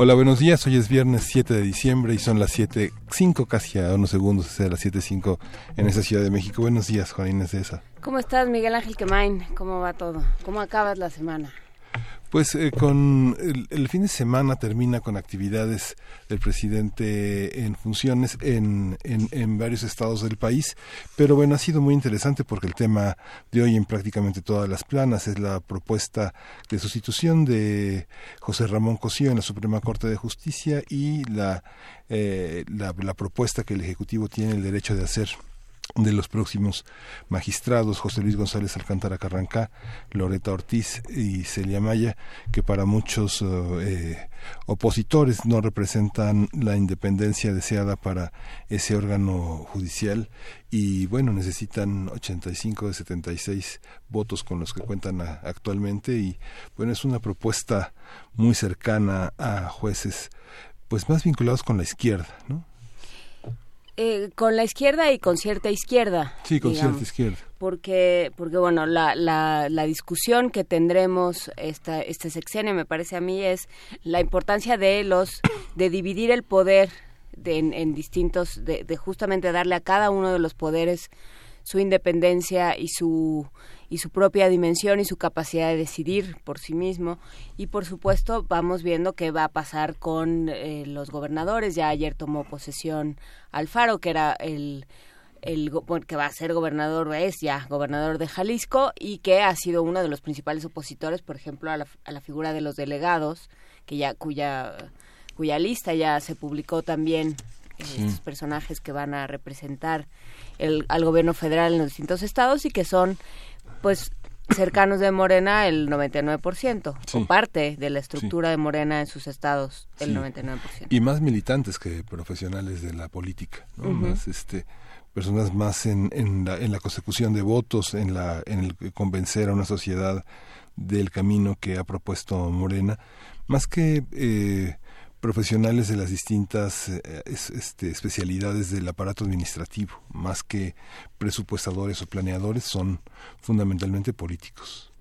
Hola, buenos días. Hoy es viernes 7 de diciembre y son las 7.05, casi a unos segundos, sea, las 7.05 en esa Ciudad de México. Buenos días, Juan Inés de esa. ¿Cómo estás, Miguel Ángel Quemain? ¿Cómo va todo? ¿Cómo acabas la semana? Pues eh, con el, fin de semana termina con actividades del presidente en funciones en, en, varios estados del país, pero bueno, ha sido muy interesante porque el tema de hoy en prácticamente todas las planas es la propuesta de sustitución de José Ramón Cosío en la Suprema Corte de Justicia y la, eh, la, la propuesta que el Ejecutivo tiene el derecho de hacer de los próximos magistrados, José Luis González Alcántara Carrancá, Loreta Ortiz y Celia Maya, que para muchos eh, opositores no representan la independencia deseada para ese órgano judicial y bueno, necesitan 85 de 76 votos con los que cuentan actualmente y bueno, es una propuesta muy cercana a jueces pues más vinculados con la izquierda, ¿no? Eh, con la izquierda y con cierta izquierda. Sí, con cierta izquierda. Porque, porque bueno, la, la, la discusión que tendremos esta, este sexenio, me parece a mí, es la importancia de los, de dividir el poder de, en, en, distintos, de, de justamente darle a cada uno de los poderes su independencia y su y su propia dimensión y su capacidad de decidir por sí mismo. Y por supuesto vamos viendo qué va a pasar con eh, los gobernadores. Ya ayer tomó posesión Alfaro, que era el el que va a ser gobernador es ya gobernador de Jalisco y que ha sido uno de los principales opositores por ejemplo a la, a la figura de los delegados que ya cuya cuya lista ya se publicó también eh, personajes que van a representar el, al gobierno federal en los distintos estados y que son pues cercanos de Morena el 99%, o parte de la estructura de Morena en sus estados el 99%. Y más militantes que profesionales de la política, más este personas más en, en, la, en la consecución de votos, en la en el convencer a una sociedad del camino que ha propuesto Morena, más que eh, profesionales de las distintas eh, este, especialidades del aparato administrativo, más que presupuestadores o planeadores, son fundamentalmente políticos.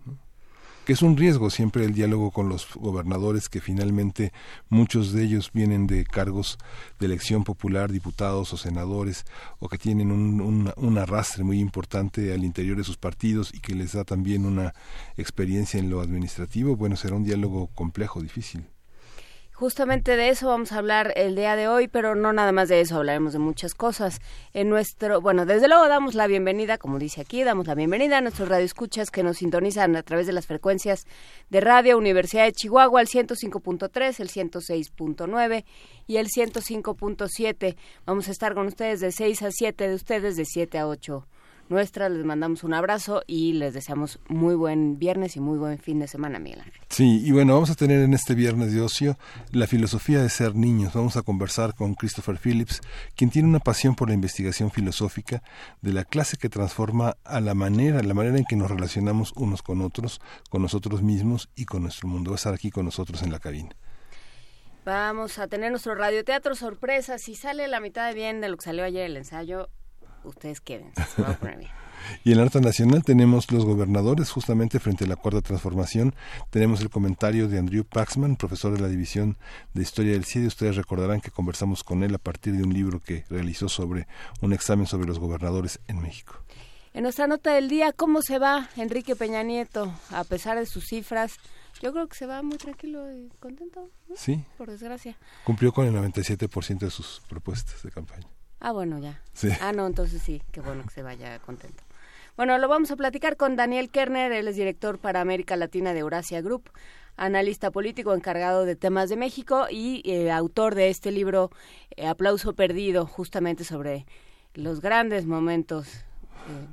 que es un riesgo siempre el diálogo con los gobernadores, que finalmente muchos de ellos vienen de cargos de elección popular, diputados o senadores, o que tienen un, un arrastre muy importante al interior de sus partidos y que les da también una experiencia en lo administrativo. Bueno, será un diálogo complejo, difícil. Justamente de eso vamos a hablar el día de hoy, pero no nada más de eso, hablaremos de muchas cosas. En nuestro, bueno, desde luego damos la bienvenida, como dice aquí, damos la bienvenida a nuestros radioescuchas que nos sintonizan a través de las frecuencias de Radio Universidad de Chihuahua, el 105.3, el 106.9 y el 105.7. Vamos a estar con ustedes de 6 a 7, de ustedes de 7 a 8 nuestra. Les mandamos un abrazo y les deseamos muy buen viernes y muy buen fin de semana, Miguel Ángel. Sí, y bueno, vamos a tener en este viernes de ocio la filosofía de ser niños. Vamos a conversar con Christopher Phillips, quien tiene una pasión por la investigación filosófica de la clase que transforma a la manera, la manera en que nos relacionamos unos con otros, con nosotros mismos y con nuestro mundo. Va a estar aquí con nosotros en la cabina. Vamos a tener nuestro radioteatro sorpresa. Si sale la mitad de bien de lo que salió ayer el ensayo, ustedes queden. Y en el arte nacional tenemos los gobernadores, justamente frente a la cuarta transformación. Tenemos el comentario de Andrew Paxman, profesor de la División de Historia del CIDE. Ustedes recordarán que conversamos con él a partir de un libro que realizó sobre un examen sobre los gobernadores en México. En nuestra nota del día, ¿cómo se va Enrique Peña Nieto? A pesar de sus cifras, yo creo que se va muy tranquilo y contento. Sí. Por desgracia. Cumplió con el 97% de sus propuestas de campaña. Ah, bueno, ya. Ah, no, entonces sí, qué bueno que se vaya contento. Bueno, lo vamos a platicar con Daniel Kerner, él es director para América Latina de Eurasia Group, analista político encargado de temas de México y eh, autor de este libro eh, Aplauso Perdido, justamente sobre los grandes momentos eh,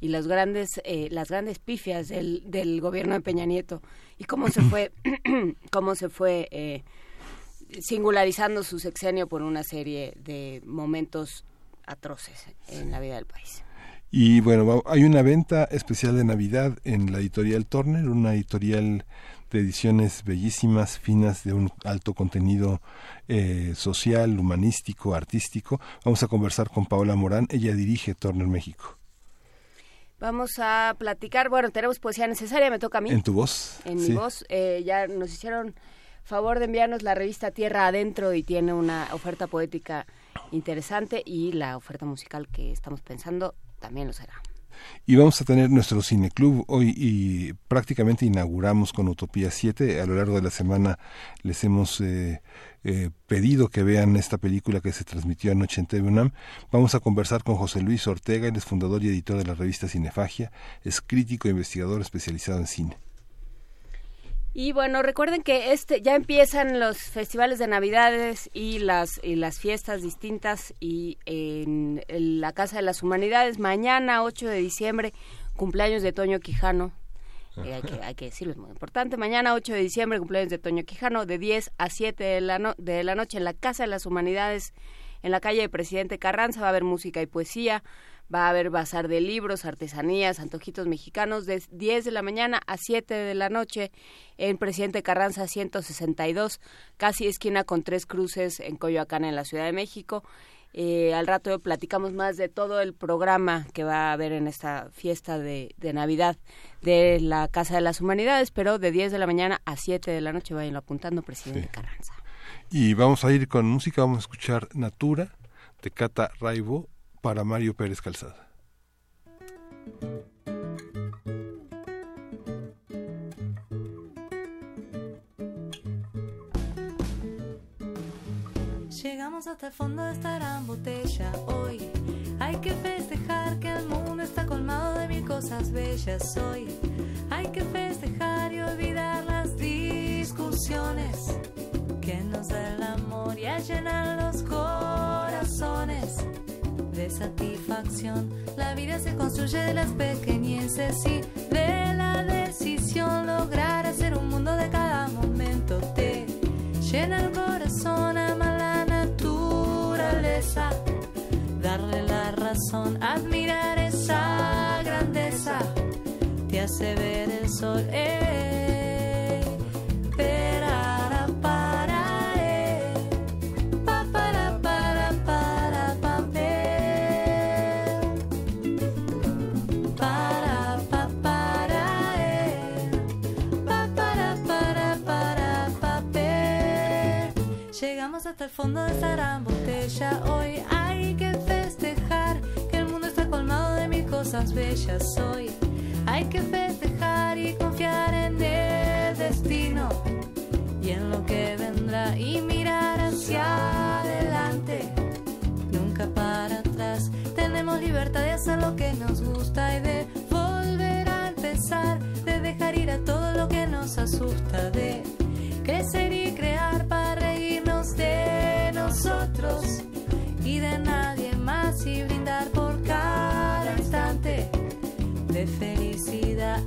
y los grandes, las grandes pifias del, del, gobierno de Peña Nieto y cómo se fue, cómo se fue singularizando su sexenio por una serie de momentos atroces en la vida del país. Y bueno, hay una venta especial de Navidad en la editorial Turner, una editorial de ediciones bellísimas, finas, de un alto contenido eh, social, humanístico, artístico. Vamos a conversar con Paola Morán, ella dirige Turner México. Vamos a platicar, bueno, tenemos poesía necesaria, me toca a mí. En tu voz. En mi voz, eh, ya nos hicieron favor de enviarnos la revista Tierra Adentro y tiene una oferta poética interesante y la oferta musical que estamos pensando también lo será. Y vamos a tener nuestro cineclub hoy y prácticamente inauguramos con Utopía 7. A lo largo de la semana les hemos eh, eh, pedido que vean esta película que se transmitió anoche en TV UNAM. Vamos a conversar con José Luis Ortega, él es fundador y editor de la revista Cinefagia, es crítico e investigador especializado en cine. Y bueno, recuerden que este ya empiezan los festivales de Navidades y las y las fiestas distintas y en, la Casa de las Humanidades mañana 8 de diciembre cumpleaños de Toño Quijano. Eh, hay, que, hay que decirlo, es muy importante. Mañana 8 de diciembre cumpleaños de Toño Quijano de 10 a 7 de la, de la noche en la Casa de las Humanidades en la calle de Presidente Carranza va a haber música y poesía Va a haber bazar de libros, artesanías, antojitos mexicanos de 10 de la mañana a 7 de la noche en Presidente Carranza 162, casi esquina con tres cruces en Coyoacán, en la Ciudad de México. Eh, al rato platicamos más de todo el programa que va a haber en esta fiesta de, Navidad de la Casa de las Humanidades, pero de 10 de la mañana a 7 de la noche vayan apuntando, Presidente Carranza. Y vamos a ir con música, vamos a escuchar Natura de Cata Raibo para Mario Pérez Calzada. Llegamos hasta el fondo de esta gran botella hoy. Hay que festejar que el mundo está colmado de mil cosas bellas hoy. Hay que festejar y olvidar las discusiones que nos da el amor y a llenar los corazones de satisfacción. La vida se construye de las pequeñeces y de la decisión lograr hacer un mundo de cada momento. Te llena el corazón, ama la naturaleza, darle la razón, admirar esa grandeza, te hace ver el sol. Hasta el fondo de gran botella. Hoy hay que festejar que el mundo está colmado de mil cosas bellas. Hoy hay que festejar y confiar en el destino y en lo que vendrá y mirar hacia adelante. Nunca para atrás. Tenemos libertad de hacer lo que nos gusta y de volver a empezar, de dejar ir a todo lo que nos asusta, de crecer y crear para reírnos de nosotros y de nadie más y brindar por cada instante de felicidad.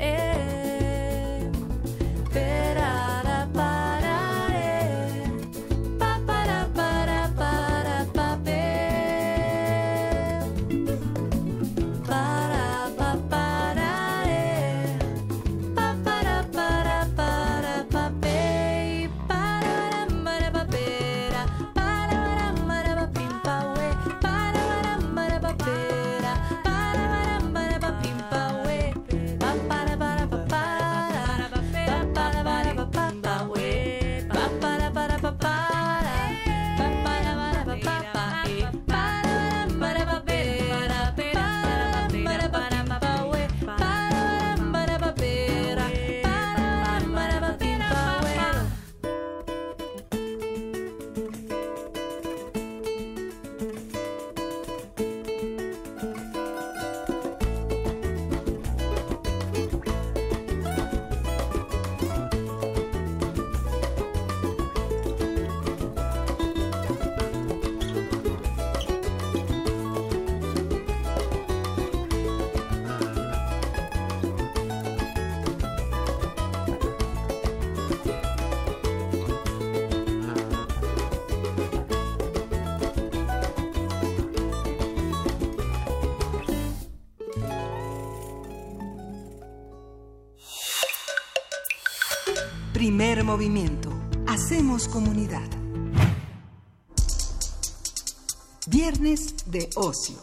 De ocio.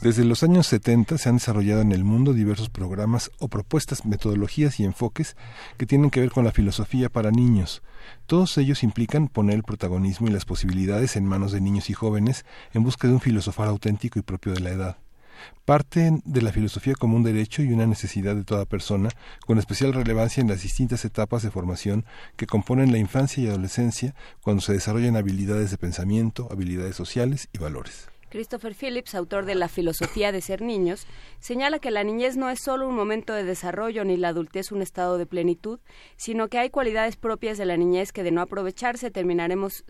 Desde los años 70 se han desarrollado en el mundo diversos programas o propuestas, metodologías y enfoques que tienen que ver con la filosofía para niños. Todos ellos implican poner el protagonismo y las posibilidades en manos de niños y jóvenes en busca de un filosofar auténtico y propio de la edad. Parten de la filosofía como un derecho y una necesidad de toda persona, con especial relevancia en las distintas etapas de formación que componen la infancia y adolescencia, cuando se desarrollan habilidades de pensamiento, habilidades sociales y valores. Christopher Phillips, autor de La filosofía de ser niños, señala que la niñez no es solo un momento de desarrollo ni la adultez un estado de plenitud, sino que hay cualidades propias de la niñez que de no aprovecharse terminaremos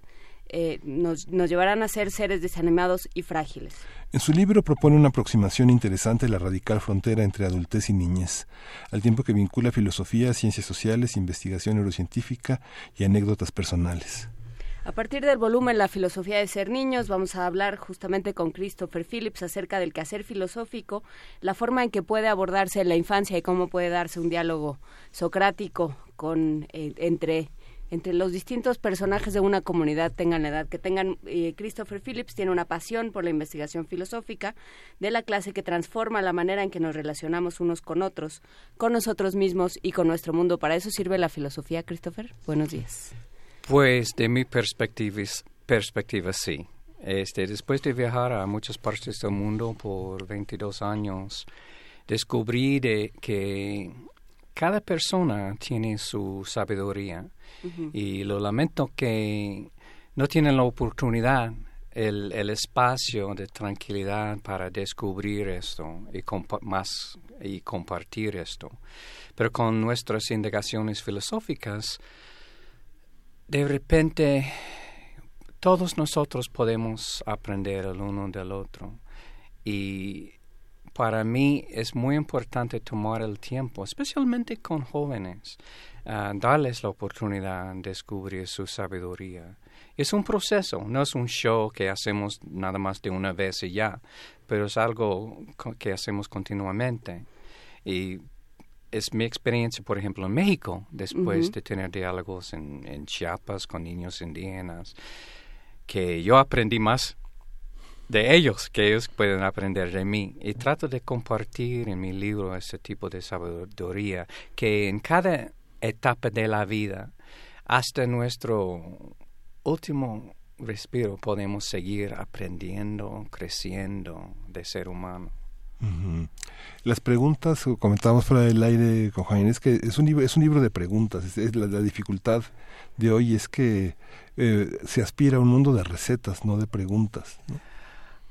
eh, nos, nos llevarán a ser seres desanimados y frágiles. En su libro propone una aproximación interesante a la radical frontera entre adultez y niñez, al tiempo que vincula filosofía, ciencias sociales, investigación neurocientífica y anécdotas personales. A partir del volumen La filosofía de ser niños, vamos a hablar justamente con Christopher Phillips acerca del quehacer filosófico, la forma en que puede abordarse la infancia y cómo puede darse un diálogo socrático con, eh, entre entre los distintos personajes de una comunidad tengan la edad que tengan. Eh, Christopher Phillips tiene una pasión por la investigación filosófica de la clase que transforma la manera en que nos relacionamos unos con otros, con nosotros mismos y con nuestro mundo. Para eso sirve la filosofía, Christopher. Buenos días. Pues de mi perspectiva, perspectiva sí. Este, después de viajar a muchas partes del mundo por 22 años, descubrí de que cada persona tiene su sabiduría y lo lamento que no tienen la oportunidad, el, el espacio de tranquilidad para descubrir esto y, más, y compartir esto. Pero con nuestras indagaciones filosóficas, de repente todos nosotros podemos aprender el uno del otro. Y para mí es muy importante tomar el tiempo, especialmente con jóvenes, darles la oportunidad de descubrir su sabiduría. Es un proceso, no es un show que hacemos nada más de una vez y ya, pero es algo que hacemos continuamente. Y es mi experiencia, por ejemplo, en México, después de tener diálogos en, en Chiapas con niños indígenas, que yo aprendí más de ellos que ellos pueden aprender de mí. Y trato de compartir en mi libro ese tipo de sabiduría que en cada etapa de la vida, hasta nuestro último respiro, podemos seguir aprendiendo, creciendo de ser humano. Las preguntas, comentábamos fuera del aire con Juan, es que es un libro, es un libro de preguntas. Es, la, dificultad de hoy es que eh, se aspira a un mundo de recetas, no de preguntas.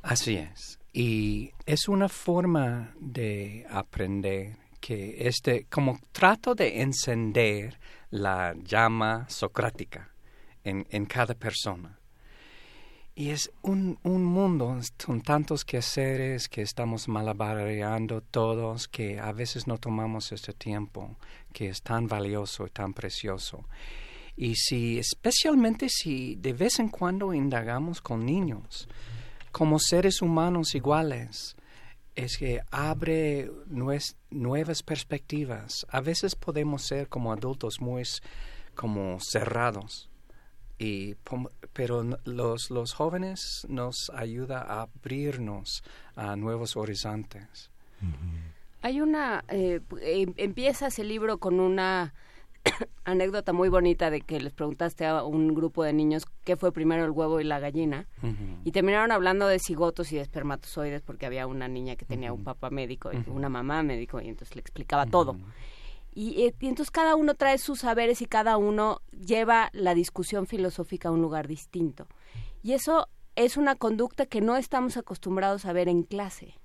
Así es. Y es una forma de aprender que este, como trato de encender la llama socrática en, en cada persona. Y es un, un mundo, con tantos quehaceres que estamos malabareando todos, que a veces no tomamos este tiempo, que es tan valioso y tan precioso. Y si, especialmente si de vez en cuando indagamos con niños, como seres humanos iguales es que abre nuevas perspectivas. A veces podemos ser como adultos muy como cerrados, y, pero los, los jóvenes nos ayuda a abrirnos a nuevos horizontes. Hay una, eh, em, empieza ese libro con una anécdota muy bonita de que les preguntaste a un grupo de niños qué fue primero el huevo y la gallina y terminaron hablando de cigotos y de espermatozoides porque había una niña que tenía un papá médico y una mamá médico y entonces le explicaba todo. Y, eh, y, entonces cada uno trae sus saberes y cada uno lleva la discusión filosófica a un lugar distinto. Y eso es una conducta que no estamos acostumbrados a ver en clase.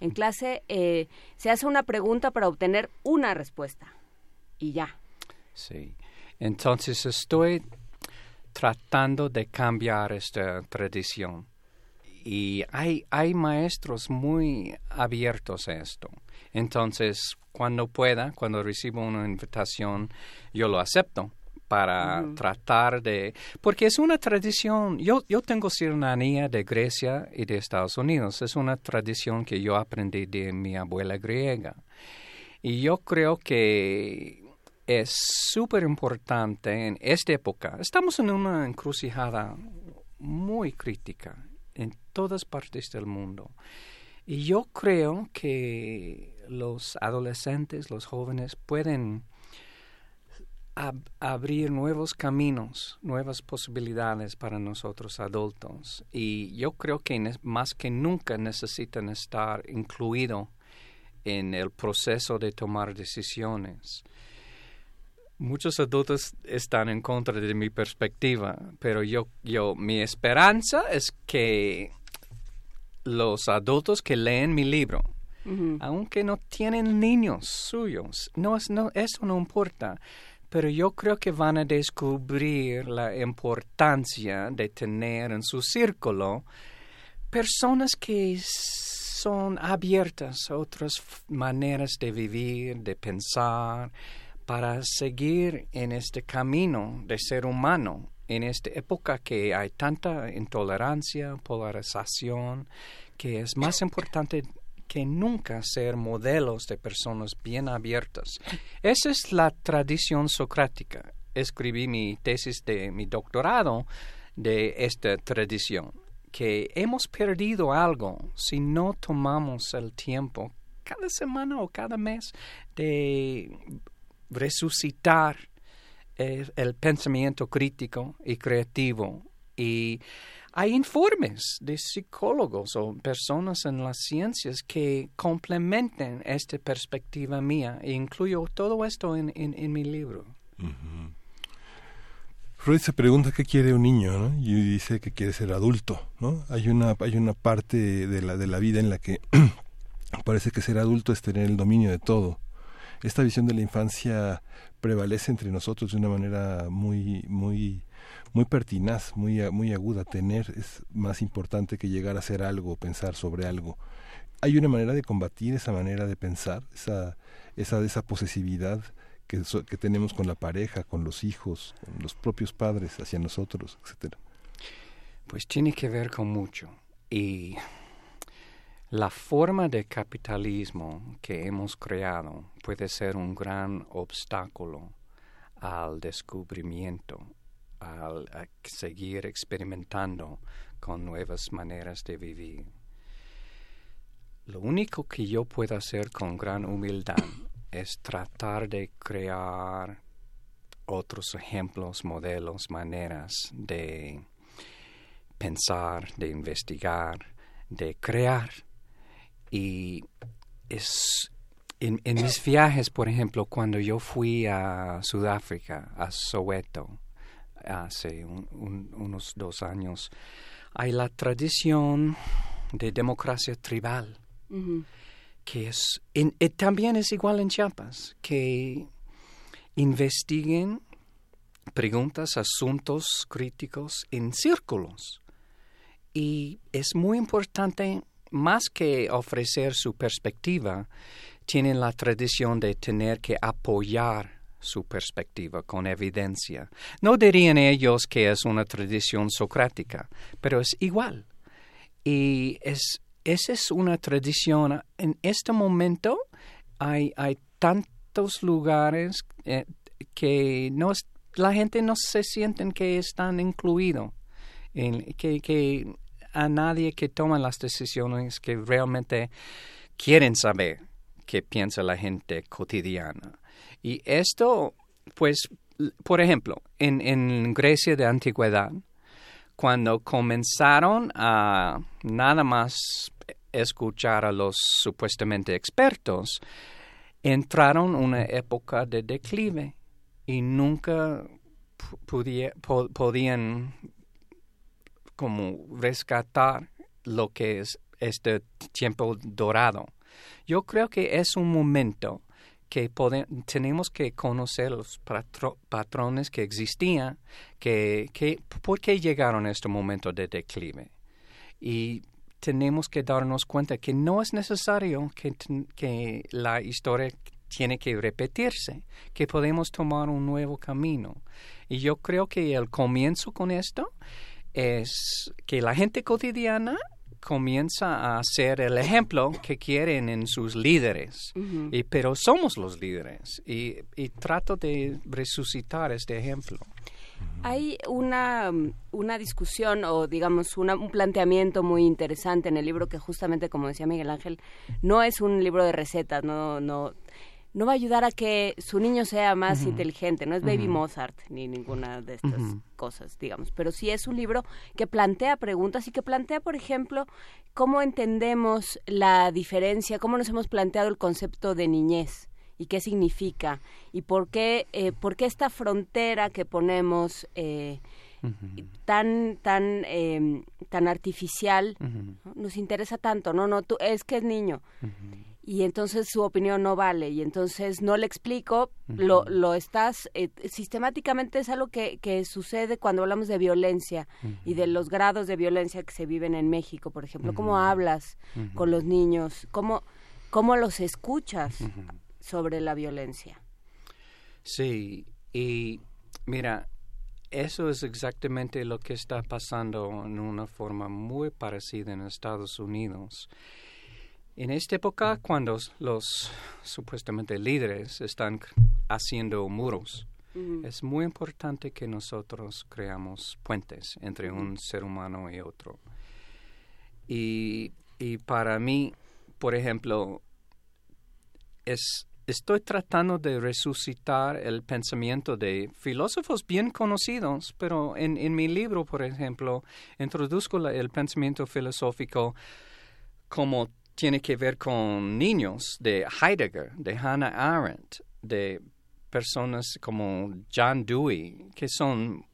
En clase eh, se hace una pregunta para obtener una respuesta y ya. Sí. Entonces estoy tratando de cambiar esta tradición. Y hay, hay maestros muy abiertos a esto. Entonces, cuando pueda, cuando recibo una invitación, yo lo acepto para tratar de... Porque es una tradición, yo, yo tengo ciudadanía de Grecia y de Estados Unidos, es una tradición que yo aprendí de mi abuela griega. Y yo creo que es súper importante en esta época. Estamos en una encrucijada muy crítica en todas partes del mundo. Y yo creo que los adolescentes, los jóvenes pueden abrir nuevos caminos, nuevas posibilidades para nosotros adultos. Y yo creo que más que nunca necesitan estar incluidos en el proceso de tomar decisiones. Muchos adultos están en contra de mi perspectiva, pero yo, yo, mi esperanza es que los adultos que leen mi libro, aunque no tienen niños suyos, no, no, eso no importa, pero yo creo que van a descubrir la importancia de tener en su círculo personas que son abiertas a otras maneras de vivir, de pensar, para seguir en este camino de ser humano, en esta época que hay tanta intolerancia, polarización, que es más importante que nunca ser modelos de personas bien abiertas. Esa es la tradición socrática. Escribí mi tesis de mi doctorado de esta tradición, que hemos perdido algo si no tomamos el tiempo cada semana o cada mes de resucitar el, pensamiento crítico y creativo. Y hay informes de psicólogos o personas en las ciencias que complementen esta perspectiva mía e incluyo todo esto en, en, mi libro. Freud se pregunta qué quiere un niño. Y dice que quiere ser adulto, ¿no? Hay una, hay una parte de la, de la vida en la que parece que ser adulto es tener el dominio de todo esta visión de la infancia prevalece entre nosotros de una manera muy muy muy pertinaz, muy muy aguda. Tener es más importante que llegar a hacer algo, pensar sobre algo. Hay una manera de combatir esa manera de pensar, esa esa esa posesividad que, que tenemos con la pareja, con los hijos, con los propios padres hacia nosotros, etcétera. Pues tiene que ver con mucho y la forma de capitalismo que hemos creado puede ser un gran obstáculo al descubrimiento, al seguir experimentando con nuevas maneras de vivir. Lo único que yo puedo hacer con gran humildad es tratar de crear otros ejemplos, modelos, maneras de pensar, de investigar, de crear y es en, mis viajes, por ejemplo, cuando yo fui a Sudáfrica, a Soweto, hace unos dos años, hay la tradición de democracia tribal, que es, eh, también es igual en Chiapas, que investiguen preguntas, asuntos críticos en círculos. Y es muy importante más que ofrecer su perspectiva, tienen la tradición de tener que apoyar su perspectiva con evidencia. No dirían ellos que es una tradición socrática, pero es igual. Y es, esa es una tradición. En este momento hay, tantos lugares eh, que la gente no se siente que están incluidos, que a nadie que toma las decisiones que realmente quieren saber qué piensa la gente cotidiana. Y esto, pues, por ejemplo, en, en Grecia de antigüedad, cuando comenzaron a nada más escuchar a los supuestamente expertos, entraron una época de declive y nunca podían como rescatar lo que es este tiempo dorado. Yo creo que es un momento que tenemos que conocer los patrones que existían, que, que, por qué llegaron a este momento de declive. Y tenemos que darnos cuenta que no es necesario que, que la historia tiene que repetirse, que podemos tomar un nuevo camino. Y yo creo que el comienzo con esto es que la gente cotidiana comienza a ser el ejemplo que quieren en sus líderes. y, pero somos los líderes y, y trato de resucitar este ejemplo. Hay una, una discusión o digamos un planteamiento muy interesante en el libro que justamente como decía Miguel Ángel no es un libro de recetas, no, no, no va a ayudar a que su niño sea más inteligente, no es Baby Mozart ni ninguna de estas cosas, digamos, pero sí es un libro que plantea preguntas y que plantea, por ejemplo, cómo entendemos la diferencia, cómo nos hemos planteado el concepto de niñez y qué significa y por qué, eh, por qué esta frontera que ponemos eh, tan tan em, tan artificial nos interesa tanto no no tú es que es niño y entonces su opinión no vale y entonces no le explico, lo, lo estás, eh, sistemáticamente es algo que, que sucede cuando hablamos de violencia y de los grados de violencia que se viven en México, por ejemplo, cómo hablas con los niños, cómo, cómo los escuchas sobre la violencia. Sí, y mira, eso es exactamente lo que está pasando en una forma muy parecida en Estados Unidos. En esta época, cuando los supuestamente líderes están haciendo muros, es muy importante que nosotros creamos puentes entre un ser humano y otro. Y, y para mí, por ejemplo, es, estoy tratando de resucitar el pensamiento de filósofos bien conocidos, pero en, en mi libro, por ejemplo, introduzco el pensamiento filosófico como tiene que ver con niños de Heidegger, de Hannah Arendt, de personas como John Dewey, que son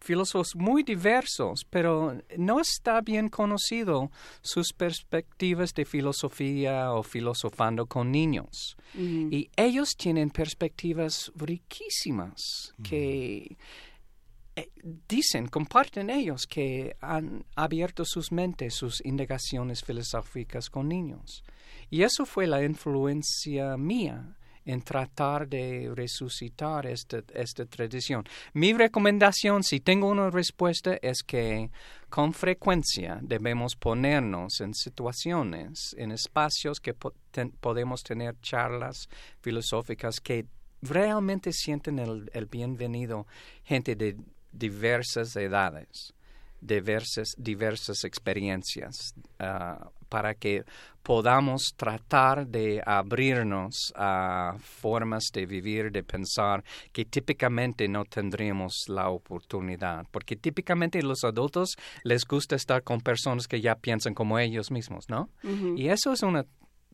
filósofos muy diversos, pero no está bien conocido sus perspectivas de filosofía o filosofando con niños. Y ellos tienen perspectivas riquísimas que eh, dicen, comparten ellos que han abierto sus mentes, sus indagaciones filosóficas con niños. Y eso fue la influencia mía en tratar de resucitar esta, esta tradición. Mi recomendación, si tengo una respuesta, es que con frecuencia debemos ponernos en situaciones, en espacios que podemos tener charlas filosóficas que realmente sienten el bienvenido gente de diversas edades, diversas, diversas experiencias, ah, para que podamos tratar de abrirnos a formas de vivir, de pensar que típicamente no tendríamos la oportunidad, porque típicamente los adultos les gusta estar con personas que ya piensan como ellos mismos, ¿no? Y eso es una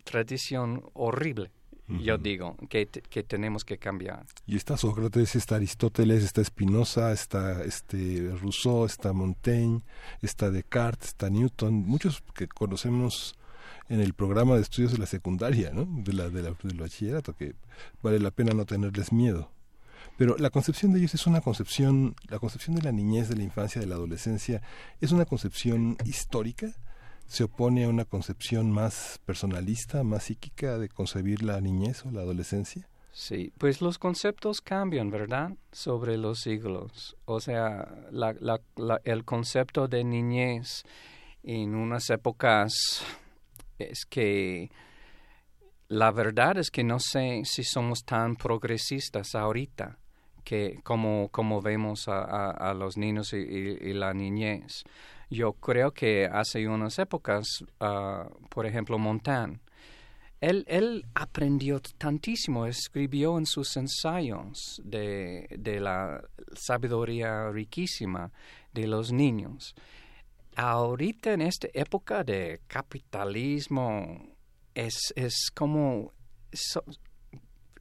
tradición horrible yo digo, que, que, tenemos que cambiar. Y está Sócrates, está Aristóteles, está Spinoza, está este Rousseau, está Montaigne, está Descartes, está Newton, muchos que conocemos en el programa de estudios de la secundaria, ¿no? de la, de del bachillerato, que vale la pena no tenerles miedo. Pero la concepción de ellos es una concepción, la concepción de la niñez, de la infancia, de la adolescencia, es una concepción histórica, se opone a una concepción más personalista, más psíquica de concebir la niñez o la adolescencia? Sí, pues los conceptos cambian, ¿verdad? Sobre los siglos. O sea, el concepto de niñez en unas épocas es que la verdad es que no sé si somos tan progresistas ahorita que como, como vemos a, los niños y la niñez. Yo creo que hace unas épocas, ah, por ejemplo, Montaigne, él, él, aprendió tantísimo, escribió en sus ensayos de, de, la sabiduría riquísima de los niños. Ahorita en esta época de capitalismo es, es como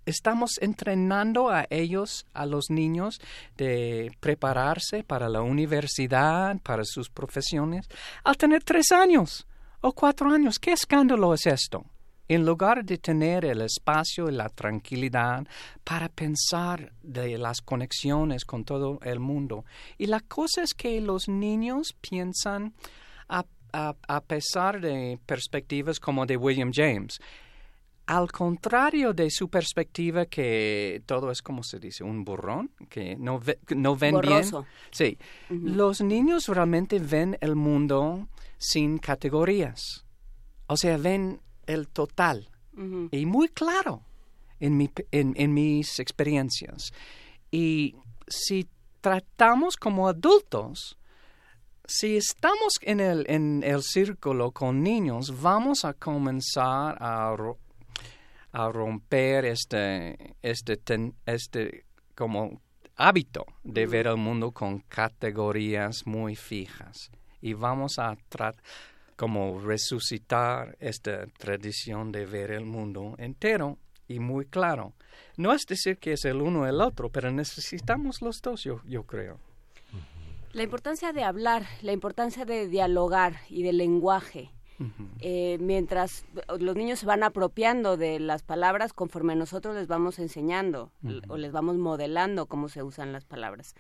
estamos entrenando a ellos, a los niños, de prepararse para la universidad, para sus profesiones, al tener tres años o cuatro años. ¿Qué escándalo es esto? En lugar de tener el espacio y la tranquilidad para pensar de las conexiones con todo el mundo. Y la cosa es que los niños piensan a, a pesar de perspectivas como de William James al contrario de su perspectiva que todo es como se dice, un burrón, que no, ve- no ven Borroso. bien. Sí, los niños realmente ven el mundo sin categorías. O sea, ven el total y muy claro en, mi, en, en mis experiencias. Y si tratamos como adultos, si estamos en el, en el círculo con niños, vamos a comenzar a, a romper este, este, ten- este como hábito de ver el mundo con categorías muy fijas. Y vamos a tratar como resucitar esta tradición de ver el mundo entero y muy claro. No es decir que es el uno o el otro, pero necesitamos los dos, yo, yo creo. La importancia de hablar, la importancia de dialogar y del lenguaje. Eh, mientras los niños se van apropiando de las palabras conforme nosotros les vamos enseñando o les vamos modelando cómo se usan las palabras.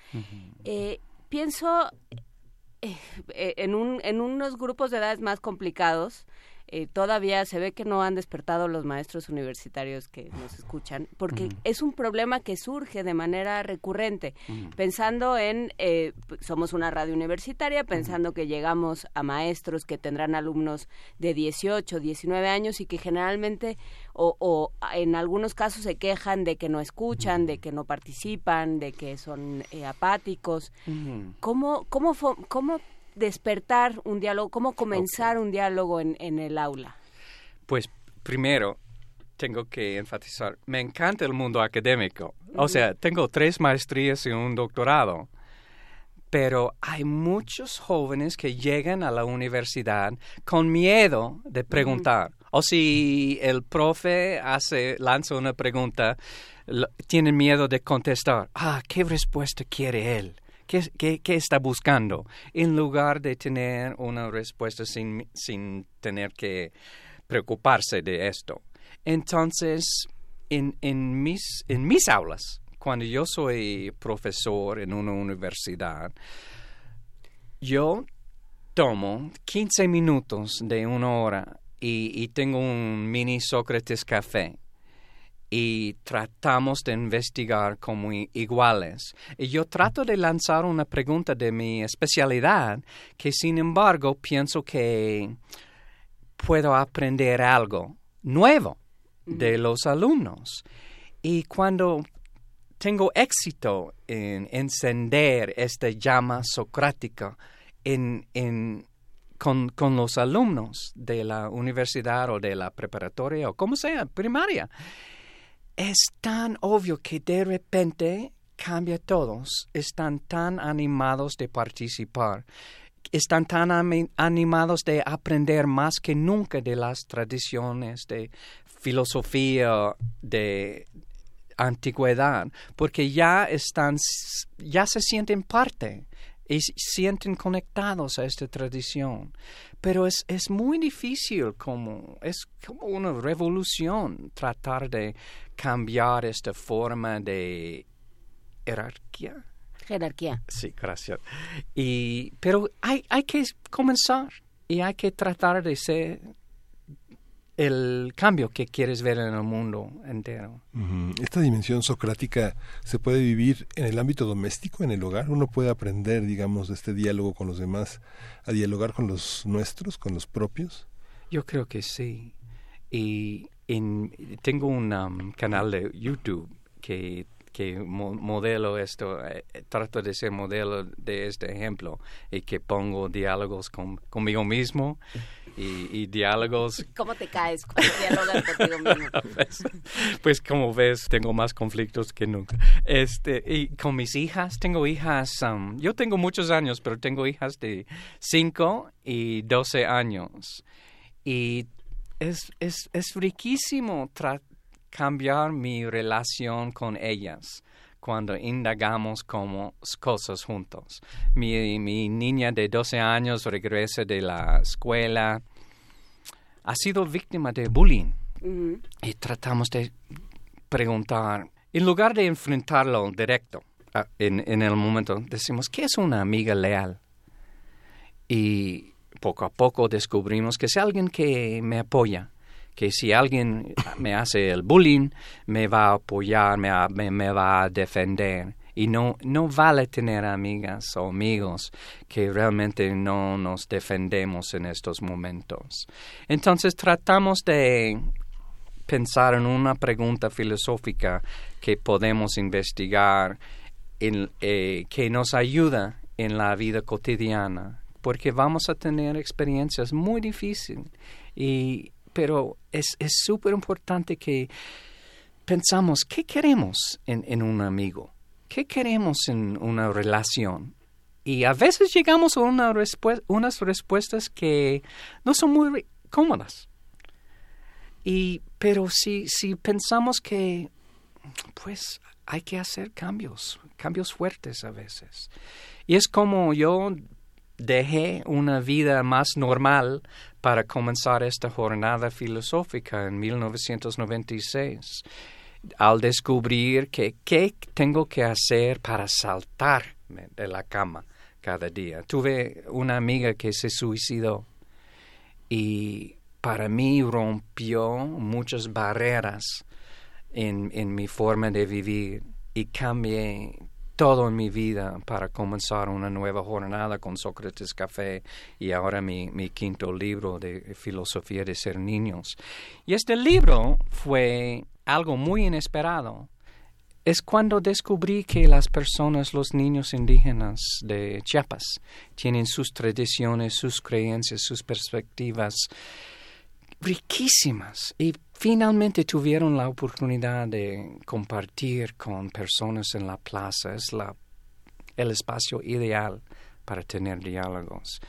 Eh, pienso eh, eh, en, un, en unos grupos de edades más complicados, eh, todavía se ve que no han despertado los maestros universitarios que nos escuchan, porque es un problema que surge de manera recurrente, pensando en, eh, somos una radio universitaria, pensando que llegamos a maestros que tendrán alumnos de 18, 19 años y que generalmente, o, o en algunos casos se quejan de que no escuchan, de que no participan, de que son eh, apáticos. ¿Cómo, cómo, cómo despertar un diálogo, cómo comenzar un diálogo en, en el aula? Pues primero tengo que enfatizar, me encanta el mundo académico. O sea, tengo tres maestrías y un doctorado. Pero hay muchos jóvenes que llegan a la universidad con miedo de preguntar. O si el profe hace, lanza una pregunta, tienen miedo de contestar. Ah, ¿qué respuesta quiere él? ¿Qué, está buscando? En lugar de tener una respuesta sin, sin tener que preocuparse de esto. Entonces, en, en, mis, en mis aulas, cuando yo soy profesor en una universidad, yo tomo 15 minutos de una hora y, y tengo un mini Sócrates café y tratamos de investigar como iguales. Y yo trato de lanzar una pregunta de mi especialidad que sin embargo pienso que puedo aprender algo nuevo de los alumnos. Y cuando tengo éxito en encender esta llama socrática en, en, con, con los alumnos de la universidad o de la preparatoria o como sea, primaria, es tan obvio que de repente cambia todos, están tan animados de participar, están tan animados de aprender más que nunca de las tradiciones de filosofía de antigüedad, porque ya están, ya se sienten parte y sienten conectados a esta tradición. Pero es, es muy difícil como, es como una revolución tratar de cambiar esta forma de jerarquía. Jerarquía. Sí, gracias. Y, pero hay, hay que comenzar y hay que tratar de ser el cambio que quieres ver en el mundo entero. Esta dimensión socrática se puede vivir en el ámbito doméstico, en el hogar. Uno puede aprender, digamos, de este diálogo con los demás, a dialogar con los nuestros, con los propios. Yo creo que sí. Y en, tengo un um, canal de YouTube que, que mo- modelo esto, eh, trato de ser modelo de este ejemplo y que pongo diálogos con, conmigo mismo y, y diálogos ¿Cómo te caes cuando dialogas contigo mismo? pues, pues como ves, tengo más conflictos que nunca. Este, y con mis hijas, tengo hijas, um, yo tengo muchos años, pero tengo hijas de 5 y 12 años. Y es, es, es riquísimo cambiar mi relación con ellas cuando indagamos como cosas juntos. Mi, mi niña de 12 años regresa de la escuela, ha sido víctima de bullying y tratamos de preguntar, en lugar de enfrentarlo directo ah, en, en el momento, decimos, ¿qué es una amiga leal? Y poco a poco descubrimos que es alguien que me apoya, que si alguien me hace el bullying, me va a apoyar, me, va- a defender. Y no, no vale tener amigas o amigos que realmente no nos defendemos en estos momentos. Entonces tratamos de pensar en una pregunta filosófica que podemos investigar eh, que nos ayuda en la vida cotidiana, porque vamos a tener experiencias muy difíciles, y, pero es es súper importante que pensamos qué queremos en, en un amigo, qué queremos en una relación. Y a veces llegamos a unas respuestas que no son muy cómodas. Y, pero si, si pensamos que, pues, hay que hacer cambios, cambios fuertes a veces. Y es como yo dejé una vida más normal para comenzar esta jornada filosófica en 1996, al descubrir que qué tengo que hacer para saltarme de la cama cada día. Tuve una amiga que se suicidó y para mí rompió muchas barreras en, en mi forma de vivir y cambié todo en mi vida para comenzar una nueva jornada con Sócrates Café y ahora mi, mi quinto libro de filosofía de ser niños. Y este libro fue algo muy inesperado. Es cuando descubrí que las personas, los niños indígenas de Chiapas, tienen sus tradiciones, sus creencias, sus perspectivas riquísimas y finalmente tuvieron la oportunidad de compartir con personas en la plaza. Es la, el espacio ideal para tener diálogos.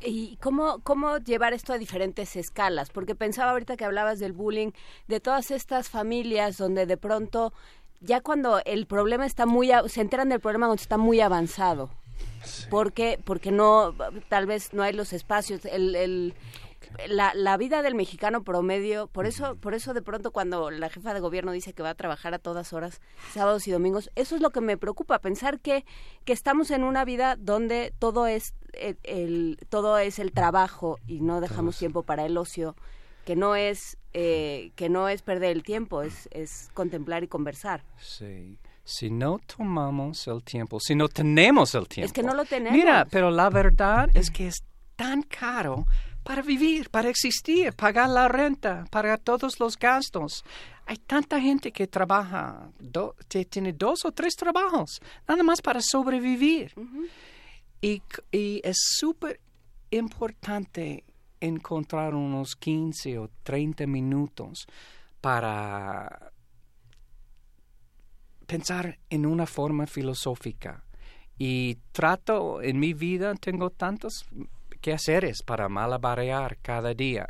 ¿Y cómo, cómo llevar esto a diferentes escalas? Porque pensaba ahorita que hablabas del bullying, de todas estas familias donde de pronto, ya cuando el problema está muy, a- se enteran del problema cuando está muy avanzado. Porque, porque no, tal vez no hay los espacios, el, el- la, la vida del mexicano promedio, por eso, por eso de pronto cuando la jefa de gobierno dice que va a trabajar a todas horas, sábados y domingos, eso es lo que me preocupa, pensar que, que estamos en una vida donde todo es el, el- todo es el trabajo y no dejamos tiempo para el ocio, que no es eh, que no es perder el tiempo, es, es contemplar y conversar. Sí. Si no tomamos el tiempo, si no tenemos el tiempo. Es que no lo tenemos. Mira, pero la verdad es que es tan caro para vivir, para existir, pagar la renta, pagar todos los gastos. Hay tanta gente que trabaja, do- que tiene dos o tres trabajos, nada más para sobrevivir. y, y es súper importante encontrar unos 15 o 30 minutos para pensar en una forma filosófica. Y trato, en mi vida tengo tantos quehaceres para malabarear cada día.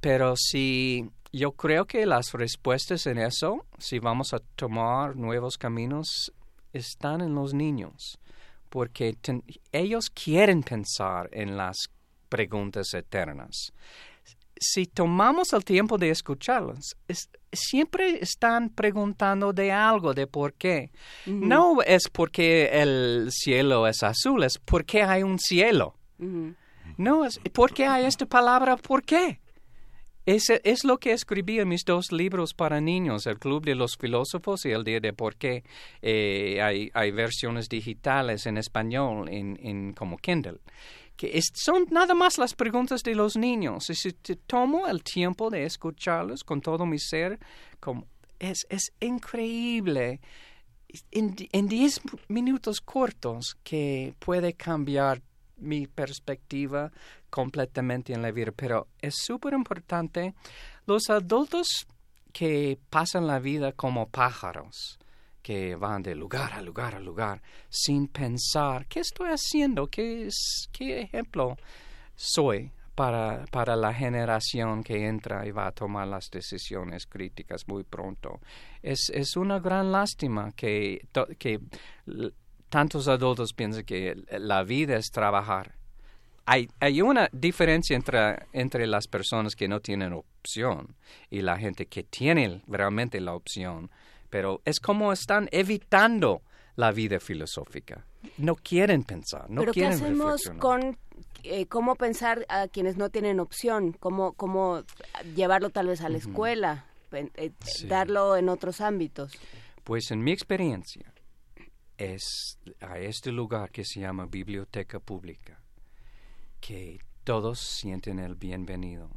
Pero si yo creo que las respuestas en eso, si vamos a tomar nuevos caminos, están en los niños. Porque ten- ellos quieren pensar en las preguntas eternas si tomamos el tiempo de escucharlos, es- siempre están preguntando de algo, de por qué. No es porque el cielo es azul, es porque hay un cielo. No es porque hay esta palabra, ¿por qué? Es, es lo que escribí en mis dos libros para niños, El Club de los Filósofos y El Día de Por qué. Eh, hay, hay versiones digitales en español, en, en como Kindle. Que son nada más las preguntas de los niños. Y si te tomo el tiempo de escucharlos con todo mi ser, como, es, es increíble en 10 minutos cortos que puede cambiar mi perspectiva completamente en la vida. Pero es súper importante los adultos que pasan la vida como pájaros, que van de lugar a lugar a lugar sin pensar, ¿qué estoy haciendo? ¿Qué, qué ejemplo soy para, para la generación que entra y va a tomar las decisiones críticas muy pronto? Es, es una gran lástima que, que tantos adultos piensan que la vida es trabajar. Hay, hay una diferencia entre, entre las personas que no tienen opción y la gente que tiene realmente la opción, pero es como están evitando la vida filosófica. No quieren pensar, no Pero ¿qué hacemos con eh, cómo pensar a quienes no tienen opción? ¿Cómo, cómo llevarlo tal vez a la escuela? eh, Sí. Darlo en otros ámbitos. Pues en mi experiencia es a este lugar que se llama Biblioteca Pública, que todos sienten el bienvenido,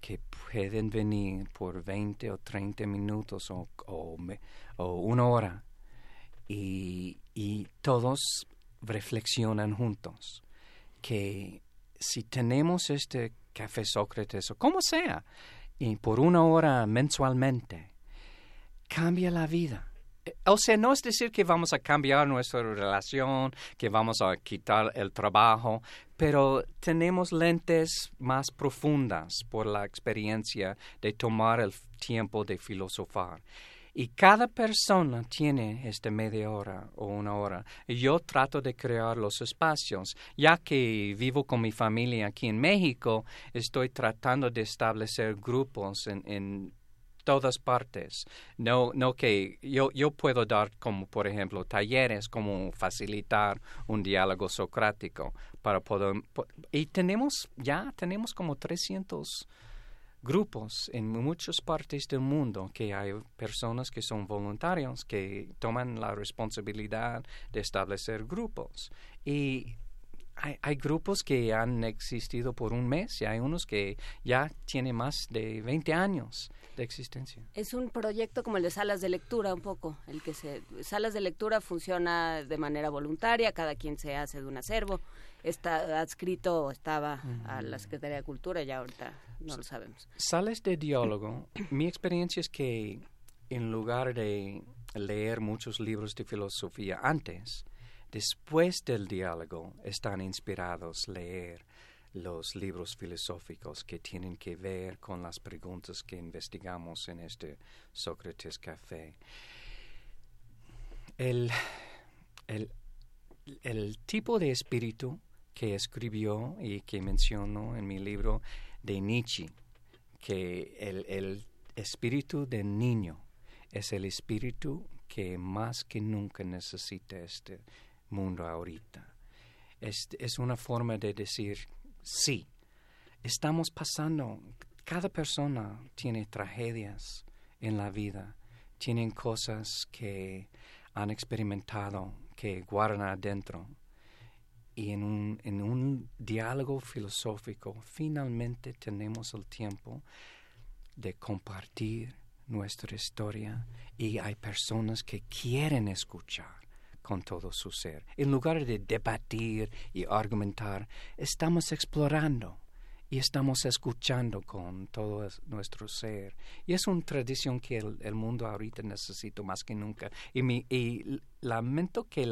que pueden venir por 20 o 30 minutos o, o, una hora y, y todos reflexionan juntos que si tenemos este café Sócrates o como sea, y por una hora mensualmente, cambia la vida. O sea, no es decir que vamos a cambiar nuestra relación, que vamos a quitar el trabajo, pero tenemos lentes más profundas por la experiencia de tomar el tiempo de filosofar. Y cada persona tiene esta media hora o una hora. Yo trato de crear los espacios. Ya que vivo con mi familia aquí en México, estoy tratando de establecer grupos en, en todas partes. No, no que yo, yo puedo dar como, por ejemplo, talleres como facilitar un diálogo socrático para poder... po- Y tenemos, ya tenemos como 300 grupos en muchas partes del mundo que hay personas que son voluntarios que toman la responsabilidad de establecer grupos y hay, hay grupos que han existido por un mes y hay unos que ya tienen más de 20 años de existencia. Es un proyecto como el de salas de lectura, un poco. El que se salas de lectura funciona de manera voluntaria, cada quien se hace de un acervo. Está adscrito estaba a la Secretaría de Cultura, ya ahorita no lo sabemos. Sales de diálogo. Mi experiencia es que en lugar de leer muchos libros de filosofía antes, después del diálogo están inspirados a leer los libros filosóficos que tienen que ver con las preguntas que investigamos en este Sócrates Café. El, el, el tipo de espíritu que escribió y que menciono en mi libro de Nietzsche, que el, el espíritu del niño es el espíritu que más que nunca necesita este mundo ahorita. Es, es una forma de decir, sí, estamos pasando, cada persona tiene tragedias en la vida, tienen cosas que han experimentado, que guardan adentro. Y en un, en un diálogo filosófico finalmente tenemos el tiempo de compartir nuestra historia y hay personas que quieren escuchar con todo su ser. En lugar de debatir y argumentar, estamos explorando y estamos escuchando con todo es- nuestro ser. Y es una tradición que el, mundo ahorita necesita más que nunca. Y, lamento que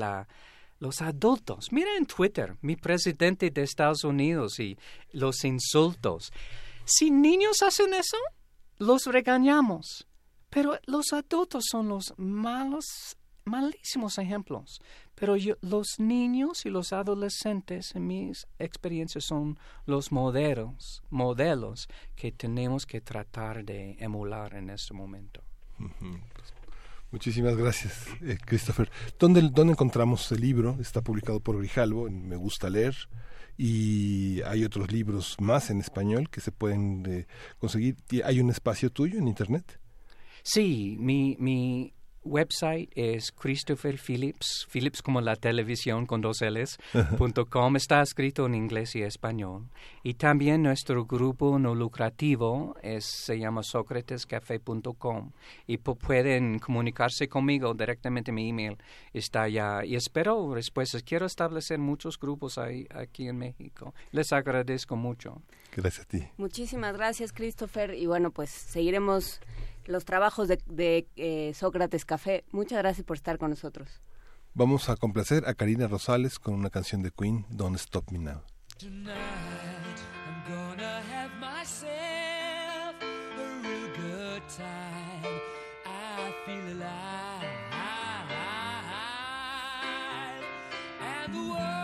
los adultos, mira en Twitter, mi presidente de Estados Unidos y los insultos. Si niños hacen eso, los regañamos. Pero los adultos son los malos, malísimos ejemplos. Pero yo- los niños y los adolescentes, en mis experiencias, son los modelos, modelos que tenemos que tratar de emular en este momento. Muchísimas gracias, eh, Christopher. ¿Dónde, ¿Dónde encontramos el libro? Está publicado por Grijalvo, en Me Gusta Leer, y hay otros libros más en español que se pueden eh, conseguir. ¿Y ¿Hay un espacio tuyo en Internet? Sí, mi, mi website es Christopher Phillips, Phillips como la televisión con dos L's, punto com. Está escrito en inglés y español. Y también nuestro grupo no lucrativo es, se llama socratescafé.com y pu- pueden comunicarse conmigo directamente. Mi email está allá y espero respuestas. Quiero establecer muchos grupos ahí, aquí en México. Les agradezco mucho. Gracias a ti. Muchísimas gracias, Christopher. Y bueno, pues seguiremos los trabajos de, de, eh, Sócrates Café. Muchas gracias por estar con nosotros. Vamos a complacer a Karina Rosales con una canción de Queen, Don't Stop Me Now. Tonight I'm gonna have myself a real good time. I feel alive. And the world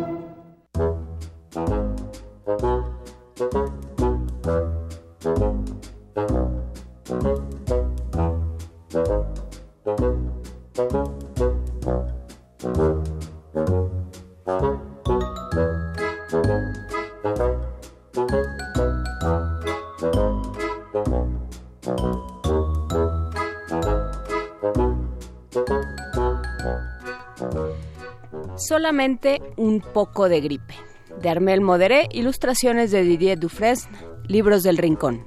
Solamente un poco de gripe. De Armel Moderé, ilustraciones de Didier Dufresne, libros del rincón.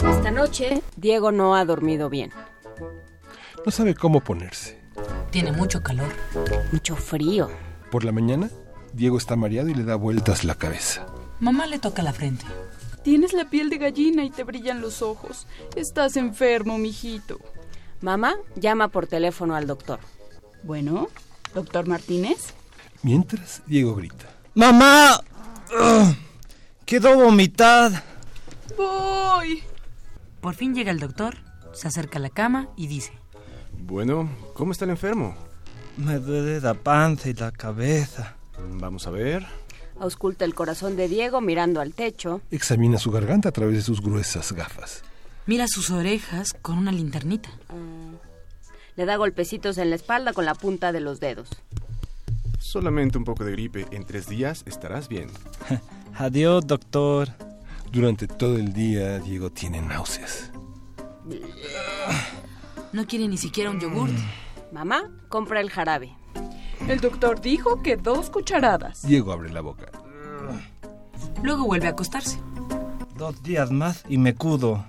Esta noche, Diego no ha dormido bien. No sabe cómo ponerse. Tiene mucho calor. Mucho frío. Por la mañana, Diego está mareado y le da vueltas la cabeza. Mamá le toca la frente. Tienes la piel de gallina y te brillan los ojos. Estás enfermo, mijito. Mamá llama por teléfono al doctor. Bueno, doctor Martínez. Mientras, Diego grita. ¡Mamá! ¡Ugh! ¡Quedó vomitada! Voy. Por fin llega el doctor, se acerca a la cama y dice: Bueno, ¿cómo está el enfermo? Me duele la panza y la cabeza. Vamos a ver. Ausculta el corazón de Diego mirando al techo. Examina su garganta a través de sus gruesas gafas. Mira sus orejas con una linternita. Le da golpecitos en la espalda con la punta de los dedos. Solamente un poco de gripe. En tres días estarás bien. Adiós, doctor. Durante todo el día, Diego tiene náuseas. No quiere ni siquiera un yogurt. Mamá compra el jarabe. El doctor dijo que dos cucharadas. Diego abre la boca. Luego vuelve a acostarse. Dos días más y me cudo.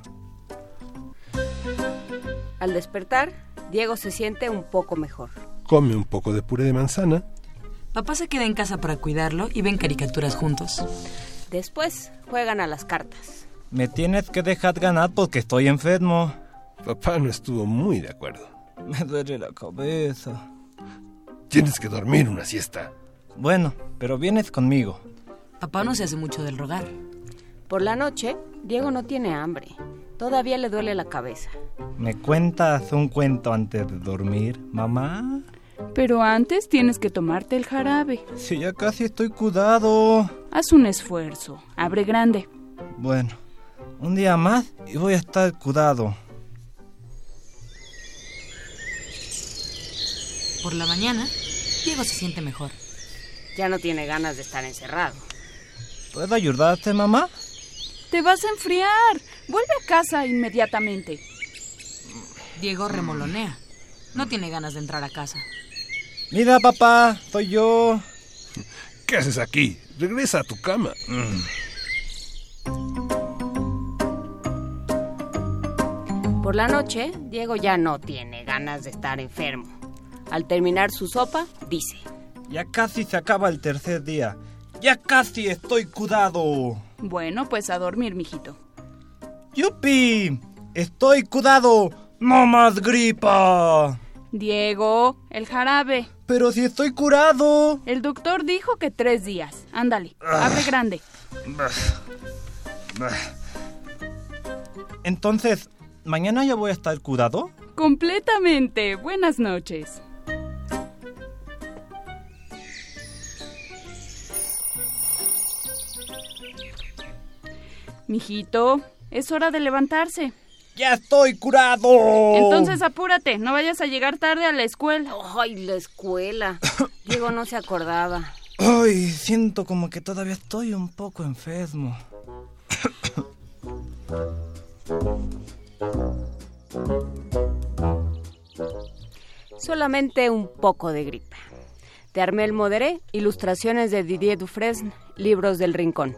Al despertar, Diego se siente un poco mejor. Come un poco de puré de manzana. Papá se queda en casa para cuidarlo y ven caricaturas juntos. Después juegan a las cartas. Me tienes que dejar ganar porque estoy enfermo. Papá no estuvo muy de acuerdo. Me duele la cabeza. Tienes que dormir una siesta. Bueno, pero vienes conmigo. Papá no se hace mucho del rogar. Por la noche, Diego no tiene hambre. Todavía le duele la cabeza. ¿Me cuentas un cuento antes de dormir, mamá? Pero antes tienes que tomarte el jarabe. Si ya casi estoy cuidado. Haz un esfuerzo. Abre grande. Bueno, un día más y voy a estar cuidado. Por la mañana, Diego se siente mejor. Ya no tiene ganas de estar encerrado. ¿Puedo ayudarte, mamá? Te vas a enfriar. Vuelve a casa inmediatamente. Diego remolonea. No tiene ganas de entrar a casa. Mira, papá, soy yo. ¿Qué haces aquí? Regresa a tu cama. Por la noche, Diego ya no tiene ganas de estar enfermo. Al terminar su sopa, dice, Ya casi se acaba el tercer día. Ya casi estoy cuidado. Bueno, pues a dormir, mijito. ¡Yupi! ¡Estoy cuidado! ¡No más gripa! Diego, el jarabe. Pero si estoy curado. El doctor dijo que tres días. Ándale, abre grande. Entonces, ¿mañana ya voy a estar curado? Completamente. Buenas noches. Mijito, es hora de levantarse. ¡Ya estoy curado! Entonces apúrate, no vayas a llegar tarde a la escuela. ¡Ay, la escuela! Diego no se acordaba. Ay, siento como que todavía estoy un poco enfermo. Solamente un poco de gripa. De Armel Moderé, ilustraciones de Didier Dufresne, libros del rincón.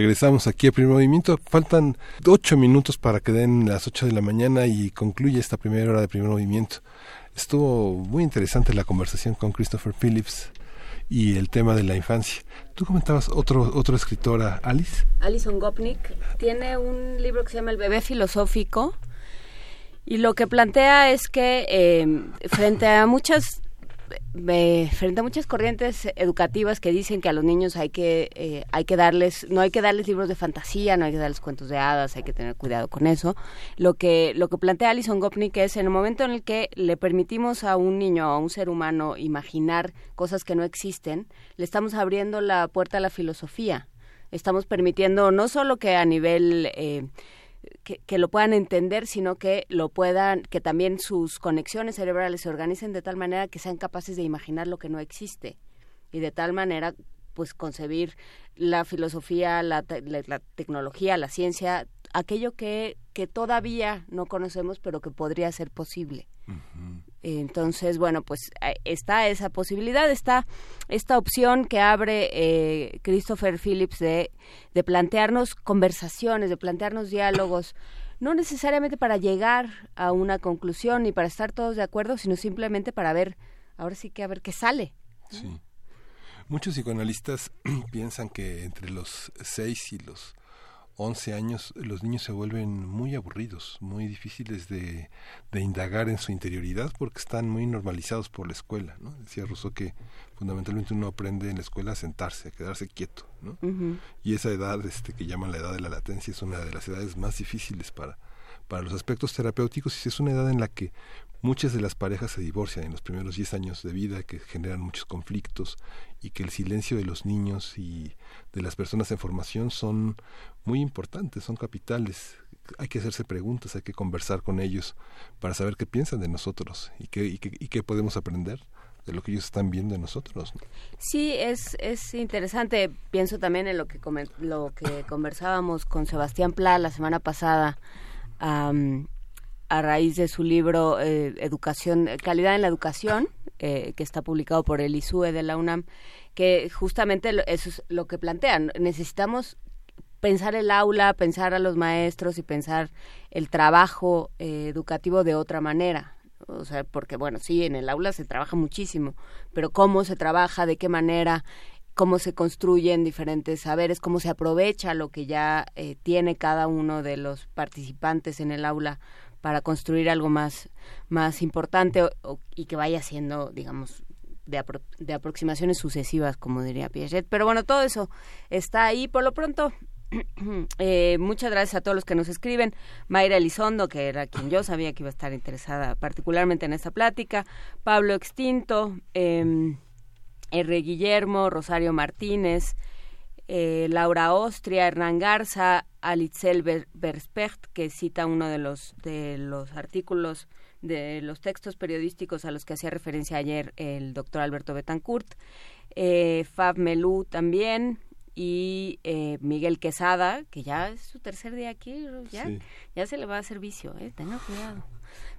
Regresamos aquí a primer movimiento. Faltan ocho minutos para que den las ocho de la mañana y concluye esta primera hora de primer movimiento. Estuvo muy interesante la conversación con Christopher Phillips y el tema de la infancia. Tú comentabas otro otro escritora, Alice. Alison Gopnik tiene un libro que se llama El bebé filosófico y lo que plantea es que eh, frente a muchas frente a muchas corrientes educativas que dicen que a los niños hay que eh, hay que darles no hay que darles libros de fantasía no hay que darles cuentos de hadas hay que tener cuidado con eso. Lo que lo que plantea Alison Gopnik es en el momento en el que le permitimos a un niño a un ser humano imaginar cosas que no existen le estamos abriendo la puerta a la filosofía. Estamos permitiendo no solo que a nivel eh, que, lo puedan entender, sino que lo puedan, que también sus conexiones cerebrales se organicen de tal manera que sean capaces de imaginar lo que no existe y de tal manera pues concebir la filosofía, la, la, tecnología, la ciencia, aquello que, que todavía no conocemos pero que podría ser posible. Entonces, bueno, pues está esa posibilidad, está esta opción que abre eh, Christopher Phillips de, de plantearnos conversaciones, de plantearnos diálogos, no necesariamente para llegar a una conclusión ni para estar todos de acuerdo, sino simplemente para ver, ahora sí que a ver qué sale. Sí. Muchos psicoanalistas piensan que entre los seis y los 11 años los niños se vuelven muy aburridos, muy difíciles de, de, indagar en su interioridad porque están muy normalizados por la escuela. ¿no? Decía Rousseau que fundamentalmente uno aprende en la escuela a sentarse, a quedarse quieto. ¿no? Uh -huh. Y esa edad este, que llaman la edad de la latencia es una de las edades más difíciles para, para los aspectos terapéuticos y es una edad en la que muchas de las parejas se divorcian en los primeros 10 años de vida que generan muchos conflictos y que el silencio de los niños y de las personas en formación son muy importantes, son capitales. Hay que hacerse preguntas, hay que conversar con ellos para saber qué piensan de nosotros y qué, y qué, y qué podemos aprender de lo que ellos están viendo de nosotros. ¿no? Sí, es, es interesante. Pienso también en lo que, lo que conversábamos con Sebastián Pla la semana pasada a raíz de su libro eh, Educación, Calidad en la Educación, eh, que está publicado por el ISUE de la UNAM, que justamente eso es lo que plantean. Necesitamos pensar el aula, pensar a los maestros y pensar el trabajo eh, educativo de otra manera. O sea, porque bueno, sí, en el aula se trabaja muchísimo, pero cómo se trabaja, de qué manera, cómo se construyen diferentes saberes, cómo se aprovecha lo que ya eh, tiene cada uno de los participantes en el aula para construir algo más, más importante o- y que vaya siendo, digamos, de, de aproximaciones sucesivas, como diría Piaget. Pero bueno, todo eso está ahí. Por lo pronto, eh, muchas gracias a todos los que nos escriben. Mayra Elizondo, que era quien yo sabía que iba a estar interesada particularmente en esta plática. Pablo Extinto, eh, R. Guillermo, Rosario Martínez, eh, Laura Austria, Hernán Garza, Alitzel Berspect, que cita uno de los, de los artículos de los textos periodísticos a los que hacía referencia ayer el doctor Alberto Betancourt, eh, Fab Melú también, y eh, Miguel Quesada, que ya es su tercer día aquí, ya, Sí. ya se le va a hacer vicio, eh, tenga cuidado.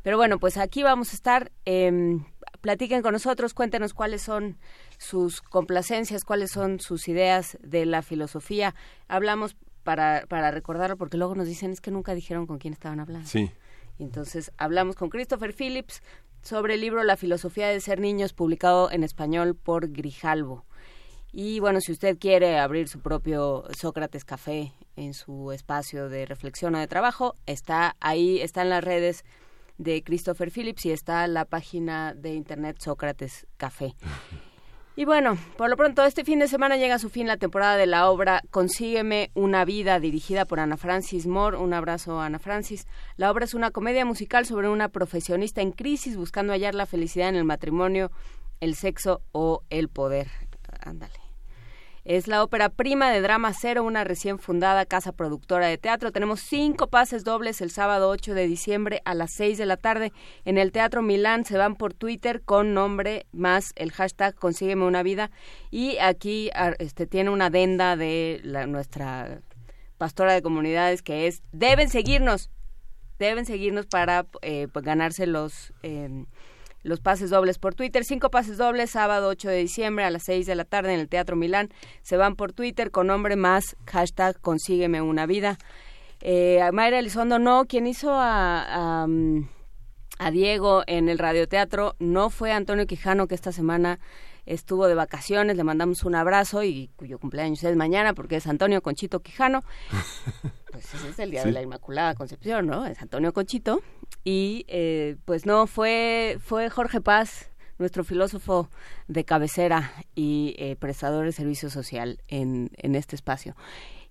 Pero bueno, pues aquí vamos a estar. eh, platiquen con nosotros, cuéntenos cuáles son sus complacencias, cuáles son sus ideas de la filosofía. Hablamos para, para recordarlo, porque luego nos dicen es que nunca dijeron con quién estaban hablando. Sí. Y entonces hablamos con Christopher Phillips sobre el libro La filosofía de ser niños, publicado en español por Grijalvo. Y bueno, si usted quiere abrir su propio Sócrates Café en su espacio de reflexión o de trabajo, está ahí, está en las redes de Christopher Phillips y está la página de internet Sócrates Café. Y bueno, por lo pronto, este fin de semana llega a su fin la temporada de la obra Consígueme una vida, dirigida por Ana Francis Moore. Un abrazo, Ana Francis. La obra es una comedia musical sobre una profesionista en crisis buscando hallar la felicidad en el matrimonio, el sexo o el poder. Ándale. Es la ópera prima de Drama Cero, una recién fundada casa productora de teatro. Tenemos cinco pases dobles el sábado 8 de diciembre a las 6 de la tarde en el Teatro Milán. Se van por Twitter con nombre más el hashtag Consígueme una vida. Y aquí este, tiene una adenda de la, nuestra pastora de comunidades que es, deben seguirnos, deben seguirnos para eh, pues, ganarse los... eh, los pases dobles por Twitter, cinco pases dobles, sábado 8 de diciembre a las 6 de la tarde en el Teatro Milán. Se van por Twitter con nombre más hashtag consígueme una vida. Eh, Mayra Elizondo no, quien hizo a, a, mm, a Diego en el radioteatro no fue Antonio Quijano, que esta semana estuvo de vacaciones, le mandamos un abrazo y cuyo cumpleaños es mañana porque es Antonio Conchito Quijano. Pues ese es el día Sí. de la Inmaculada Concepción, ¿no? Es Antonio Conchito. Y eh, pues no, fue, fue Jorge Paz, nuestro filósofo de cabecera y eh, prestador de servicio social en, en este espacio.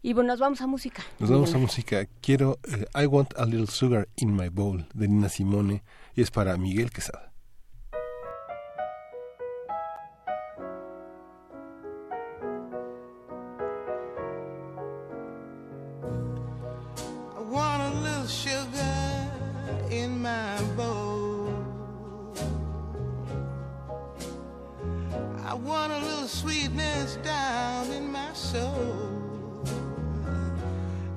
Y bueno, nos vamos a música. Nos vamos a música. Quiero eh, I Want a Little Sugar in My Bowl de Nina Simone y es para Miguel Quesada. I want a little sweetness down in my soul.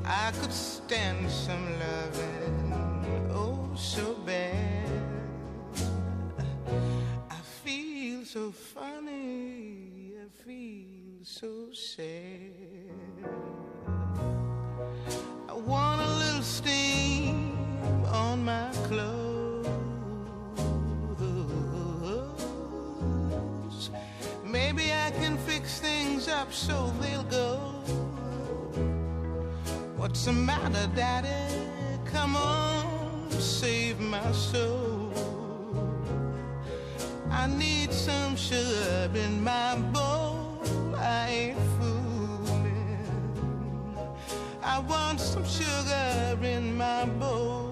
I could stand some loving, oh, so bad. I feel so funny, I feel so sad. I want can fix things up so they'll go. What's the matter, Daddy? Come on, save my soul. I need some sugar in my bowl. I ain't fooling. I want some sugar in my bowl.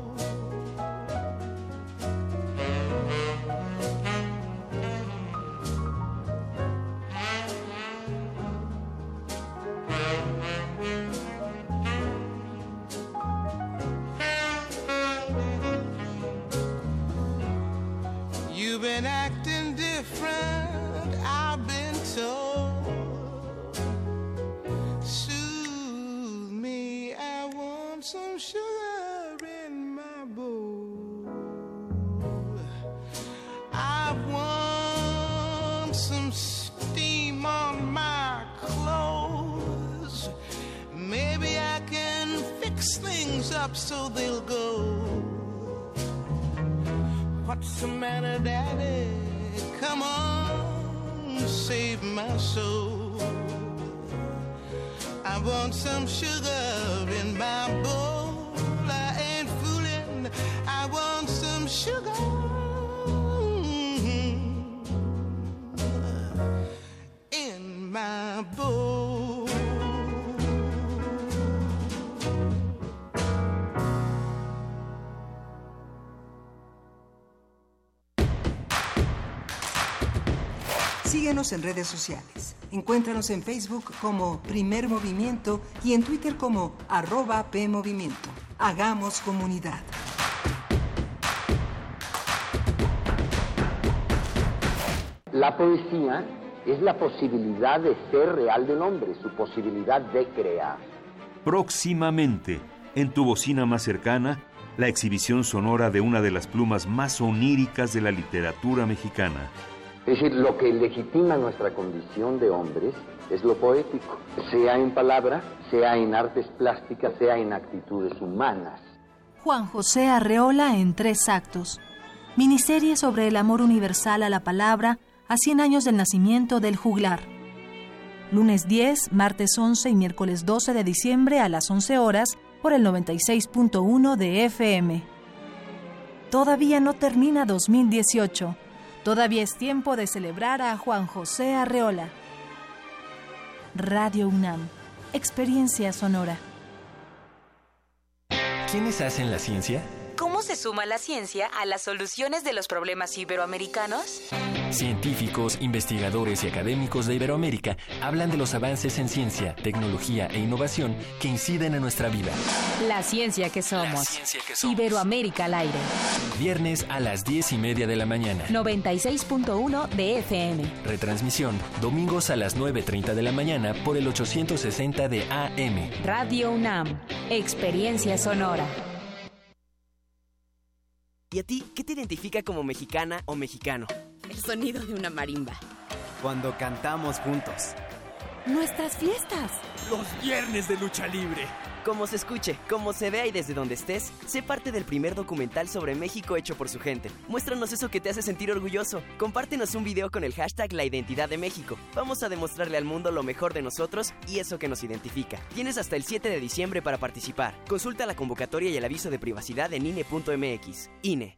Up, so they'll go. What's the matter, Daddy? Come on, save my soul. I want some sugar in my bowl. Síguenos en redes sociales. Encuéntranos en Facebook como Primer Movimiento y en Twitter como arroba PMovimiento. Hagamos comunidad. La poesía es la posibilidad de ser real del hombre, su posibilidad de crear. Próximamente, en tu bocina más cercana, la exhibición sonora de una de las plumas más oníricas de la literatura mexicana. Es decir, lo que legitima nuestra condición de hombres es lo poético, sea en palabra, sea en artes plásticas, sea en actitudes humanas. Juan José Arreola en tres actos. Miniserie sobre el amor universal a la palabra a 100 años del nacimiento del juglar. Lunes 10, martes 11 y miércoles 12 de diciembre a las 11 horas por el 96.1 de FM. Todavía no termina 2018. Todavía es tiempo de celebrar a Juan José Arreola. Radio UNAM. Experiencia sonora. ¿Quiénes hacen la ciencia? ¿Cómo se suma la ciencia a las soluciones de los problemas iberoamericanos? Científicos, investigadores y académicos de Iberoamérica hablan de los avances en ciencia, tecnología e innovación que inciden en nuestra vida. La ciencia que somos. ciencia que somos. Iberoamérica al aire. Viernes a las 10 y media de la mañana. 96.1 de FM. Retransmisión, domingos a las 9.30 de la mañana por el 860 de AM. Radio UNAM. Experiencia sonora. ¿Y a ti qué te identifica como mexicana o mexicano? El sonido de una marimba. Cuando cantamos juntos. Nuestras fiestas. Los viernes de lucha libre. Como se escuche, como se vea y desde donde estés, sé parte del primer documental sobre México hecho por su gente. Muéstranos eso que te hace sentir orgulloso. Compártenos un video con el hashtag La Identidad de México. Vamos a demostrarle al mundo lo mejor de nosotros y eso que nos identifica. Tienes hasta el 7 de diciembre para participar. Consulta la convocatoria y el aviso de privacidad en INE.mx. INE.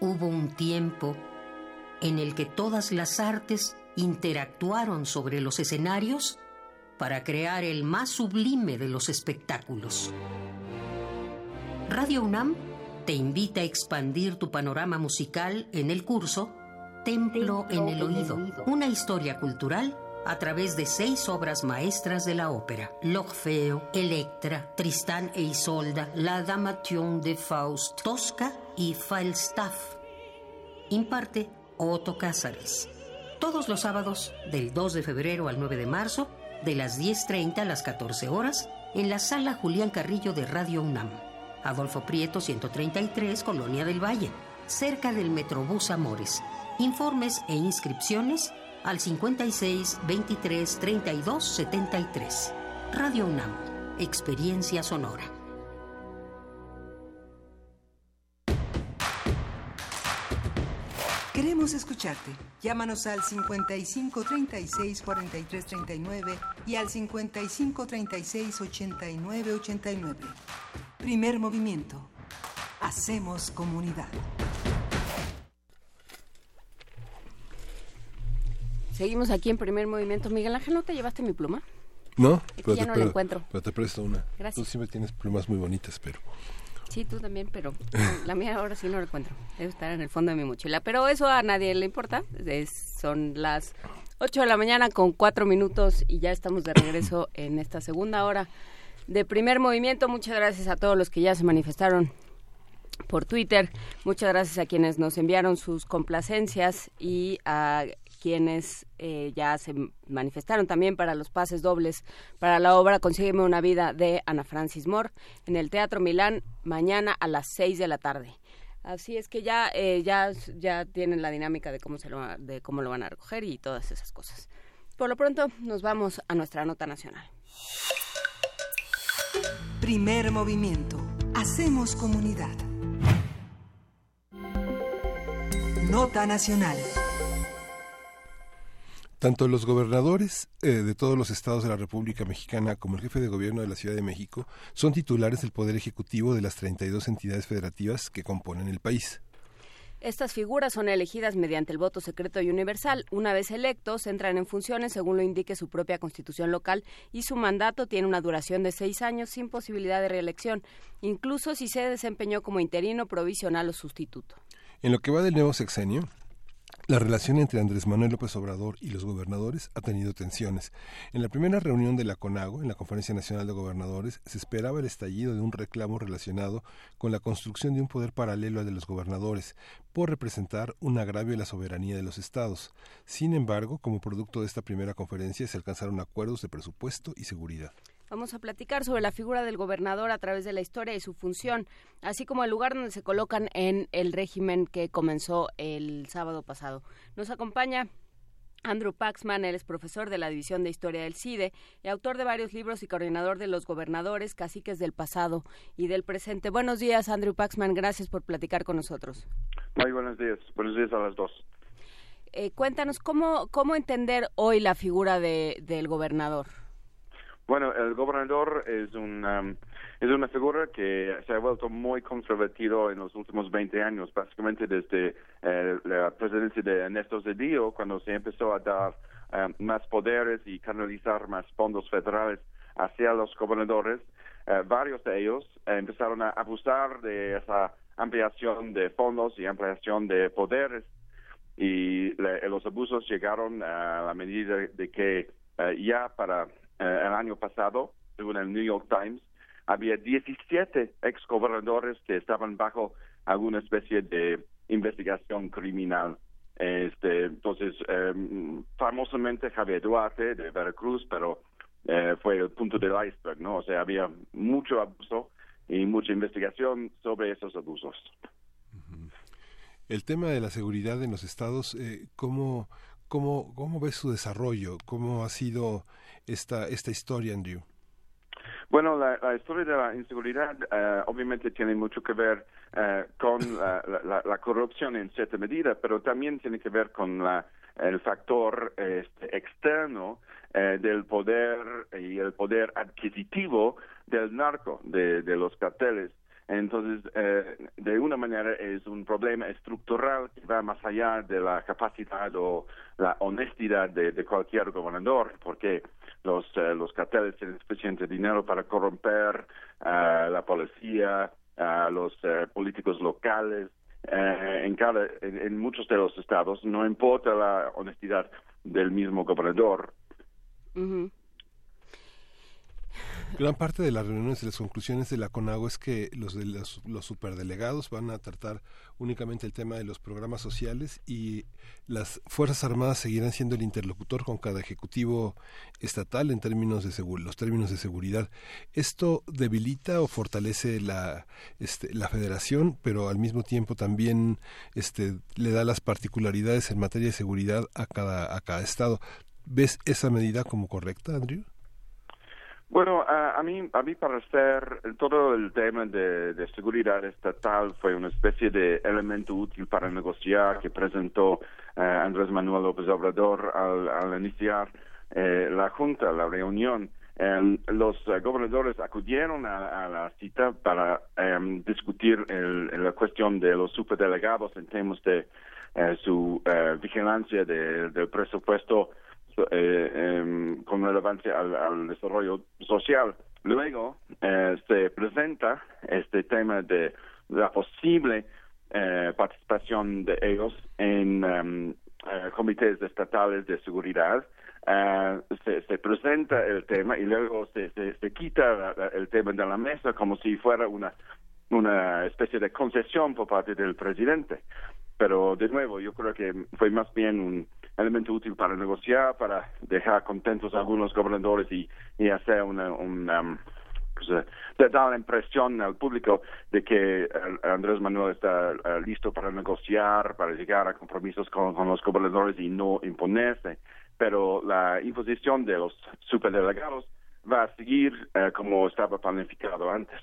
Hubo un tiempo en el que todas las artes interactuaron sobre los escenarios para crear el más sublime de los espectáculos. Radio UNAM te invita a expandir tu panorama musical en el curso Templo, en el Oído, una historia cultural a través de seis obras maestras de la ópera: L'Orfeo, Electra, Tristán e Isolda, La Damation de Faust, Tosca y Falstaff. Imparte Otto Cázares. Todos los sábados, del 2 de febrero al 9 de marzo, de las 10.30 a las 14 horas, en la sala Julián Carrillo de Radio UNAM. Adolfo Prieto 133, Colonia del Valle, cerca del Metrobús Amores. Informes e inscripciones al 56 23 32 73. Radio UNAM, Experiencia Sonora. Queremos escucharte. Llámanos al 55 36 43 39 y al 55 36 89 89. Primer movimiento. Hacemos comunidad. Seguimos aquí en primer movimiento. Miguel Ángel, ¿no te llevaste mi pluma? No, Es que ya no la encuentro. pero te presto una. Gracias. Tú siempre tienes plumas muy bonitas, pero Sí, tú también, pero la mía ahora sí no la encuentro. Debe estar en el fondo de mi mochila. Pero eso a nadie le importa. Es- son las 8 de la mañana con 4 minutos y ya estamos de regreso en esta segunda hora de Primer Movimiento. Muchas gracias a todos los que ya se manifestaron por Twitter. Muchas gracias a quienes nos enviaron sus complacencias y a quienes eh, ya se manifestaron también para los pases dobles para la obra Consígueme una vida de Ana Francis Moore en el Teatro Milán mañana a las 6 de la tarde. Así es que ya eh, ya ya tienen la dinámica de cómo se lo de cómo lo van a recoger y todas esas cosas. Por lo pronto nos vamos a nuestra nota nacional. Primer movimiento. Hacemos comunidad. Nota nacional. Tanto los gobernadores eh, de todos los estados de la República Mexicana como el jefe de gobierno de la Ciudad de México son titulares del Poder Ejecutivo de las 32 entidades federativas que componen el país. Estas figuras son elegidas mediante el voto secreto y universal. Una vez electos, entran en funciones según lo indique su propia constitución local y su mandato tiene una duración de seis años sin posibilidad de reelección, incluso si se desempeñó como interino, provisional o sustituto. En lo que va del nuevo sexenio, la relación entre Andrés Manuel López Obrador y los gobernadores ha tenido tensiones. En la primera reunión de la CONAGO, en la Conferencia Nacional de Gobernadores, se esperaba el estallido de un reclamo relacionado con la construcción de un poder paralelo al de los gobernadores, por representar un agravio a la soberanía de los estados. Sin embargo, como producto de esta primera conferencia se alcanzaron acuerdos de presupuesto y seguridad. Vamos a platicar sobre la figura del gobernador a través de la historia y su función, así como el lugar donde se colocan en el régimen que comenzó el sábado pasado. Nos acompaña Andrew Paxman, él es profesor de la División de Historia del CIDE y autor de varios libros y coordinador de los gobernadores, caciques del pasado y del presente. Buenos días, Andrew Paxman, gracias por platicar con nosotros. Muy buenos días, buenos días a las dos. Eh, cuéntanos, ¿cómo, ¿cómo entender hoy la figura de, del gobernador? Bueno, el gobernador es una, es una figura que se ha vuelto muy controvertido en los últimos 20 años, básicamente desde eh, la presidencia de Ernesto Zedillo, cuando se empezó a dar eh, más poderes y canalizar más fondos federales hacia los gobernadores. Eh, varios de ellos empezaron a abusar de esa ampliación de fondos y ampliación de poderes y los abusos llegaron a la medida de que ya para eh, el año pasado, según el New York Times, había 17 exgobernadores que estaban bajo alguna especie de investigación criminal. Este, entonces, eh, famosamente Javier Duarte de Veracruz, pero eh, fue el punto del iceberg, ¿no? O sea, había mucho abuso y mucha investigación sobre esos abusos. El tema de la seguridad en los estados, eh, ¿cómo, cómo, ¿cómo ves su desarrollo? ¿Cómo ha sido esta, esta historia, Andrew? Bueno, la, la, historia de la inseguridad eh, obviamente tiene mucho que ver eh, con la, la, la, corrupción en cierta medida, pero también tiene que ver con la, el factor este, externo eh, del poder y el poder adquisitivo del narco, de, de los carteles. Entonces, eh, de una manera es un problema estructural que va más allá de la capacidad o la honestidad de, cualquier gobernador, porque los, eh, los carteles tienen suficiente dinero para corromper a la policía, a los eh, políticos locales. Eh, en, cada, en, muchos de los estados no importa la honestidad del mismo gobernador. Uh -huh. Gran parte de las reuniones y las conclusiones de la CONAGO es que los, de los, los, superdelegados van a tratar únicamente el tema de los programas sociales y las Fuerzas Armadas seguirán siendo el interlocutor con cada ejecutivo estatal en términos de los términos de seguridad. ¿Esto debilita o fortalece la, este, la federación, pero al mismo tiempo también este, le da las particularidades en materia de seguridad a cada, a cada estado? ¿Ves esa medida como correcta, Andrew? Bueno, a, a mí, a mí parecer, todo el tema de, seguridad estatal fue una especie de elemento útil para negociar que presentó eh, Andrés Manuel López Obrador al, al iniciar eh, la junta, la reunión. Los gobernadores acudieron a, la cita para em, discutir el, la cuestión de los superdelegados en temas de eh, su eh, vigilancia de, del presupuesto con relevancia al, desarrollo social. Luego eh, se presenta este tema de la posible eh, participación de ellos en um, eh, comités estatales de seguridad, eh, se, se presenta el tema y luego se, se, quita el tema de la mesa como si fuera una, una especie de concesión por parte del presidente. Pero de nuevo, yo creo que fue más bien un elemento útil para negociar, para dejar contentos a algunos gobernadores y, y hacer una, una, um, pues, eh, dar la impresión al público de que eh, Andrés Manuel está eh, listo para negociar, para llegar a compromisos con, con los gobernadores y no imponerse. Pero la imposición de los superdelegados va a seguir como estaba planificado antes.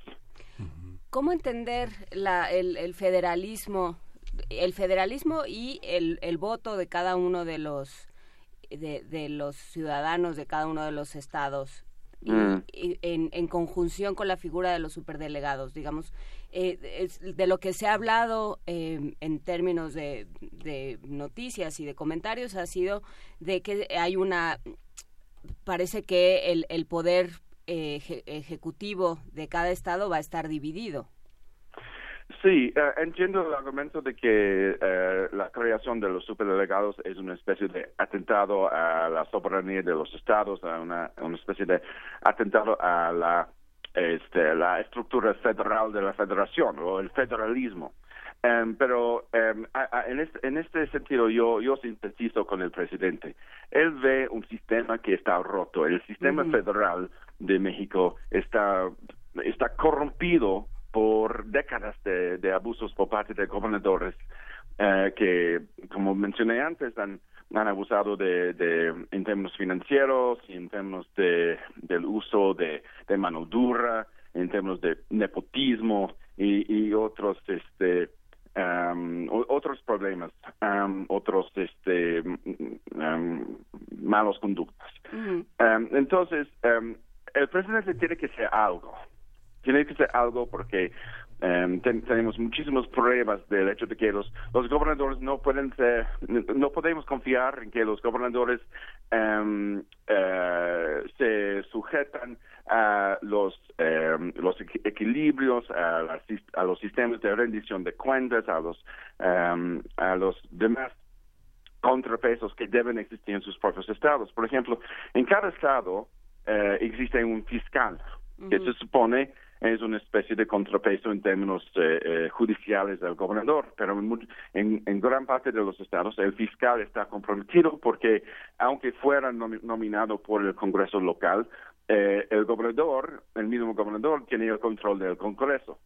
¿Cómo entender la, el federalismo, el federalismo y el, el voto de cada uno de los de, de los ciudadanos de cada uno de los estados y- Mm. y en, en conjunción con la figura de los superdelegados, digamos, eh, es de lo que se ha hablado eh, en términos de, de noticias y de comentarios ha sido de que hay una, parece que el, el poder eh, eje- ejecutivo de cada estado va a estar dividido. Sí, eh, entiendo el argumento de que eh, la creación de los superdelegados es una especie de atentado a la soberanía de los estados, a una, una especie de atentado a la, este, la estructura federal de la federación o el federalismo. Em, pero em, a- a- en, este, en este sentido yo, yo sintetizo con el presidente. Él ve un sistema que está roto. El sistema federal de México está, está corrompido por décadas de, de abusos por parte de gobernadores eh, que, como mencioné antes, han, han abusado de, de, en términos financieros y en términos de, del uso de, de mano dura, en términos de nepotismo y, y otros este um, otros problemas, um, otros este um, malos conductas. Um, entonces, el presidente tiene que ser algo. Tiene que ser algo porque um, ten- tenemos muchísimas pruebas del hecho de que los, los gobernadores no pueden ser, no podemos confiar en que los gobernadores um, eh, se sujetan a los, um, los equi- equilibrios, a, sis- a los sistemas de rendición de cuentas, a los, a los demás contrapesos que deben existir en sus propios estados. Por ejemplo, en cada estado eh, existe un fiscal que se supone es una especie de contrapeso en términos eh, eh, judiciales del gobernador, pero en, en, en gran parte de los estados el fiscal está comprometido porque aunque fuera nomi- nominado por el Congreso local, eh, el gobernador, el mismo gobernador, tiene el control del Congreso.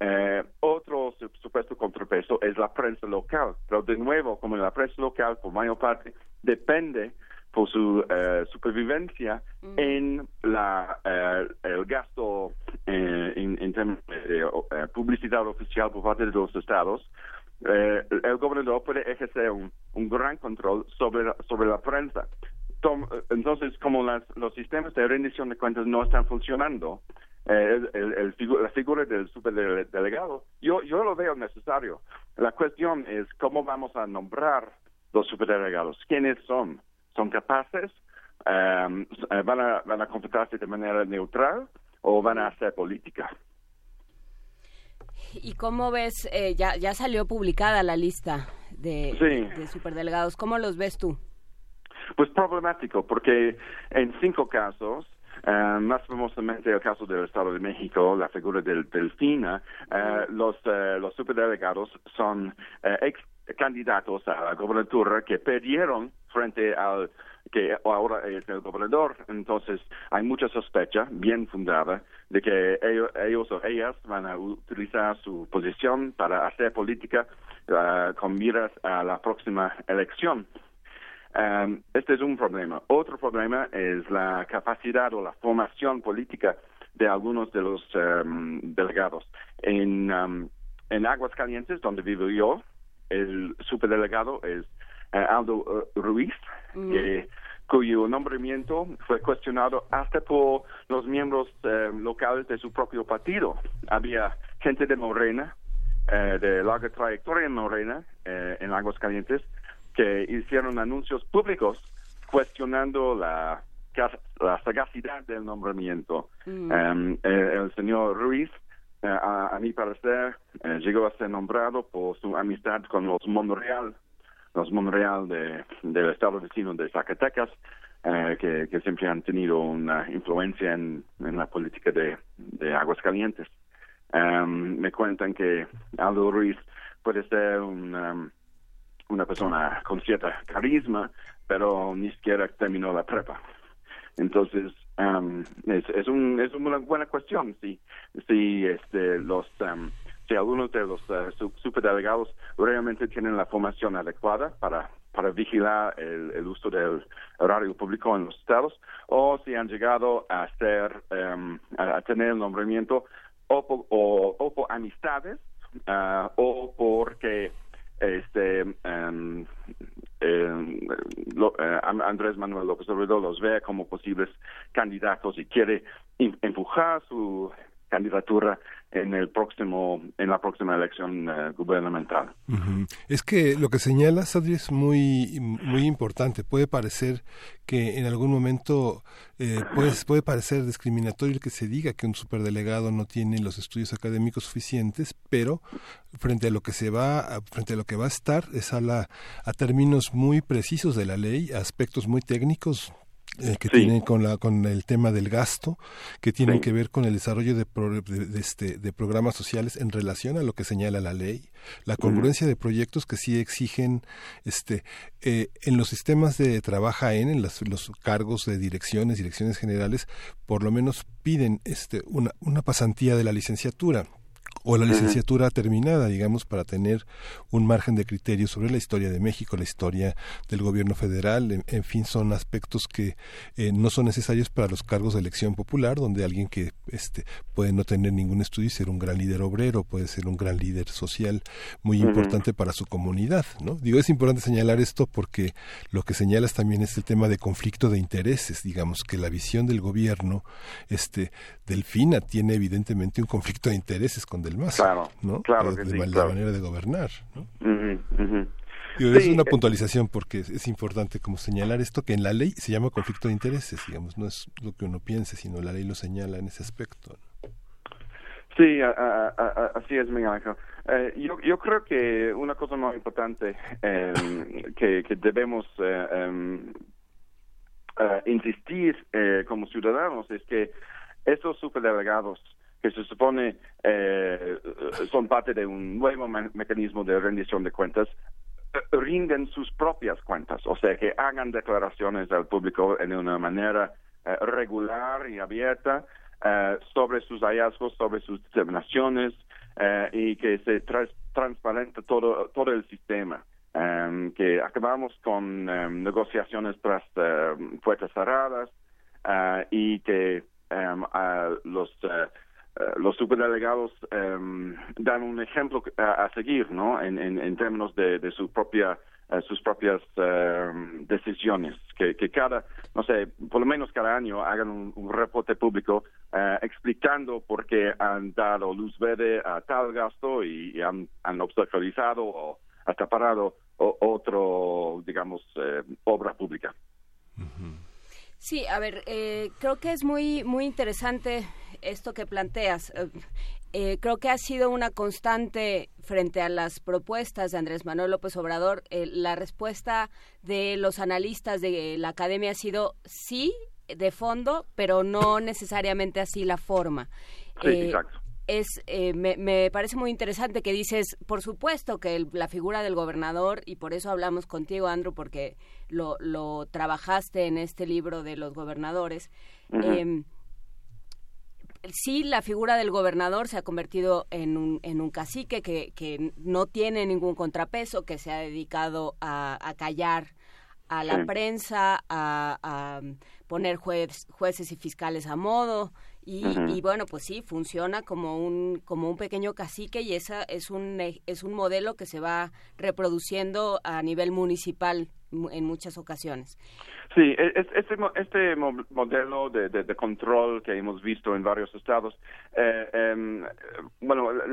Eh, otro su- supuesto contrapeso es la prensa local, pero de nuevo, como la prensa local, por mayor parte, depende por su eh, supervivencia en la eh, el gasto eh, en, en términos de publicidad oficial por parte de los estados. Eh, el gobernador puede ejercer un, un gran control sobre la, sobre la prensa. Tom- entonces, como las, los sistemas de rendición de cuentas no están funcionando, eh, el, el- el figu- la figura del superdelegado, yo, yo lo veo necesario. La cuestión es cómo vamos a nombrar los superdelegados. ¿Quiénes son? ¿Son capaces? Um, ¿van, a, ¿Van a comportarse de manera neutral o van a hacer política? ¿Y cómo ves, eh, ya, ya salió publicada la lista de, Sí. de superdelegados, ¿cómo los ves tú? Pues problemático, porque en cinco casos, eh, más famosamente el caso del Estado de México, la figura del Delfina, eh, los, eh, los superdelegados son ex candidatos a la gobernatura que perdieron frente al que ahora es el gobernador. Entonces hay mucha sospecha, bien fundada, de que ellos, ellos o ellas van a utilizar su posición para hacer política eh, con miras a la próxima elección. Um, este es un problema. Otro problema es la capacidad o la formación política de algunos de los um, delegados. En, um, en Aguascalientes, donde vivo yo, el superdelegado es eh, Aldo eh, Ruiz, que- cuyo nombramiento fue cuestionado hasta por los miembros eh, locales de su propio partido. Había gente de Morena, eh, de larga trayectoria en Morena, eh, en Aguascalientes, que hicieron anuncios públicos cuestionando la, la sagacidad del nombramiento. Um, el señor Ruiz, a, a mi parecer, eh, llegó a ser nombrado por su amistad con los Monreal, los Monreal de, del estado vecino de Zacatecas, eh, que, siempre han tenido una influencia en, la política de, de Aguascalientes. Um, me cuentan que Aldo Ruiz puede ser um, una persona con cierta carisma, pero ni siquiera terminó la prepa. Entonces, um, es, es, un, es una buena cuestión si, si este, los um, si algunos de los uh, su- superdelegados realmente tienen la formación adecuada para para vigilar el, el uso del horario público en los estados o si han llegado a ser um, a, tener el nombramiento o por, o, o por amistades ah, o porque este em, lo- eh, Andrés Manuel López Obrador los ve como posibles candidatos y quiere em- empujar su candidatura en el próximo en la próxima elección eh, gubernamental. Es que lo que señalas, Adri, es muy, muy importante. Puede parecer que en algún momento eh, puede, puede parecer discriminatorio el que se diga que un superdelegado no tiene los estudios académicos suficientes, pero frente a lo que se va, frente a lo que va a estar es a la a términos muy precisos de la ley, a aspectos muy técnicos eh, que tienen con la con el tema del gasto que tienen Sí. que ver con el desarrollo de, pro- de, de este de programas sociales en relación a lo que señala la ley la congruencia de proyectos que sí exigen este eh, en los sistemas de trabaja en en las- los cargos de direcciones direcciones generales por lo menos piden este una una pasantía de la licenciatura o la licenciatura terminada, digamos, para tener un margen de criterio sobre la historia de México, la historia del gobierno federal, en, en fin, son aspectos que eh, no son necesarios para los cargos de elección popular, donde alguien que este puede no tener ningún estudio y ser un gran líder obrero, puede ser un gran líder social muy importante para su comunidad, ¿no? Digo, es importante señalar esto porque lo que señalas también es el tema de conflicto de intereses, digamos que la visión del gobierno, este, Delfina tiene evidentemente un conflicto de intereses con Del Mazo, Claro, ¿no? claro que de sí, la claro. manera de gobernar, ¿no? Ujú, ujú. Digo, es Sí, una eh, puntualización porque es, es importante como señalar esto que en la ley se llama conflicto de intereses, digamos, no es lo que uno piense, sino la ley lo señala en ese aspecto. ¿no? Sí, a- a- a- a- así es, Miguel Ángel. Eh, yo, yo creo que una cosa muy importante eh, que, que debemos eh, em, eh, insistir eh, como ciudadanos es que estos superdelegados que se supone eh, son parte de un nuevo me- mecanismo de rendición de cuentas, eh, rinden sus propias cuentas, o sea, que hagan declaraciones al público en una manera eh, regular y abierta eh, sobre sus hallazgos, sobre sus determinaciones eh, y que se tras- transparente todo, todo el sistema. Em, que acabamos con em, negociaciones tras em, puertas cerradas eh, y que em, a los eh, los superdelegados em, dan un ejemplo a, seguir, ¿no? En, en, en términos de, de su propia eh, sus propias em, decisiones, que, que cada, no sé, por lo menos cada año hagan un, reporte público eh, explicando por qué han dado luz verde a tal gasto y, han, han obstaculizado o hasta parado o- otro, digamos, obra pública. Sí, a ver, eh, creo que es muy, muy interesante esto que planteas. Eh, eh, creo que ha sido una constante frente a las propuestas de Andrés Manuel López Obrador. Eh, la respuesta de los analistas de la academia ha sido sí, de fondo, pero no necesariamente así la forma. Sí, Eh, exacto. Es eh, me, me parece muy interesante que dices, por supuesto que el- la figura del gobernador, y por eso hablamos contigo, Andrew, porque lo, lo trabajaste en este libro de los gobernadores. Em, sí, la figura del gobernador se ha convertido en un, en un cacique que, que no tiene ningún contrapeso, que se ha dedicado a, a callar a la Sí. prensa, a, a poner juez- jueces y fiscales a modo. Y, y bueno, pues sí, funciona como un, como un pequeño cacique y esa es un, e- es un modelo que se va reproduciendo a nivel municipal mu- en muchas ocasiones. Sí, e- es- este, este mo- modelo de, de- de control que hemos visto en varios estados, eh, em, bueno, la,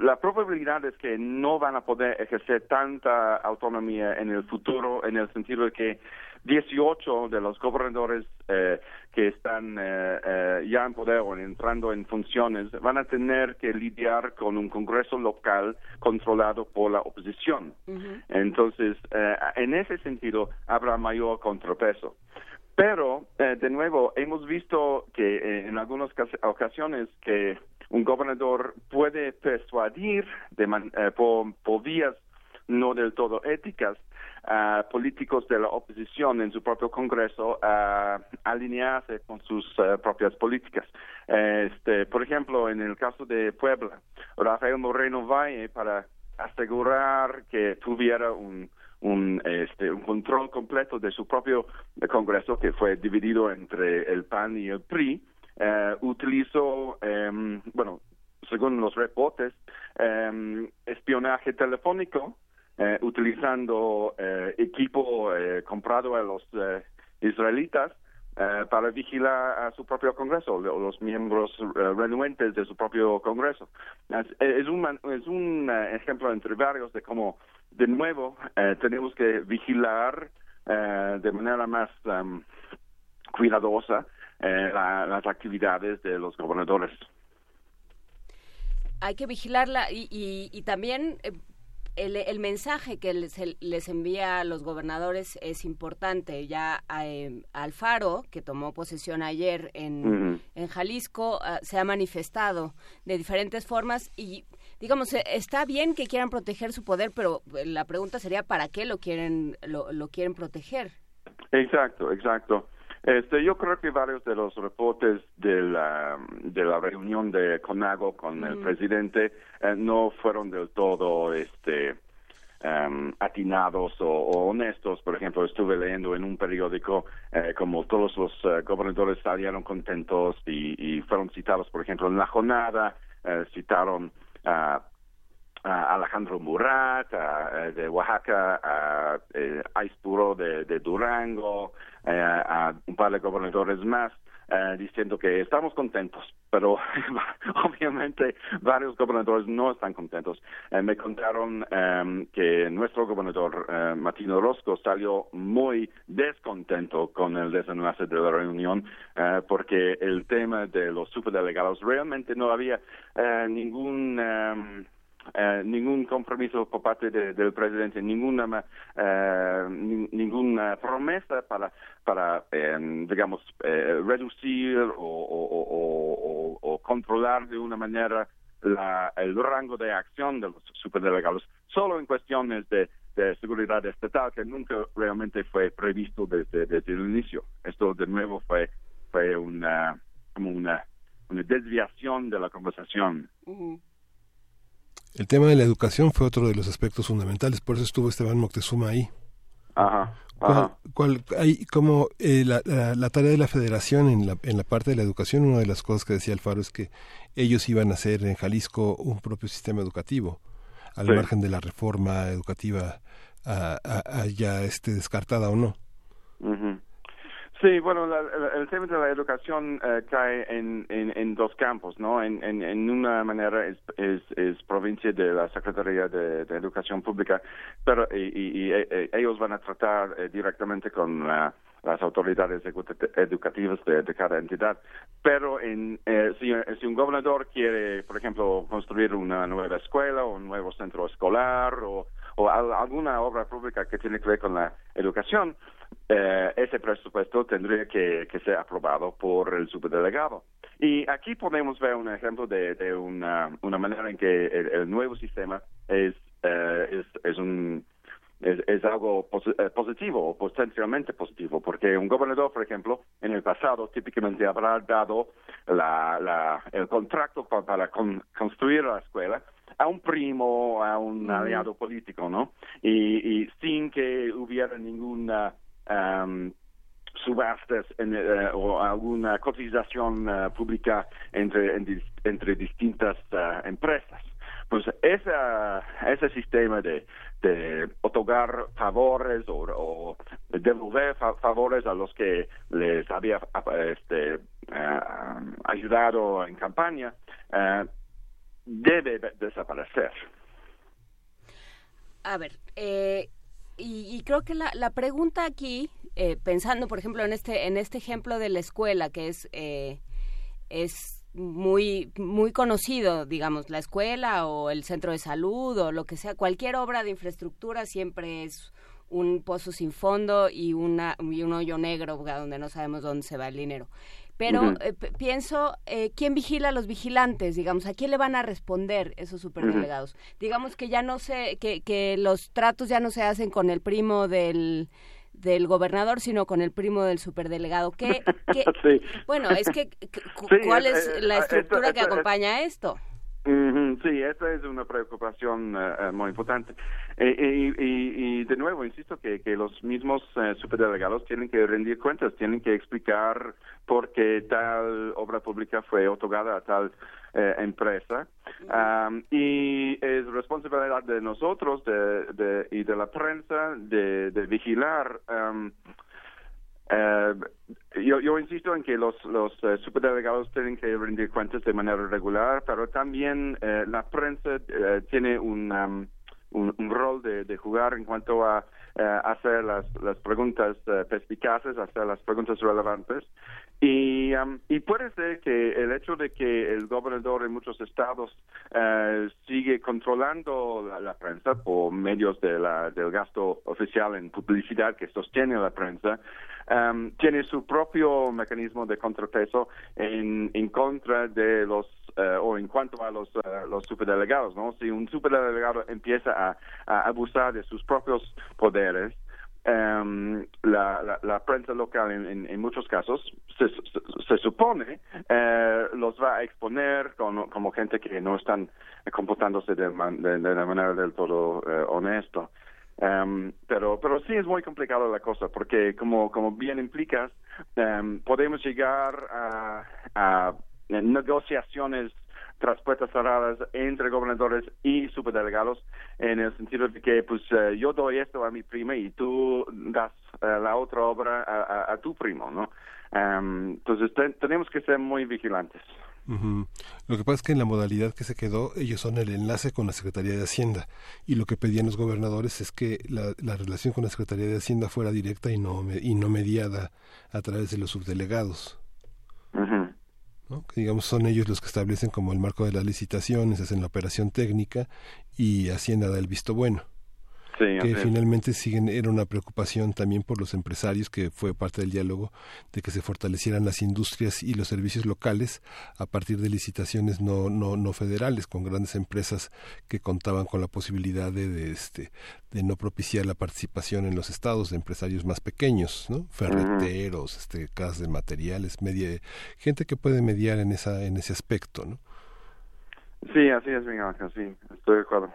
la probabilidad es que no van a poder ejercer tanta autonomía en el futuro, en el sentido de que 18 de los gobernadores eh, que están eh, eh, ya en poder o entrando en funciones van a tener que lidiar con un Congreso local controlado por la oposición. Entonces, eh, en ese sentido, habrá mayor contrapeso. Pero, eh, de nuevo, hemos visto que en algunas cas- ocasiones que un gobernador puede persuadir de man- por, por vías no del todo éticas a políticos de la oposición en su propio Congreso a alinearse con sus eh, propias políticas. Este, por ejemplo, en el caso de Puebla, Rafael Moreno Valle, para asegurar que tuviera un, un, este, un control completo de su propio Congreso, que fue dividido entre el PAN y el PRI, eh, utilizó, em, bueno, según los reportes, em, espionaje telefónico, eh, utilizando eh, equipo eh, comprado a los israelitas para vigilar a su propio Congreso, los miembros renuentes de su propio Congreso. Es, un, es un ejemplo entre varios de cómo, de nuevo, tenemos que vigilar de manera más em, cuidadosa la- las actividades de los gobernadores. hay que vigilarla y, y, y también el, el mensaje que les, les envía a los gobernadores es importante. Ya eh, Alfaro, que tomó posesión ayer en, en Jalisco, ah, se ha manifestado de diferentes formas y digamos eh, está bien que quieran proteger su poder, pero eh, la pregunta sería para qué lo quieren lo, lo quieren proteger. Exacto, exacto. Este, yo creo que varios de los reportes de la, de la reunión de CONAGO con el presidente eh, no fueron del todo este, em, atinados o, o honestos. Por ejemplo, estuve leyendo en un periódico eh, como todos los eh, gobernadores salieron contentos y, y fueron citados, por ejemplo, en la jornada, eh, citaron a a Alejandro Murat a- a- de Oaxaca, a eh, Aispuro de, de Durango, eh, a un par de gobernadores más, eh, diciendo que estamos contentos, pero obviamente varios gobernadores no están contentos. Eh, me contaron em, que nuestro gobernador eh, Martín Orozco salió muy descontento con el desenlace de la reunión eh, porque el tema de los superdelegados realmente no había eh, ningún em, eh, ningún compromiso por parte de- del presidente, ninguna eh, ni- ninguna promesa para para eh, digamos eh, reducir o- o controlar de una manera la- el rango de acción de los superdelegados, solo en cuestiones de, de seguridad estatal que nunca realmente fue previsto desde, desde el inicio. Esto de nuevo fue fue una como una una desviación de la conversación. El tema de la educación fue otro de los aspectos fundamentales, por eso estuvo Esteban Moctezuma ahí. Ajá. ¿Cuál, Ajá. cuál- hay como eh, la, la- la tarea de la federación en la, en la parte de la educación, una de las cosas que decía Alfaro es que ellos iban a hacer en Jalisco un propio sistema educativo, al Sí. margen de la reforma educativa ya esté descartada o no. Ujú. Sí, bueno, la- la- el tema de la educación eh, cae en, en, en dos campos, ¿no? En, en, una manera es, es, es provincia de la Secretaría de, Educación Pública, pero y, y- y, eh, eh, ellos van a tratar eh, directamente con la- las autoridades edu- educativas de, de cada entidad. Pero en, eh, si, si un gobernador quiere, por ejemplo, construir una nueva escuela o un nuevo centro escolar o, o al- alguna obra pública que tiene que ver con la educación, eh, ese presupuesto tendría que, que ser aprobado por el subdelegado. Y aquí podemos ver un ejemplo de, una, una manera en que el, nuevo sistema es, eh, es, es un es, algo posi- eh, positivo potencialmente positivo, porque un gobernador, por ejemplo, en el pasado típicamente habrá dado la, la, el contrato pa- para con- construir la escuela a un primo, a un Ujú. aliado político, ¿no? Y, y sin que hubiera ninguna am, subastas en, eh, o alguna cotización eh, pública entre, en entre distintas eh, empresas. Pues esa, ese sistema de, de otorgar favores o, o devolver fa- favores a los que les había este, eh, ayudado en campaña debe de- desaparecer. A ver, eh, y, y creo que la, la pregunta aquí eh, pensando, por ejemplo, en este en este ejemplo de la escuela que es eh, es muy muy conocido, digamos, la escuela o el centro de salud o lo que sea, cualquier obra de infraestructura siempre es un pozo sin fondo y una y un hoyo negro donde no sabemos dónde se va el dinero. Pero eh, pienso, eh, ¿quién vigila a los vigilantes? Digamos, ¿a quién le van a responder esos superdelegados? Digamos que ya no se, que, que los tratos ya no se hacen con el primo del del gobernador, sino con el primo del superdelegado. ¿Qué, qué- Sí. Bueno, es que, Sí, ¿cuál es- es eh, la eh, estructura esto- que esto- acompaña a esto? Sí, esta es una preocupación eh, eh, muy importante. Eh, y, y- y de nuevo, insisto que, que los mismos eh, superdelegados tienen que rendir cuentas, tienen que explicar por qué tal obra pública fue otorgada a tal eh, empresa. Am, y es responsabilidad de nosotros de, de- y de la prensa de, de vigilar. am, eh, yo, yo insisto en que los, los eh, superdelegados tienen que rendir cuentas de manera regular, pero también eh, la prensa eh, tiene un, um, un, rol de, de jugar en cuanto a hacer las, las preguntas eh, perspicaces, hacer las preguntas relevantes. Y, um, y puede ser que el hecho de que el gobernador en muchos estados eh, sigue controlando la, la prensa por medios de la, del gasto oficial en publicidad que sostiene la prensa, um, tiene su propio mecanismo de contrapeso en, en contra de los eh, o en cuanto a los, eh, los superdelegados, ¿no? Si un superdelegado empieza a, abusar de sus propios poderes, em, la, la, prensa local en, en, muchos casos se, se, se supone eh, los va a exponer como, como gente que no están comportándose de, man- de, la manera del todo eh, honesto. Em, pero pero sí es muy complicado la cosa porque como como bien implicas em, podemos llegar a, a negociaciones tras puertas cerradas entre gobernadores y superdelegados en el sentido de que pues eh, yo doy esto a mi prima y tú das eh, la otra obra a, tu primo no Em, entonces te- tenemos que ser muy vigilantes Ujú. Lo que pasa es que en la modalidad que se quedó, ellos son el enlace con la Secretaría de Hacienda. Y lo que pedían los gobernadores es que la, la relación con la Secretaría de Hacienda fuera directa y no, y no mediada a través de los subdelegados. Que digamos son ellos los que establecen como el marco de las licitaciones, hacen la operación técnica y Hacienda da el visto bueno. Sí, que finalmente siguen era una preocupación también por los empresarios que fue parte del diálogo de que se fortalecieran las industrias y los servicios locales a partir de licitaciones no no no federales con grandes empresas que contaban con la posibilidad de, de, este de no propiciar la participación en los estados de empresarios más pequeños no ferreteros este casas de materiales media gente que puede mediar en esa en ese aspecto no sí así es Ángel sí estoy de acuerdo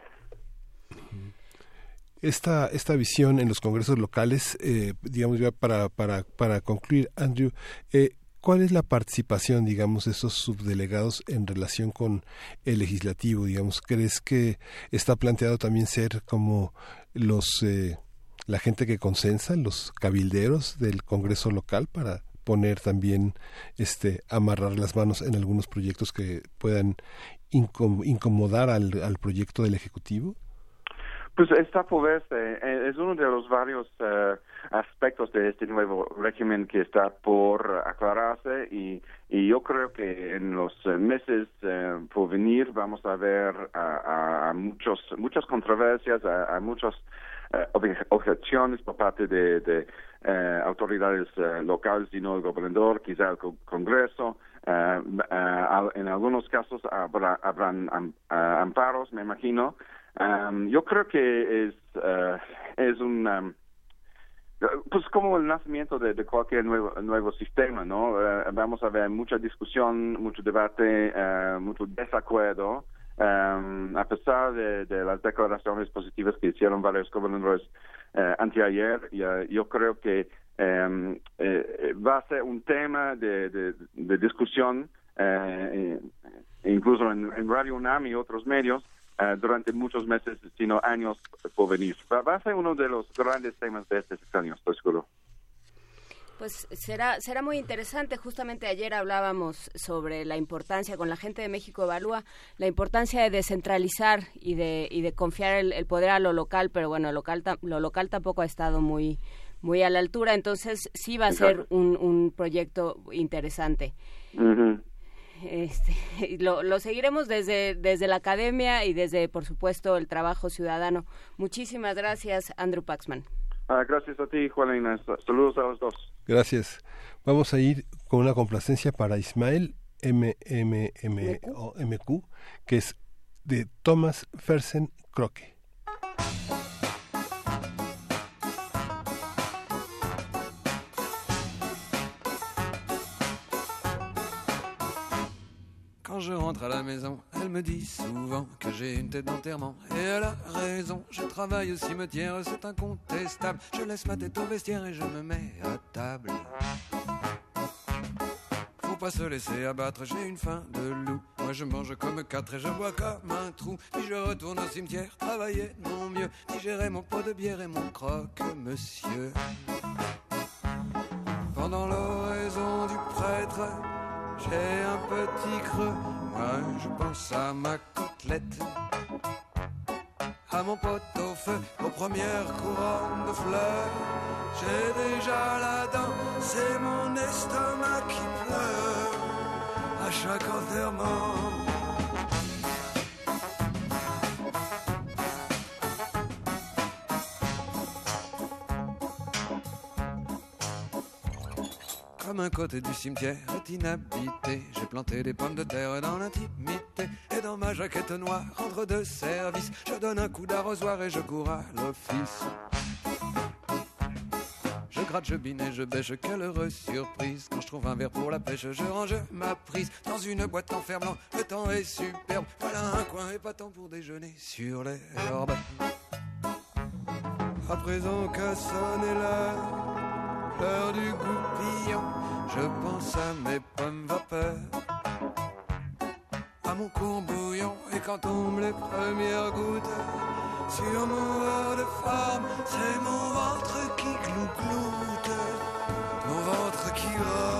esta, esta visión en los congresos locales, eh, digamos ya para, para, para concluir, Andrew, eh, ¿cuál es la participación, digamos, de esos subdelegados en relación con el legislativo? Digamos, ¿crees que está planteado también ser como los eh, la gente que consensa, los cabilderos del Congreso local para poner también este amarrar las manos en algunos proyectos que puedan incom- incomodar al, al proyecto del ejecutivo? Pues está por verse. Eh, Es uno de los varios eh, aspectos de este nuevo régimen que está por aclararse y, y yo creo que en los eh, meses eh, por venir vamos a ver a, muchos, muchas controversias, a, a muchas eh, obje- objeciones por parte de, de, eh, autoridades eh, locales y no el gobernador, quizá el co- Congreso. Eh, eh, en algunos casos habrá, habrán am- amparos, me imagino. Um, yo creo que es, eh, es un... pues como el nacimiento de, cualquier nuevo, nuevo sistema, ¿no? Eh, vamos a ver mucha discusión, mucho debate, eh, mucho desacuerdo, um, a pesar de, las declaraciones positivas que hicieron varios gobernadores eh, anteayer, yo creo que em, va a ser un tema de, de, discusión, incluso en, en Radio UNAM y otros medios, eh, durante muchos meses, sino años por venir. Va, va a ser uno de los grandes temas de este sexenio, estoy seguro. Pues será será muy interesante. Justamente ayer hablábamos sobre la importancia con la gente de México Evalúa la importancia de descentralizar y de y de confiar el, el poder a lo local, pero bueno, local tam- lo local tampoco ha estado muy muy a la altura. Entonces sí va a ser un, un proyecto interesante. Este, lo, lo seguiremos desde, desde la academia y desde, por supuesto, el trabajo ciudadano. Muchísimas gracias, Andrew Paxman. Ah, gracias a ti, Juanina. Saludos a los dos. Gracias. Vamos a ir con una complacencia para Ismael MMMQ, que es de Thomas Fersen Croque. Quand je rentre à la maison, elle me dit souvent que j'ai une tête d'enterrement. Et elle a raison, je travaille au cimetière, c'est incontestable. Je laisse ma tête au vestiaire et je me mets à table. Faut pas se laisser abattre, j'ai une faim de loup. Moi je mange comme quatre et je bois comme un trou. Puis je retourne au cimetière, travailler mon mieux, digérer mon pot de bière et mon croque-monsieur. Pendant l'oraison du prêtre, j'ai un petit creux. Moi, je pense à ma côtelette. À mon pot au feu, aux premières couronnes de fleurs. J'ai déjà la dent, c'est mon estomac qui pleure. À chaque enterrement. Comme un côté du cimetière est inhabité, j'ai planté des pommes de terre dans l'intimité. Et dans ma jaquette noire, entre deux services, je donne un coup d'arrosoir et je cours à l'office. Je gratte, je bine et je bêche, quelle heureuse surprise. Quand je trouve un verre pour la pêche, je range ma prise dans une boîte en fer blanc. Le temps est superbe, voilà un coin épatant pour déjeuner sur l'herbe. À présent qu'a sonné l'heure, du goupillon, je pense à mes pommes vapeur, à mon courbouillon, et quand tombent les premières gouttes sur mon verre de forme, c'est mon ventre qui glouglou-gloute, mon ventre qui grogne.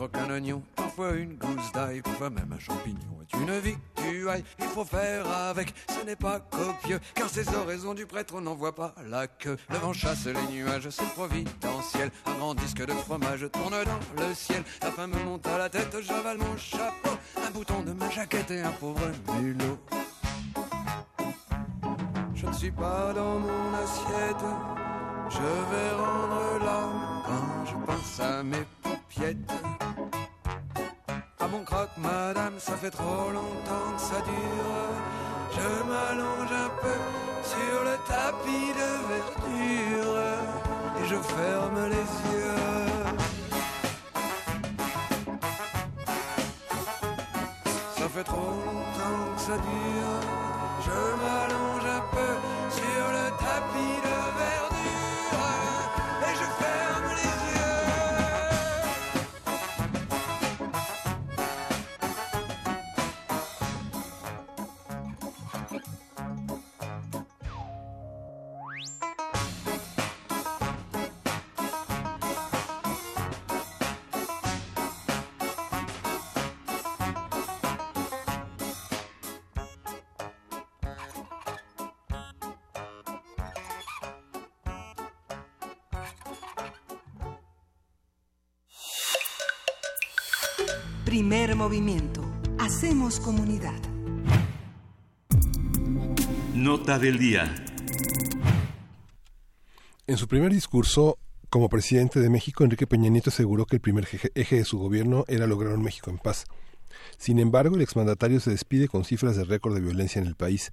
Oignon, parfois une gousse d'ail, parfois même un champignon est une victuaille. Il faut faire avec, ce n'est pas copieux, car ces oraisons du prêtre on n'en voit pas la queue. Le vent chasse les nuages, c'est providentiel. Un grand disque de fromage tourne dans le ciel. La faim me monte à la tête, j'avale mon chapeau, un bouton de ma jaquette et un pauvre mulot. Je ne suis pas dans mon assiette, je vais rendre l'âme quand je pense à mes paupiettes. Mon croque, madame, ça fait trop longtemps que ça dure. Je m'allonge un peu sur le tapis de verdure et je ferme les yeux. Ça fait trop longtemps que ça dure. Je m'allonge movimiento. Hacemos comunidad. Nota del día. En su primer discurso como presidente de México, Enrique Peña Nieto aseguró que el primer eje eje de su gobierno era lograr un México en paz. Sin embargo, el exmandatario se despide con cifras de récord de violencia en el país.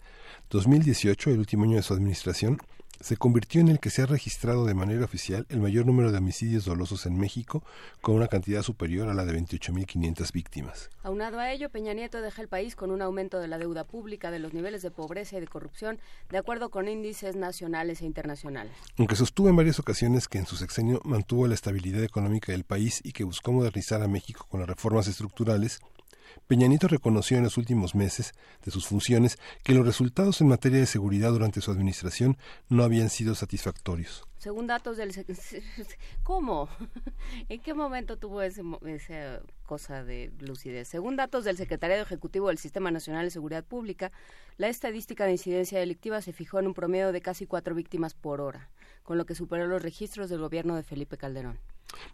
2018, el último año de su administración, se convirtió en el que se ha registrado de manera oficial el mayor número de homicidios dolosos en México, con una cantidad superior a la de 28.500 víctimas. Aunado a ello, Peña Nieto deja el país con un aumento de la deuda pública, de los niveles de pobreza y de corrupción, de acuerdo con índices nacionales e internacionales. Aunque sostuvo en varias ocasiones que en su sexenio mantuvo la estabilidad económica del país y que buscó modernizar a México con las reformas estructurales, Peña Nieto reconoció en los últimos meses de sus funciones que los resultados en materia de seguridad durante su administración no habían sido satisfactorios. Según datos del... ¿Cómo? ¿En qué momento tuvo ese, esa cosa de lucidez? Según datos del Secretariado Ejecutivo del Sistema Nacional de Seguridad Pública, la estadística de incidencia delictiva se fijó en un promedio de casi cuatro víctimas por hora, con lo que superó los registros del gobierno de Felipe Calderón.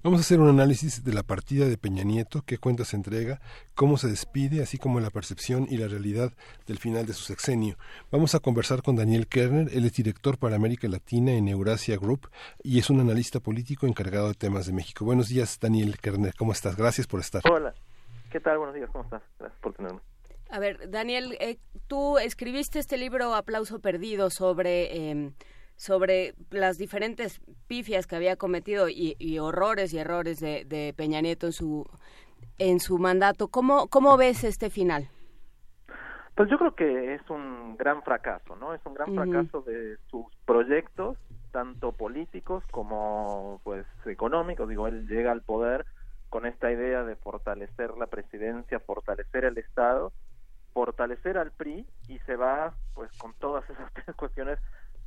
Vamos a hacer un análisis de la partida de Peña Nieto, qué cuenta se entrega, cómo se despide, así como la percepción y la realidad del final de su sexenio. Vamos a conversar con Daniel Kerner, él es director para América Latina en Eurasia Group y es un analista político encargado de temas de México. Buenos días, Daniel Kerner, ¿cómo estás? Gracias por estar. Hola, ¿qué tal? Buenos días, ¿cómo estás? Gracias por tenerme. A ver, Daniel, eh, tú escribiste este libro Aplauso Perdido sobre... Eh, sobre las diferentes pifias que había cometido y, horrores y errores de, Peña Nieto en su en su mandato. ¿Cómo, ¿Cómo ves este final? Pues yo creo que es un gran fracaso, ¿no? Es un gran fracaso de sus proyectos, tanto políticos como pues económicos. Digo, él llega al poder con esta idea de fortalecer la presidencia, fortalecer el Estado, fortalecer al PRI y se va pues con todas esas tres cuestiones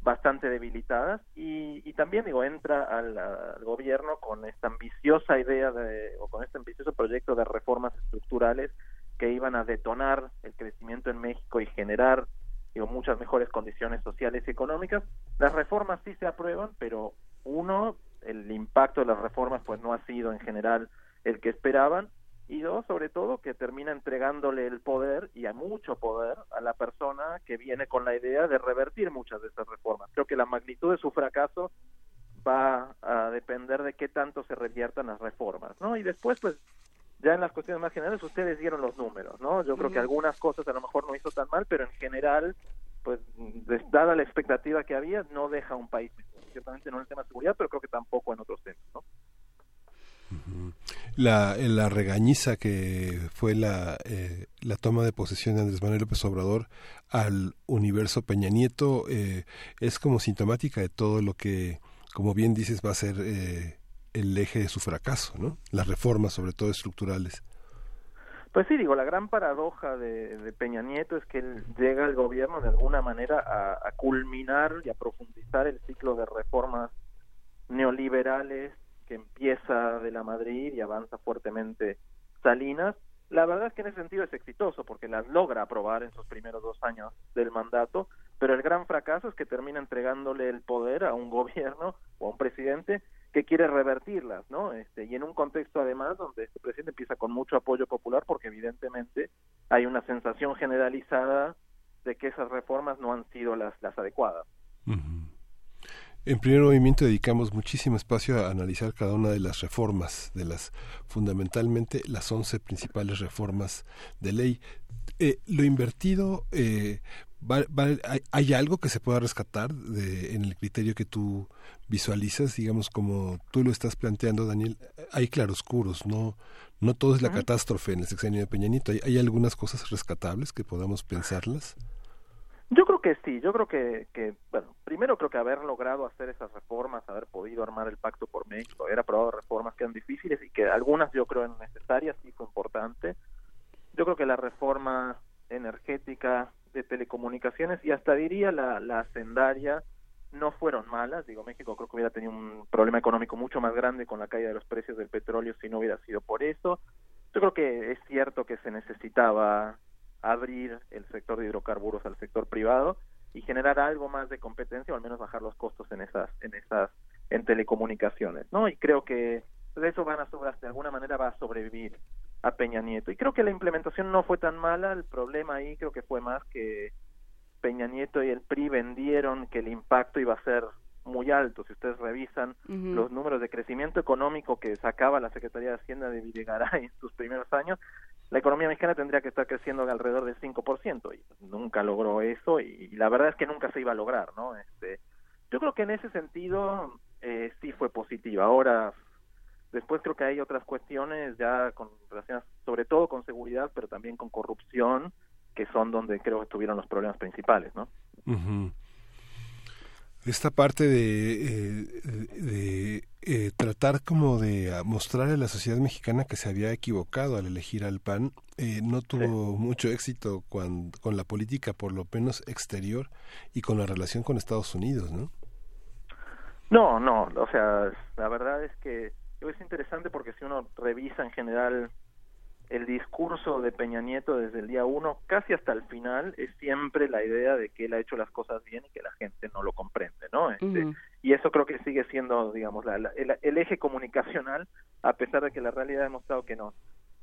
bastante debilitadas y, y también digo entra al, gobierno con esta ambiciosa idea de o con este ambicioso proyecto de reformas estructurales que iban a detonar el crecimiento en México y generar digo muchas mejores condiciones sociales y económicas. Las reformas sí se aprueban pero uno el impacto de las reformas pues no ha sido en general el que esperaban y dos, sobre todo, que termina entregándole el poder, y a mucho poder, a la persona que viene con la idea de revertir muchas de esas reformas. Creo que la magnitud de su fracaso va a depender de qué tanto se reviertan las reformas, ¿no? Y después, pues, ya en las cuestiones más generales, ustedes dieron los números, ¿no? Yo creo que algunas cosas a lo mejor no hizo tan mal, pero en general, pues, dada la expectativa que había, no deja un país Ciertamente no en el tema de seguridad, pero creo que tampoco en otros temas, ¿no? La, la regañiza que fue la, eh, la toma de posesión de Andrés Manuel López Obrador al universo Peña Nieto eh, es como sintomática de todo lo que, como bien dices, va a ser eh, el eje de su fracaso, ¿no? Las reformas, sobre todo estructurales. Pues sí, digo, la gran paradoja de, Peña Nieto es que él llega al gobierno de alguna manera a culminar y a profundizar el ciclo de reformas neoliberales que empieza de la Madrid y avanza fuertemente Salinas. La verdad es que en ese sentido es exitoso porque las logra aprobar en sus primeros dos años del mandato, pero el gran fracaso es que termina entregándole el poder a un gobierno o a un presidente que quiere revertirlas, ¿no? Este, y en un contexto además donde este presidente empieza con mucho apoyo popular porque evidentemente hay una sensación generalizada de que esas reformas no han sido las, las adecuadas. En primer movimiento dedicamos muchísimo espacio a analizar cada una de las reformas, de las fundamentalmente las once principales reformas de ley. Eh, lo invertido, eh, hay, algo que se pueda rescatar de, en el criterio que tú visualizas, digamos, como tú lo estás planteando, Daniel? Hay claroscuros, no, no todo es la catástrofe en el sexenio de Peñanito. ¿Hay, ¿Hay algunas cosas rescatables que podamos pensarlas? Yo creo que sí, yo creo que, que, bueno, primero creo que haber logrado hacer esas reformas, haber podido armar el pacto por México, haber aprobado reformas que eran difíciles y que algunas yo creo eran necesarias, sí fue importante. Yo creo que la reforma energética de telecomunicaciones y hasta diría la, la hacendaria no fueron malas. Digo, México creo que hubiera tenido un problema económico mucho más grande con la caída de los precios del petróleo si no hubiera sido por eso. Yo creo que es cierto que se necesitaba abrir el sector de hidrocarburos al sector privado y generar algo más de competencia o al menos bajar los costos en esas en esas en telecomunicaciones no y creo que de eso van a de alguna manera va a sobrevivir a Peña Nieto. Y creo que la implementación no fue tan mala el problema ahí creo que fue más que Peña Nieto y el PRI vendieron que el impacto iba a ser muy alto. Si ustedes revisan los números de crecimiento económico que sacaba la Secretaría de Hacienda de Videgaray en sus primeros años, la economía mexicana tendría que estar creciendo de alrededor del 5% y nunca logró eso y, la verdad es que nunca se iba a lograr, ¿no? Este, yo creo que en ese sentido eh, sí fue positiva. Ahora, después creo que hay otras cuestiones ya con relaciones sobre todo con seguridad, pero también con corrupción, que son donde creo que estuvieron los problemas principales, ¿no? Esta parte de, eh, de eh, tratar como de mostrarle a la sociedad mexicana que se había equivocado al elegir al PAN eh, no tuvo mucho éxito con, con la política, por lo menos exterior, y con la relación con Estados Unidos, ¿no? No, no, o sea, la verdad es que es interesante porque si uno revisa en general el discurso de Peña Nieto desde el día uno, casi hasta el final, es siempre la idea de que él ha hecho las cosas bien y que la gente no lo comprende, ¿no? Este, Y eso creo que sigue siendo, digamos, la, la- el, el eje comunicacional, a pesar de que la realidad ha demostrado que no.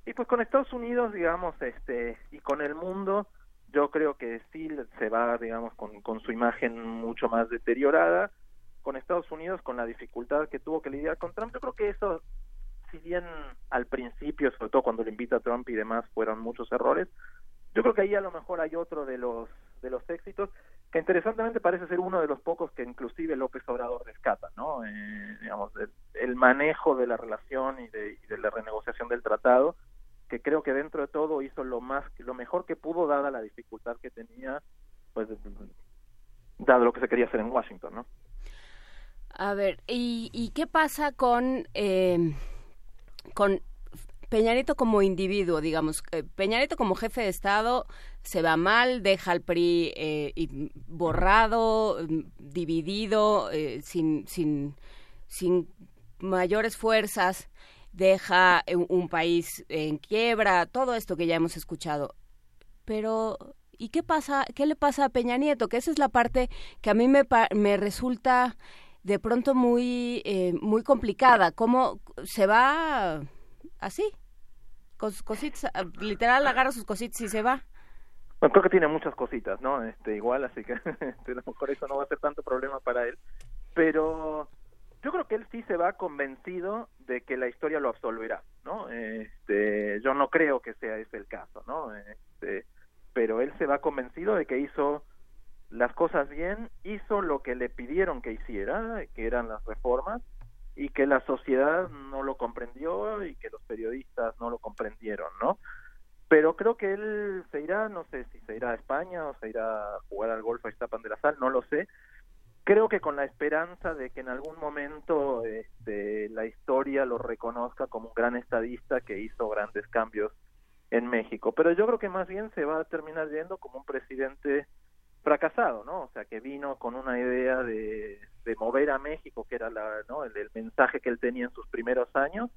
Y pues con Estados Unidos, digamos, este, y con el mundo, yo creo que sí se va, digamos, con, con su imagen mucho más deteriorada. Con Estados Unidos, con la dificultad que tuvo que lidiar con Trump, yo creo que eso si bien al principio, sobre todo cuando lo invita a Trump y demás, fueron muchos errores, yo creo que ahí a lo mejor hay otro de los de los éxitos que interesantemente parece ser uno de los pocos que inclusive López Obrador rescata, ¿no? Eh, digamos, el, el manejo de la relación y de, y de la renegociación del tratado, que creo que dentro de todo hizo lo más, lo mejor que pudo dada la dificultad que tenía, pues dado lo que se quería hacer en Washington, ¿no? A ver, ¿y, y qué pasa con, eh, con Peña Nieto como individuo, digamos? Eh, Peña Nieto como jefe de Estado se va mal, deja al PRI eh, borrado, dividido, eh, sin, sin, sin mayores fuerzas, deja un país en quiebra, todo esto que ya hemos escuchado. Pero, ¿y qué pasa? ¿Qué le pasa a Peña Nieto? Que esa es la parte que a mí me, me resulta de pronto muy, eh, muy complicada. ¿Cómo se va así? Con sus cositas, ah, literal agarra sus cositas y se va. Creo que tiene muchas cositas, ¿no? Este, igual, así que este, a lo mejor eso no va a ser tanto problema para él. Pero yo creo que él sí se va convencido de que la historia lo absolverá, ¿no? Este, yo no creo que sea ese el caso, ¿no? Este, pero él se va convencido de que hizo las cosas bien, hizo lo que le pidieron que hiciera, que eran las reformas, y que la sociedad no lo comprendió y que los periodistas no lo comprendieron, ¿no? Pero creo que él se irá, no sé si se irá a España o se irá a jugar al golf a Iztapan de la Sal, no lo sé. Creo que con la esperanza de que en algún momento este, la historia lo reconozca como un gran estadista que hizo grandes cambios en México. Pero yo creo que más bien se va a terminar yendo como un presidente fracasado, ¿no? O sea, que vino con una idea de, de mover a México, que era la, ¿no? el, el mensaje que él tenía en sus primeros años,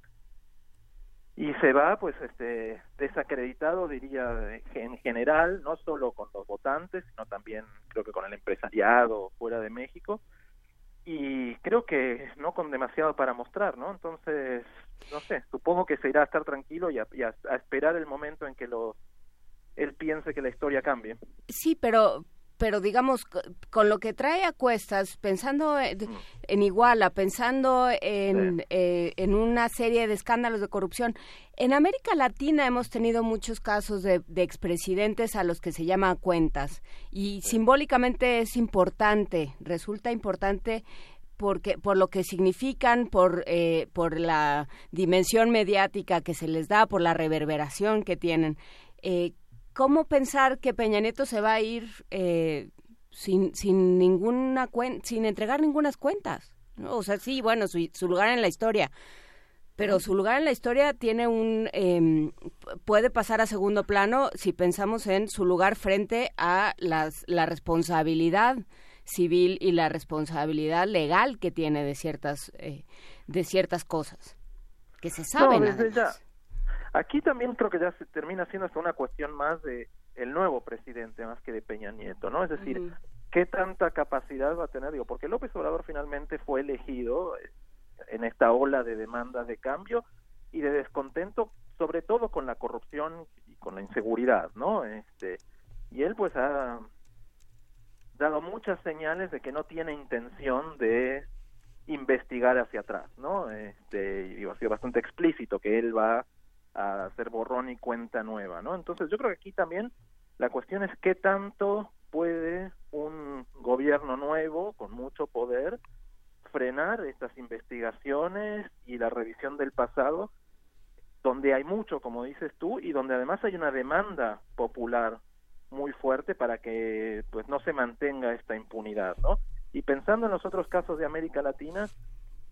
y se va, pues, este, desacreditado, diría, en general, no solo con los votantes, sino también creo que con el empresariado fuera de México, y creo que no con demasiado para mostrar, ¿no? Entonces, no sé, supongo que se irá a estar tranquilo y a, y a- esperar el momento en que los él piense que la historia cambie. Sí, pero pero digamos co- con lo que trae a cuestas, pensando en, en Iguala, pensando en, eh, en una serie de escándalos de corrupción, en América Latina hemos tenido muchos casos de, de expresidentes a los que se llama cuentas y simbólicamente es importante, resulta importante porque por lo que significan, por eh, por la dimensión mediática que se les da, por la reverberación que tienen. Eh, ¿Cómo pensar que Peña Nieto se va a ir eh, sin sin ninguna cuen- sin entregar ningunas cuentas? ¿no? O sea, sí, bueno, su, su lugar en la historia, pero su lugar en la historia tiene un p- puede pasar a segundo plano si pensamos en su lugar frente a las la responsabilidad civil y la responsabilidad legal que tiene de ciertas eh, de ciertas cosas que se saben No, desde además. ya. Aquí también creo que ya se termina siendo hasta una cuestión más de el nuevo presidente más que de Peña Nieto, ¿no? Es decir, ¿qué tanta capacidad va a tener? Digo, porque López Obrador finalmente fue elegido eh, en esta ola de demandas de cambio y de descontento, sobre todo con la corrupción y con la inseguridad, ¿no? Este, y él pues ha dado muchas señales de que no tiene intención de investigar hacia atrás, ¿no? Este, y digo, ha sido bastante explícito que él va a hacer borrón y cuenta nueva, ¿no? Entonces yo creo que aquí también la cuestión es qué tanto puede un gobierno nuevo con mucho poder frenar estas investigaciones y la revisión del pasado donde hay mucho, como dices tú, y donde además hay una demanda popular muy fuerte para que pues no se mantenga esta impunidad, ¿no? Y pensando en los otros casos de América Latina,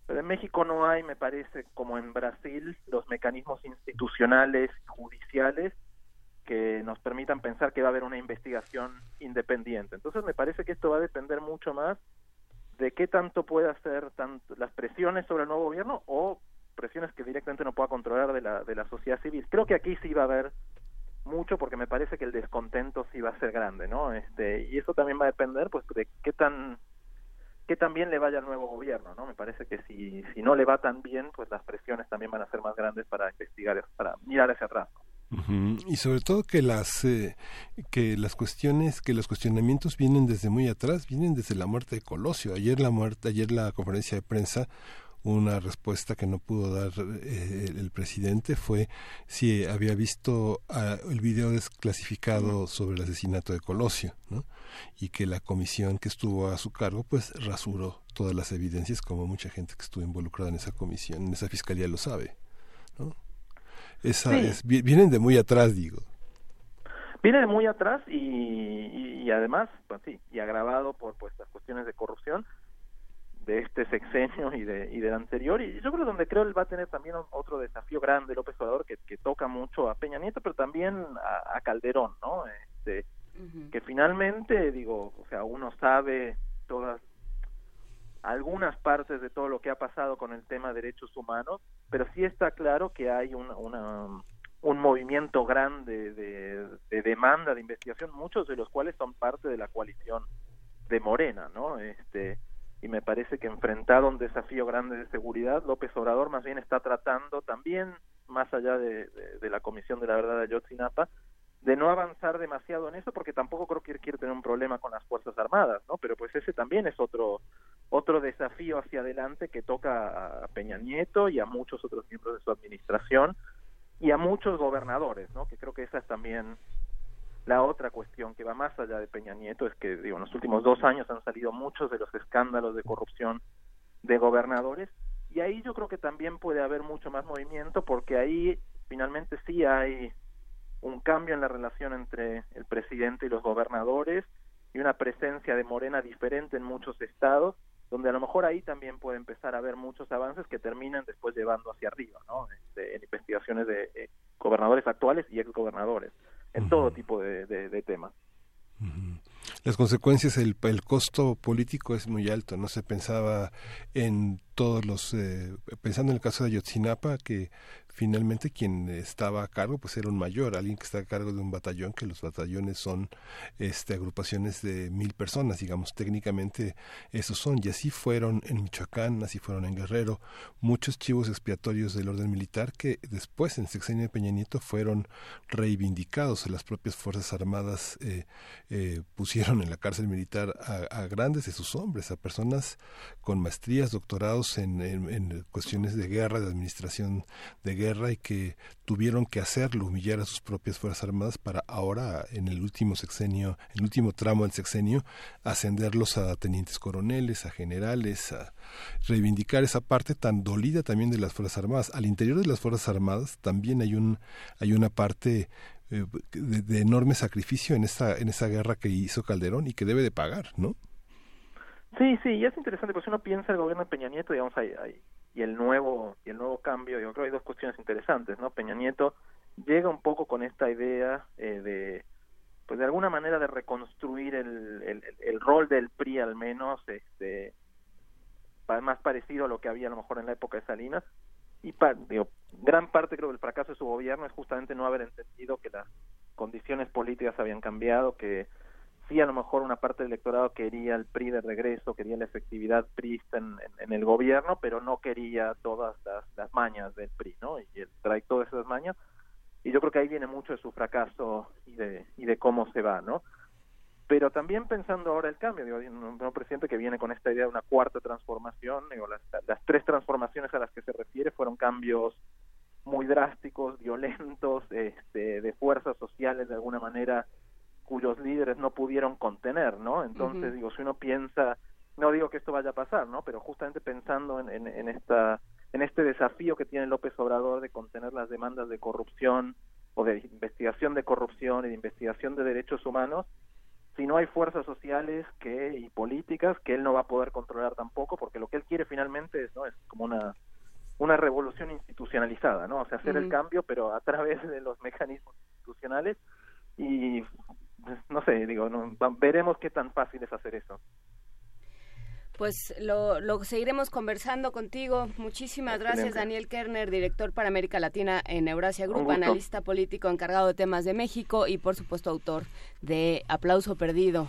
pero en México no hay, me parece, como en Brasil, los mecanismos institucionales, judiciales, que nos permitan pensar que va a haber una investigación independiente. Entonces me parece que esto va a depender mucho más de qué tanto puede hacer tanto las presiones sobre el nuevo gobierno o presiones que directamente no pueda controlar de la, de la sociedad civil. Creo que aquí sí va a haber mucho porque me parece que el descontento sí va a ser grande, ¿no? Este, y eso también va a depender pues de qué tan qué tan bien le vaya al nuevo gobierno, ¿no? Me parece que si si no le va tan bien, pues las presiones también van a ser más grandes para investigar para mirar hacia atrás. Ujú, Y sobre todo que las eh, que las cuestiones, que los cuestionamientos vienen desde muy atrás, vienen desde la muerte de Colosio. Ayer la muerte, ayer la conferencia de prensa, una respuesta que no pudo dar eh, el, el presidente fue si había visto ah, el video desclasificado sobre el asesinato de Colosio, ¿no? Y que la comisión que estuvo a su cargo, pues rasuró todas las evidencias, como mucha gente que estuvo involucrada en esa comisión, en esa fiscalía lo sabe, ¿no? Esa Sí. es, vi- vienen de muy atrás, digo. Viene de muy atrás y, y, y además, pues sí, y agravado por pues las cuestiones de corrupción de este sexenio y de y del anterior y yo creo que donde creo él va a tener también otro desafío grande López Obrador que, que toca mucho a Peña Nieto pero también a, a Calderón no este que finalmente digo o sea uno sabe todas algunas partes de todo lo que ha pasado con el tema de derechos humanos pero sí está claro que hay una, una un movimiento grande de, de demanda de investigación muchos de los cuales son parte de la coalición de Morena no este y me parece que enfrentado a un desafío grande de seguridad, López Obrador más bien está tratando también, más allá de, de- de la Comisión de la Verdad de Ayotzinapa, de no avanzar demasiado en eso, porque tampoco creo que quiere tener un problema con las Fuerzas Armadas, ¿no? Pero pues ese también es otro otro desafío hacia adelante que toca a Peña Nieto y a muchos otros miembros de su administración y a muchos gobernadores, ¿no? Que creo que esa es también la otra cuestión que va más allá de Peña Nieto es que digo, en los últimos dos años han salido muchos de los escándalos de corrupción de gobernadores y ahí yo creo que también puede haber mucho más movimiento porque ahí finalmente sí hay un cambio en la relación entre el presidente y los gobernadores y una presencia de Morena diferente en muchos estados donde a lo mejor ahí también puede empezar a haber muchos avances que terminan después llevando hacia arriba, ¿no? Este, en investigaciones de eh, gobernadores actuales y exgobernadores, en todo tipo de, de- de temas. Las consecuencias, el, el costo político es muy alto. No se pensaba en todos los, eh, pensando en el caso de Ayotzinapa, que finalmente quien estaba a cargo pues era un mayor, alguien que está a cargo de un batallón, que los batallones son este, agrupaciones de mil personas, digamos, técnicamente esos son, y así fueron en Michoacán, así fueron en Guerrero, muchos chivos expiatorios del orden militar que después en el sexenio de Peña Nieto fueron reivindicados, las propias Fuerzas Armadas eh, eh, pusieron en la cárcel militar a, grandes de sus hombres, a personas con maestrías, doctorados en, en- en cuestiones de guerra, de administración de guerra y que tuvieron que hacerlo, humillar a sus propias Fuerzas Armadas para ahora, en el último sexenio, el último tramo del sexenio, ascenderlos a tenientes coroneles, a generales, a reivindicar esa parte tan dolida también de las Fuerzas Armadas. Al interior de las Fuerzas Armadas también hay un hay una parte eh, de, de enorme sacrificio en esa en esa guerra que hizo Calderón y que debe de pagar, ¿no? Sí, sí, y es interesante, pues si uno piensa el gobierno de Peña Nieto, digamos, hay, hay- y el nuevo y el nuevo cambio, yo creo que hay dos cuestiones interesantes, ¿no? Peña Nieto llega un poco con esta idea eh, de, pues de alguna manera de reconstruir el, el, el rol del PRI al menos, este, más parecido a lo que había a lo mejor en la época de Salinas, y pa- digo, gran parte creo del fracaso de su gobierno es justamente no haber entendido que las condiciones políticas habían cambiado, que sí a lo mejor una parte del electorado quería el PRI de regreso, quería la efectividad priista en, el gobierno, pero no quería todas las, mañas del PRI, ¿no? Y él trae todas esas mañas, y yo creo que ahí viene mucho de su fracaso y de, y de cómo se va, ¿no? Pero también pensando ahora el cambio, digo, un un presidente que viene con esta idea de una cuarta transformación, digo, las, las tres transformaciones a las que se refiere fueron cambios muy drásticos, violentos, este, de fuerzas sociales de alguna manera cuyos líderes no pudieron contener, ¿no? Entonces, digo, si uno piensa, no digo que esto vaya a pasar, ¿no? Pero justamente pensando en, en, esta, en este desafío que tiene López Obrador de contener las demandas de corrupción o de investigación de corrupción y de investigación de derechos humanos, si no hay fuerzas sociales que y políticas que él no va a poder controlar tampoco, porque lo que él quiere finalmente es, ¿no? Es como una una revolución institucionalizada, ¿no? O sea, hacer el cambio, pero a través de los mecanismos institucionales y no sé, digo, no, veremos qué tan fácil es hacer eso. Pues lo, lo seguiremos conversando contigo. Muchísimas gracias, Daniel Kerner, director para América Latina en Eurasia Group, analista político encargado de temas de México y, por supuesto, autor de Aplauso Perdido,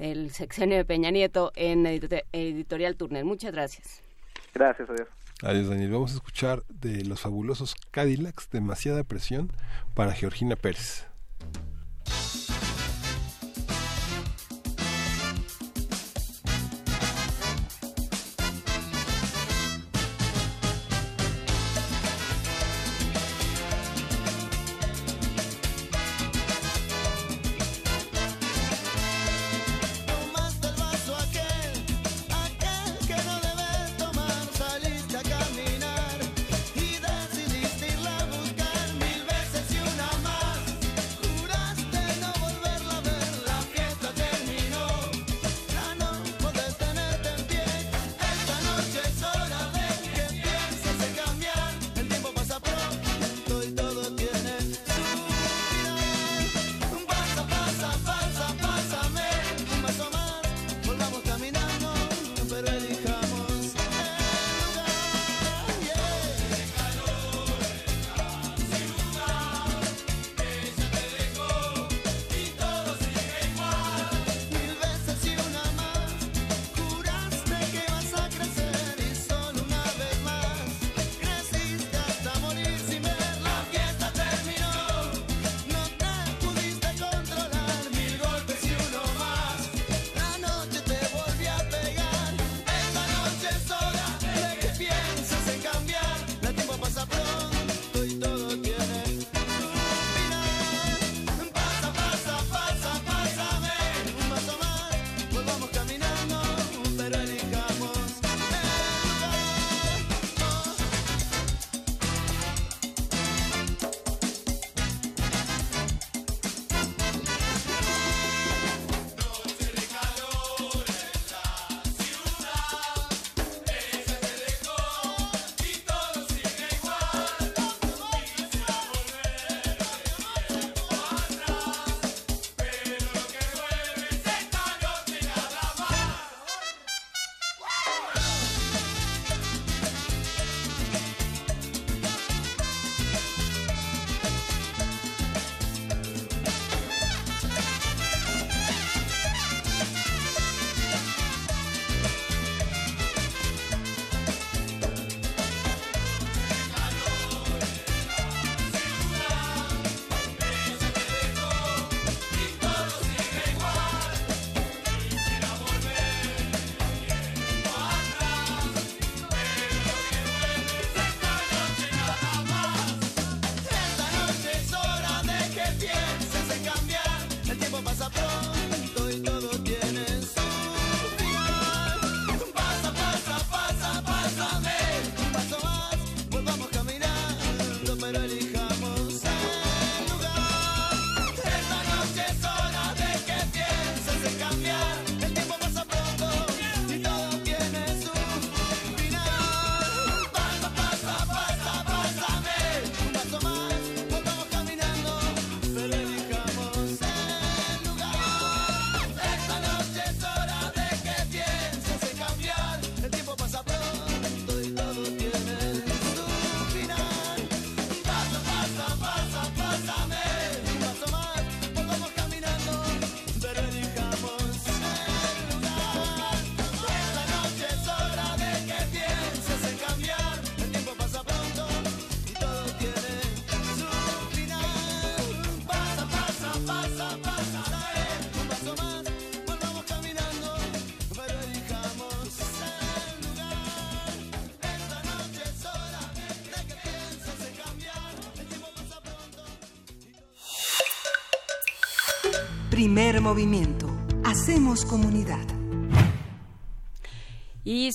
el sexenio de Peña Nieto en Editorial Turner. Muchas gracias. Gracias, adiós. Adiós, Daniel. Vamos a escuchar de los fabulosos Cadillacs, demasiada presión para Georgina Pérez.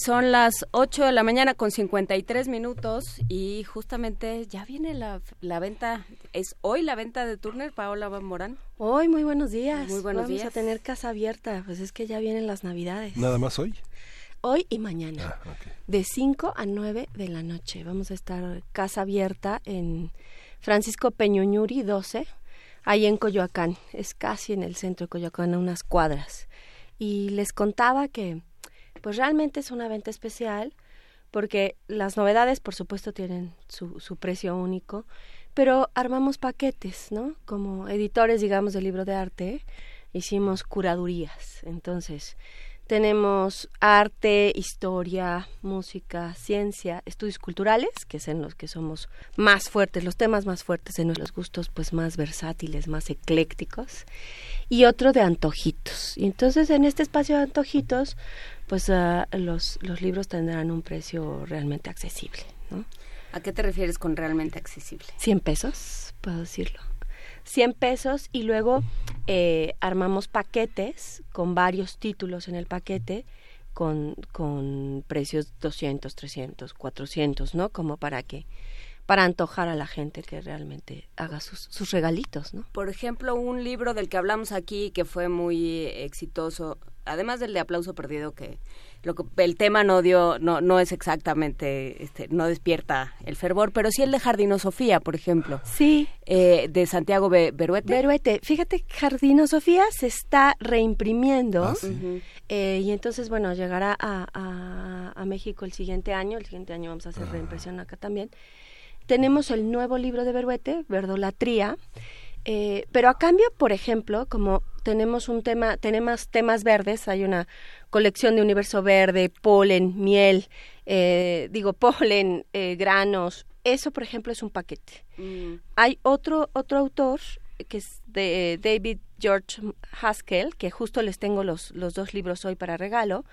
Son las 8 de la mañana con 53 minutos y justamente ya viene la, la venta, es hoy la venta de Turner, Paola Van Morán. Hoy, muy buenos días. Muy buenos Vamos días. a tener casa abierta, pues es que ya vienen las navidades. Nada más hoy. Hoy y mañana. Ah, ok. De 5 a 9 de la noche. Vamos a estar casa abierta en Francisco Peñuñuri 12, ahí en Coyoacán. Es casi en el centro de Coyoacán, a unas cuadras. Y les contaba que, pues realmente es una venta especial, porque las novedades, por supuesto, tienen su, su precio único, pero armamos paquetes, ¿no? Como editores, digamos, del libro de arte, hicimos curadurías. Entonces, tenemos arte, historia, música, ciencia, estudios culturales, que es en los que somos más fuertes, los temas más fuertes en los gustos pues más versátiles, más eclécticos, y otro de antojitos. Y entonces en este espacio de antojitos, pues ah, los, los libros tendrán un precio realmente accesible, ¿no? ¿A qué te refieres con realmente accesible? 100 pesos, puedo decirlo. 100 pesos y luego eh, armamos paquetes con varios títulos en el paquete con, con precios 200, 300, 400, ¿no? Como para que para antojar a la gente que realmente haga sus, sus regalitos, ¿no? Por ejemplo, un libro del que hablamos aquí que fue muy exitoso, además del de aplauso perdido que lo que el tema no dio no no es exactamente este no despierta el fervor, pero sí el de Jardino Sofía, por ejemplo. Sí. Eh, de Santiago Be- Beruete. Beruete, fíjate, Jardino Sofía se está reimprimiendo Ah, sí. eh, y entonces, bueno, llegará a, a- a México el siguiente año, el siguiente año vamos a hacer reimpresión acá también. Tenemos el nuevo libro de Beruete, Verdolatría, eh, pero a cambio, por ejemplo, como tenemos un tema, tenemos temas verdes, hay una colección de universo verde, polen, miel, eh, digo polen, eh, granos, eso por ejemplo es un paquete. Hay otro otro autor que es de eh, David George Haskell, que justo les tengo los, los dos libros hoy para regalo,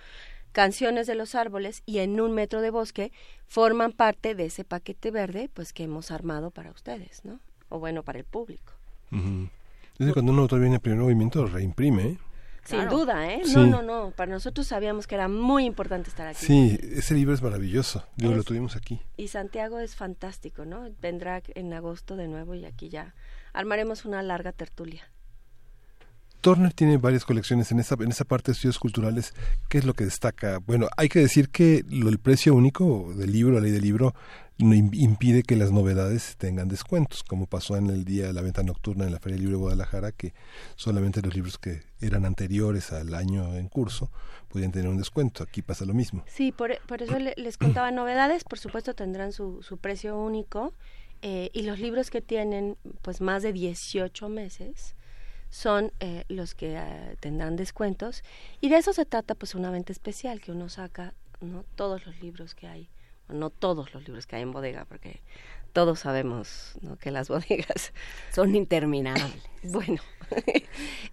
Canciones de los Árboles y En un metro de bosque, forman parte de ese paquete verde pues que hemos armado para ustedes, ¿no? O bueno, para el público. Ujú. Desde cuando un autor viene en primer movimiento, reimprime. ¿eh? Sin Claro. duda, ¿eh? Sí. No, no, no. Para nosotros sabíamos que era muy importante estar aquí. Sí, ese libro es maravilloso. Lo Es- tuvimos aquí. Y Santiago es fantástico, ¿no? Vendrá en agosto de nuevo y aquí ya armaremos una larga tertulia. Turner tiene varias colecciones en esa, en esa parte de estudios culturales. ¿Qué es lo que destaca? Bueno, hay que decir que lo, el precio único del libro, la ley del libro, impide que las novedades tengan descuentos, como pasó en el día de la venta nocturna en la Feria del Libro de Guadalajara, que solamente los libros que eran anteriores al año en curso podían tener un descuento. Aquí pasa lo mismo. Sí, por, por eso le- les contaba novedades, por supuesto tendrán su, su precio único eh, y los libros que tienen pues más de 18 meses son eh, los que eh, tendrán descuentos. Y de eso se trata pues una venta especial que uno saca no todos los libros que hay o no todos los libros que hay en bodega porque todos sabemos ¿no? que las bodegas son interminables. Bueno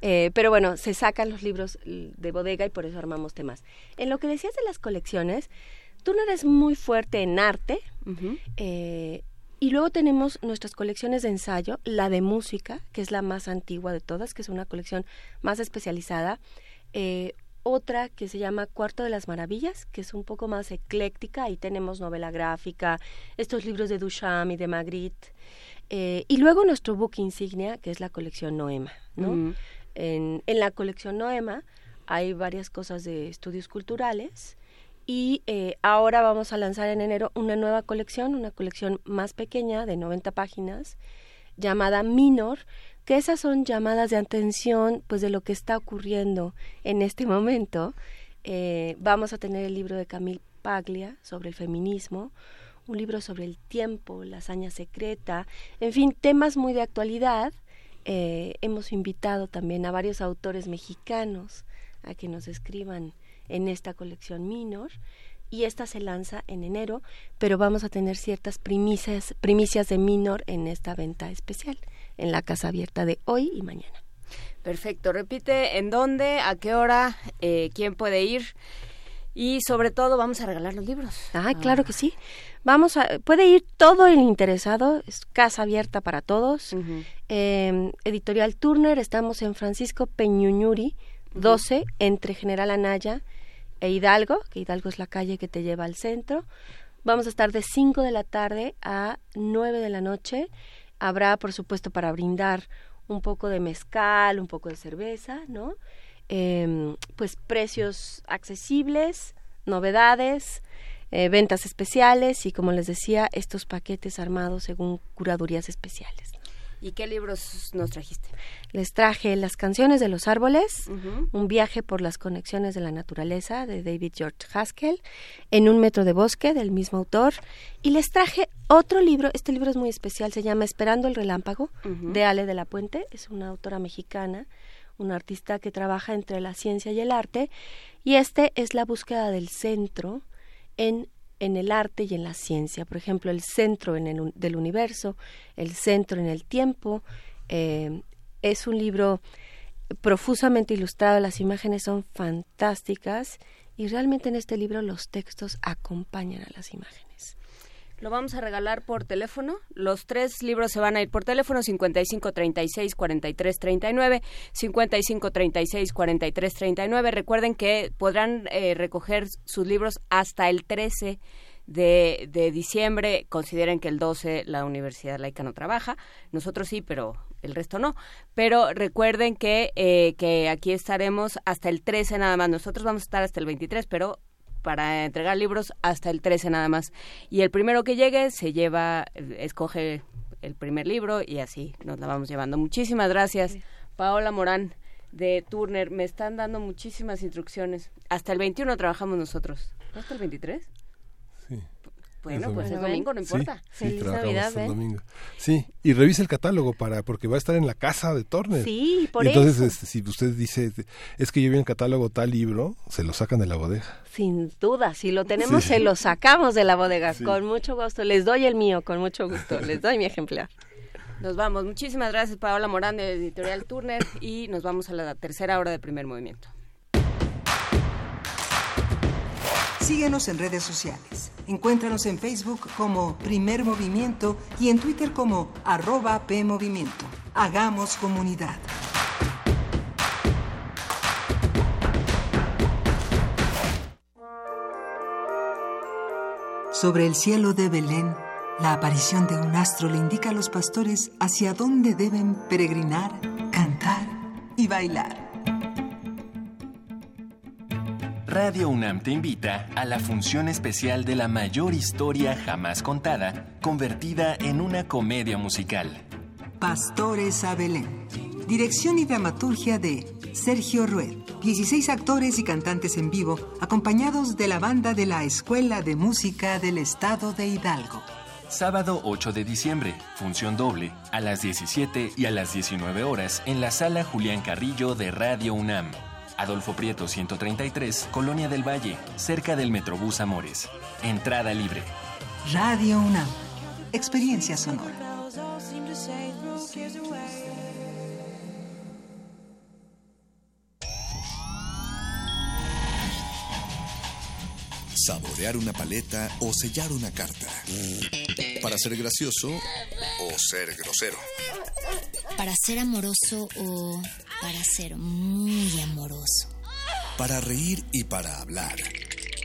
Eh, pero bueno se sacan los libros l- de bodega y por eso armamos temas. En lo que decías de las colecciones Turner es muy fuerte en arte y luego tenemos nuestras colecciones de ensayo, la de música, que es la más antigua de todas, que es una colección más especializada. eh, otra que se llama Cuarto de las Maravillas, que es un poco más ecléctica. Ahí tenemos novela gráfica, estos libros de Duchamp y de Magritte. Eh, y luego nuestro book insignia, que es la colección Noema. ¿no? Ujú. en, en la colección Noema hay varias cosas de estudios culturales y eh, ahora vamos a lanzar en enero una nueva colección, una colección más pequeña de 90 páginas llamada Minor, que esas son llamadas de atención pues de lo que está ocurriendo en este momento. Eh, vamos a tener el libro de Camille Paglia sobre el feminismo, un libro sobre el tiempo, la hazaña secreta, en fin, temas muy de actualidad. Eh, hemos invitado también a varios autores mexicanos a que nos escriban en esta colección Minor y esta se lanza en enero, pero vamos a tener ciertas primicias, primicias de Minor en esta venta especial en la casa abierta de hoy y mañana. Perfecto. Repite en dónde, a qué hora, eh, quién puede ir y sobre todo vamos a regalar los libros. Ah, claro que sí. Vamos a, puede ir todo el interesado, es casa abierta para todos. Eh, Editorial Turner, estamos en Francisco Peñuñuri, 12, entre General Anaya e Hidalgo, que Hidalgo es la calle que te lleva al centro. Vamos a estar de 5 de la tarde a 9 de la noche. Habrá, por supuesto, para brindar un poco de mezcal, un poco de cerveza, ¿no? Em, pues precios accesibles, novedades, eh, ventas especiales y, como les decía, estos paquetes armados según curadurías especiales. ¿Y qué libros nos trajiste? Les traje Las canciones de los árboles. Un viaje por las conexiones de la naturaleza de David George Haskell, En un metro de bosque del mismo autor, y les traje otro libro, este libro es muy especial, se llama Esperando el relámpago de Ale de la Puente, es una autora mexicana, una artista que trabaja entre la ciencia y el arte, y este es la búsqueda del centro en en el arte y en la ciencia. Por ejemplo, el centro en el del universo, el centro en el tiempo. eh, es un libro profusamente ilustrado, las imágenes son fantásticas y realmente en este libro los textos acompañan a las imágenes. Lo vamos a regalar por teléfono. Los tres libros se van a ir por teléfono 55 36 43 39, 55 36 43 39. Recuerden que podrán eh, recoger sus libros hasta el 13 de, de diciembre. Consideren que el 12 la Universidad Laica no trabaja. Nosotros sí, pero el resto no. Pero recuerden que, eh, que aquí estaremos hasta el 13 nada más. Nosotros vamos a estar hasta el 23, pero para entregar libros hasta el 13 nada más. Y el primero que llegue se lleva, escoge el primer libro y así nos la vamos llevando. Muchísimas gracias, Paola Morán de Turner. Me están dando muchísimas instrucciones. Hasta el 21 trabajamos nosotros. ¿No hasta el 23? Sí. Bueno, Es pues es domingo, no Sí, importa. sí, trabajamos el domingo. Sí, y revisa el catálogo para porque va a estar en la casa de Turner. Sí, por Y entonces, eso. este, si usted dice, es que yo vi en el catálogo tal libro, se lo sacan de la bodega. Sin duda, si lo tenemos, Sí. se lo sacamos de la bodega. Sí. Con mucho gusto. Les doy el mío, con mucho gusto. Les doy mi ejemplar. Nos vamos. Muchísimas gracias, Paola Morán de Editorial Turner. Y nos vamos a la tercera hora de primer movimiento. Síguenos en redes sociales. Encuéntranos en Facebook como Primer Movimiento y en Twitter como arroba PMovimiento. Hagamos comunidad. Sobre el cielo de Belén, la aparición de un astro le indica a los pastores hacia dónde deben peregrinar, cantar y bailar. Radio UNAM te invita a la función especial de la mayor historia jamás contada, convertida en una comedia musical. Pastores a Belén. Dirección y dramaturgia de Sergio Rued. 16 actores y cantantes en vivo, acompañados de la banda de la Escuela de Música del Estado de Hidalgo. Sábado 8 de diciembre, función doble, a las 17 y a las 19 horas en la sala Julián Carrillo de Radio UNAM. Adolfo Prieto 133, Colonia del Valle, cerca del Metrobús Amores. Entrada libre. Radio UNAM. Experiencia sonora. Saborear una paleta o sellar una carta. Para ser gracioso o ser grosero. Para ser amoroso o para ser muy amoroso. Para reír y para hablar.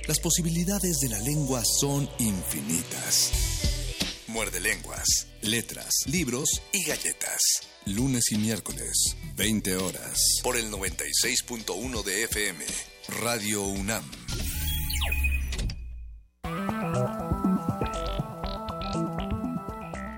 Las posibilidades de la lengua son infinitas. Muerde lenguas, letras, libros y galletas. Lunes y miércoles, 20 horas. Por el 96.1 de FM. Radio UNAM.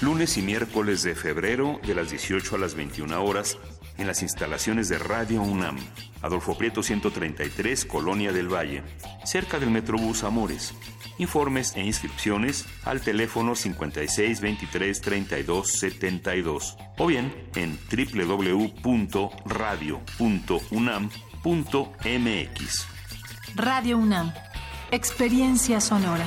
Lunes y miércoles de febrero de las 18 a las 21 horas en las instalaciones de Radio UNAM, Adolfo Prieto 133, Colonia del Valle, cerca del Metrobús Amores. Informes e inscripciones al teléfono 56 23 32 72 o bien en www.radio.unam.mx. Radio UNAM. Experiencia sonora.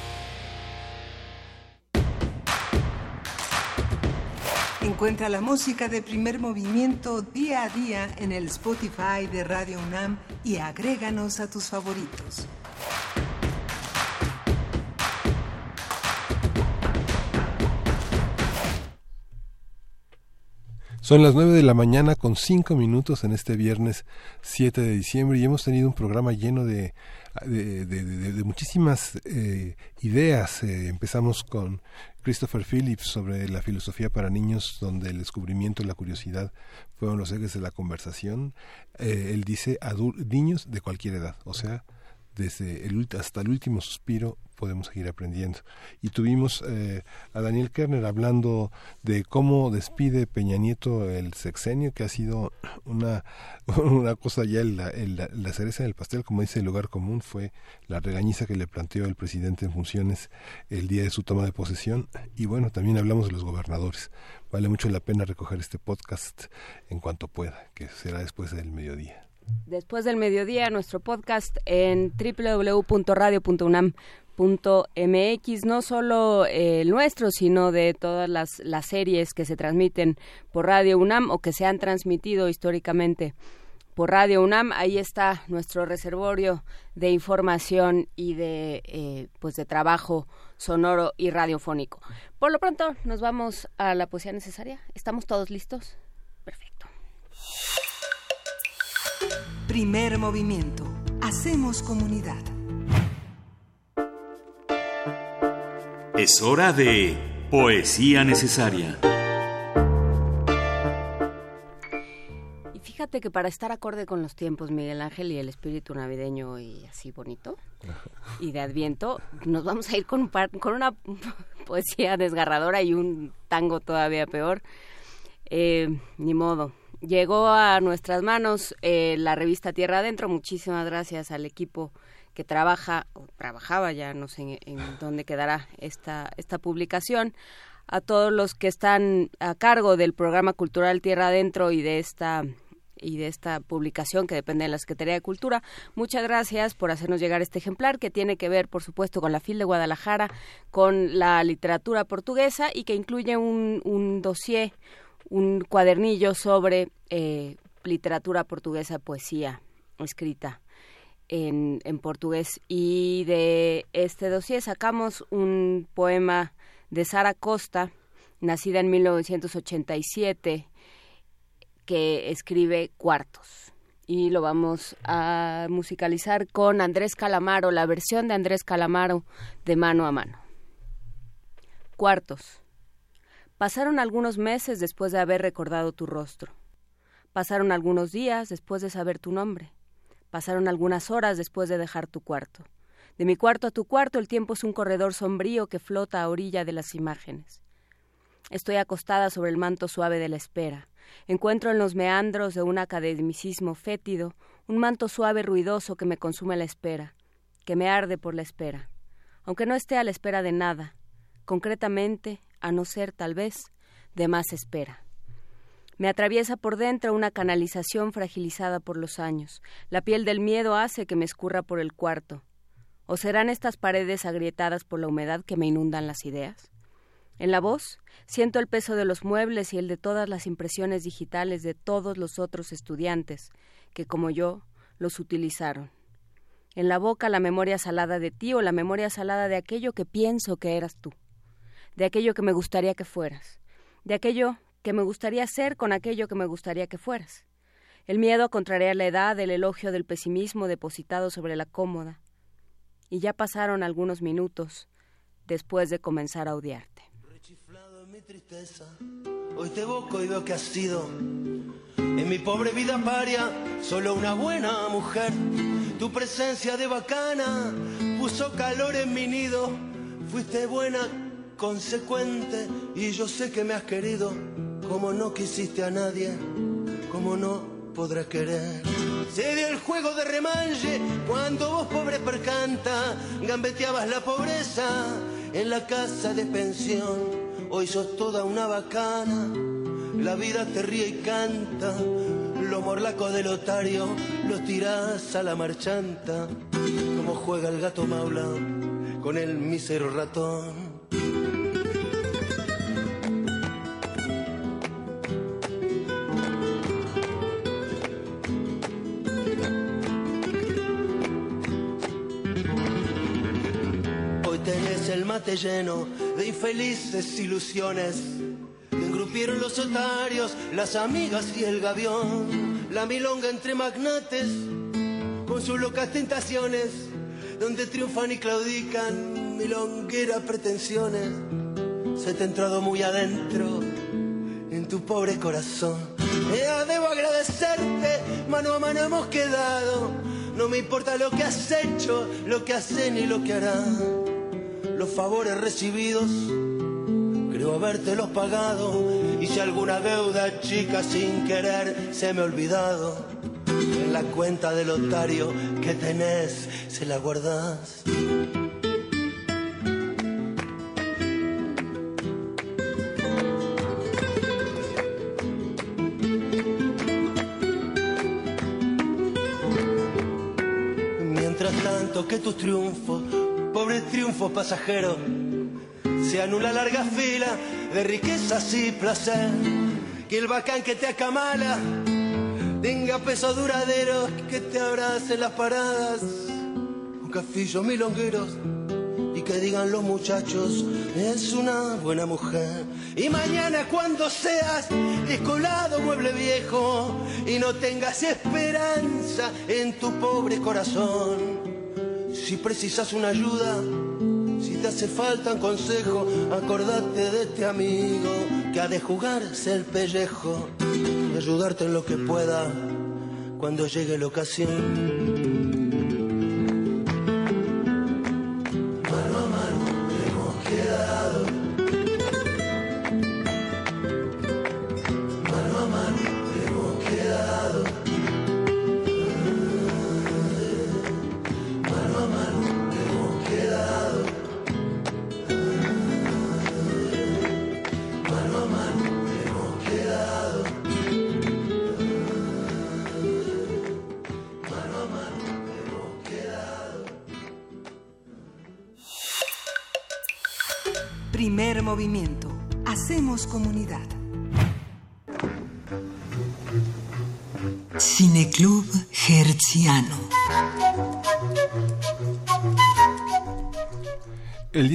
Encuentra la música de primer movimiento día a día en el Spotify de Radio UNAM y agréganos a tus favoritos. Son las 9 de la mañana con 5 minutos en este viernes 7 de diciembre y hemos tenido un programa lleno de, de, de- de- muchísimas eh, ideas. Eh, empezamos con Christopher Phillips sobre la filosofía para niños, donde el descubrimiento y la curiosidad fueron los ejes de la conversación. Eh, él dice niños de cualquier edad, o sea, desde el hasta el último suspiro podemos seguir aprendiendo. Y tuvimos eh, a Daniel Kerner hablando de cómo despide Peña Nieto el sexenio, que ha sido una, una cosa ya, el- el- la, cereza del pastel, como dice el lugar común, fue la regañiza que le planteó el presidente en funciones el día de su toma de posesión. Y bueno, también hablamos de los gobernadores. Vale mucho la pena recoger este podcast en cuanto pueda, que será después del mediodía. Después del mediodía, nuestro podcast en www.radio.unam.mx, no solo eh, el nuestro, sino de todas las, series que se transmiten por Radio UNAM o que se han transmitido históricamente por Radio UNAM. Ahí está nuestro reservorio de información y de, eh, pues de trabajo sonoro y radiofónico. Por lo pronto, nos vamos a la poesía necesaria. ¿Estamos todos listos? Primer movimiento. Hacemos comunidad. Es hora de poesía necesaria. Y fíjate que para estar acorde con los tiempos, Miguel Ángel, y el espíritu navideño y así bonito, y de Adviento, nos vamos a ir con, un par- con una poesía desgarradora y un tango todavía peor. Eh, ni modo. Llegó a nuestras manos eh, la revista Tierra Adentro. Muchísimas gracias al equipo que trabaja, o trabajaba ya, no sé en, dónde quedará esta, esta publicación. A todos los que están a cargo del programa cultural Tierra Adentro y de esta y de esta publicación que depende de la Secretaría de Cultura. Muchas gracias por hacernos llegar este ejemplar que tiene que ver, por supuesto, con la FIL de Guadalajara, con la literatura portuguesa y que incluye un, un dossier, un cuadernillo sobre eh, literatura portuguesa, poesía escrita en, portugués. Y de este dossier sacamos un poema de Sara Costa, nacida en 1987, que escribe cuartos. Y lo vamos a musicalizar con Andrés Calamaro, la versión de Andrés Calamaro de mano a mano. Cuartos. Pasaron algunos meses después de haber recordado tu rostro. Pasaron algunos días después de saber tu nombre. Pasaron algunas horas después de dejar tu cuarto. De mi cuarto a tu cuarto el tiempo es un corredor sombrío que flota a orilla de las imágenes. Estoy acostada sobre el manto suave de la espera. Encuentro en los meandros de un academicismo fétido un manto suave ruidoso que me consume la espera, que me arde por la espera, aunque no esté a la espera de nada, concretamente, a no ser tal vez, de más espera. Me atraviesa por dentro una canalización fragilizada por los años. La piel del miedo hace que me escurra por el cuarto. ¿O serán estas paredes agrietadas por la humedad que me inundan las ideas? En la voz siento el peso de los muebles y el de todas las impresiones digitales de todos los otros estudiantes que, como yo, los utilizaron. En la boca la memoria salada de ti o la memoria salada de aquello que pienso que eras tú. de aquello que me gustaría que fueras, de aquello que me gustaría ser con aquello que me gustaría que fueras. El miedo a contrariar la edad, el elogio del pesimismo depositado sobre la cómoda. Y ya pasaron algunos minutos después de comenzar a odiarte. mi tristeza. Hoy te evoco y veo que has sido en mi pobre vida paria solo una buena mujer. Tu presencia de bacana puso calor en mi nido. Fuiste buena, consecuente y yo sé que me has querido como no quisiste a nadie, como no podrás querer. Se dio el juego de remanche cuando vos pobre percanta gambeteabas la pobreza en la casa de pensión. Hoy sos toda una bacana, la vida te ríe y canta. Los morlacos del otario los tirás a la marchanta. Como juega el gato maula con el mísero ratón. Tenés el mate lleno de infelices ilusiones. Te engrupieron los otarios, las amigas y el gavión. La milonga entre magnates, con sus locas tentaciones, donde triunfan y claudican milongueras pretensiones. Se te ha entrado muy adentro en tu pobre corazón. Ya debo agradecerte, mano a mano hemos quedado. No me importa lo que has hecho, lo que has ni lo que harás. Los favores recibidos, creo habértelos pagado. Y si alguna deuda chica sin querer se me ha olvidado, en la cuenta del otario que tenés se la guardás. Mientras tanto que tus triunfos, pobre triunfo pasajero, sean una larga fila de riquezas y placer. Que el bacán que te acamala tenga peso duradero, que te abrace las paradas. Un cafillo milongueros y que digan los muchachos, es una buena mujer. Y mañana cuando seas descolado mueble viejo y no tengas esperanza en tu pobre corazón, si precisas una ayuda, si te hace falta un consejo, acordate de este amigo que ha de jugarse el pellejo y ayudarte en lo que pueda cuando llegue la ocasión.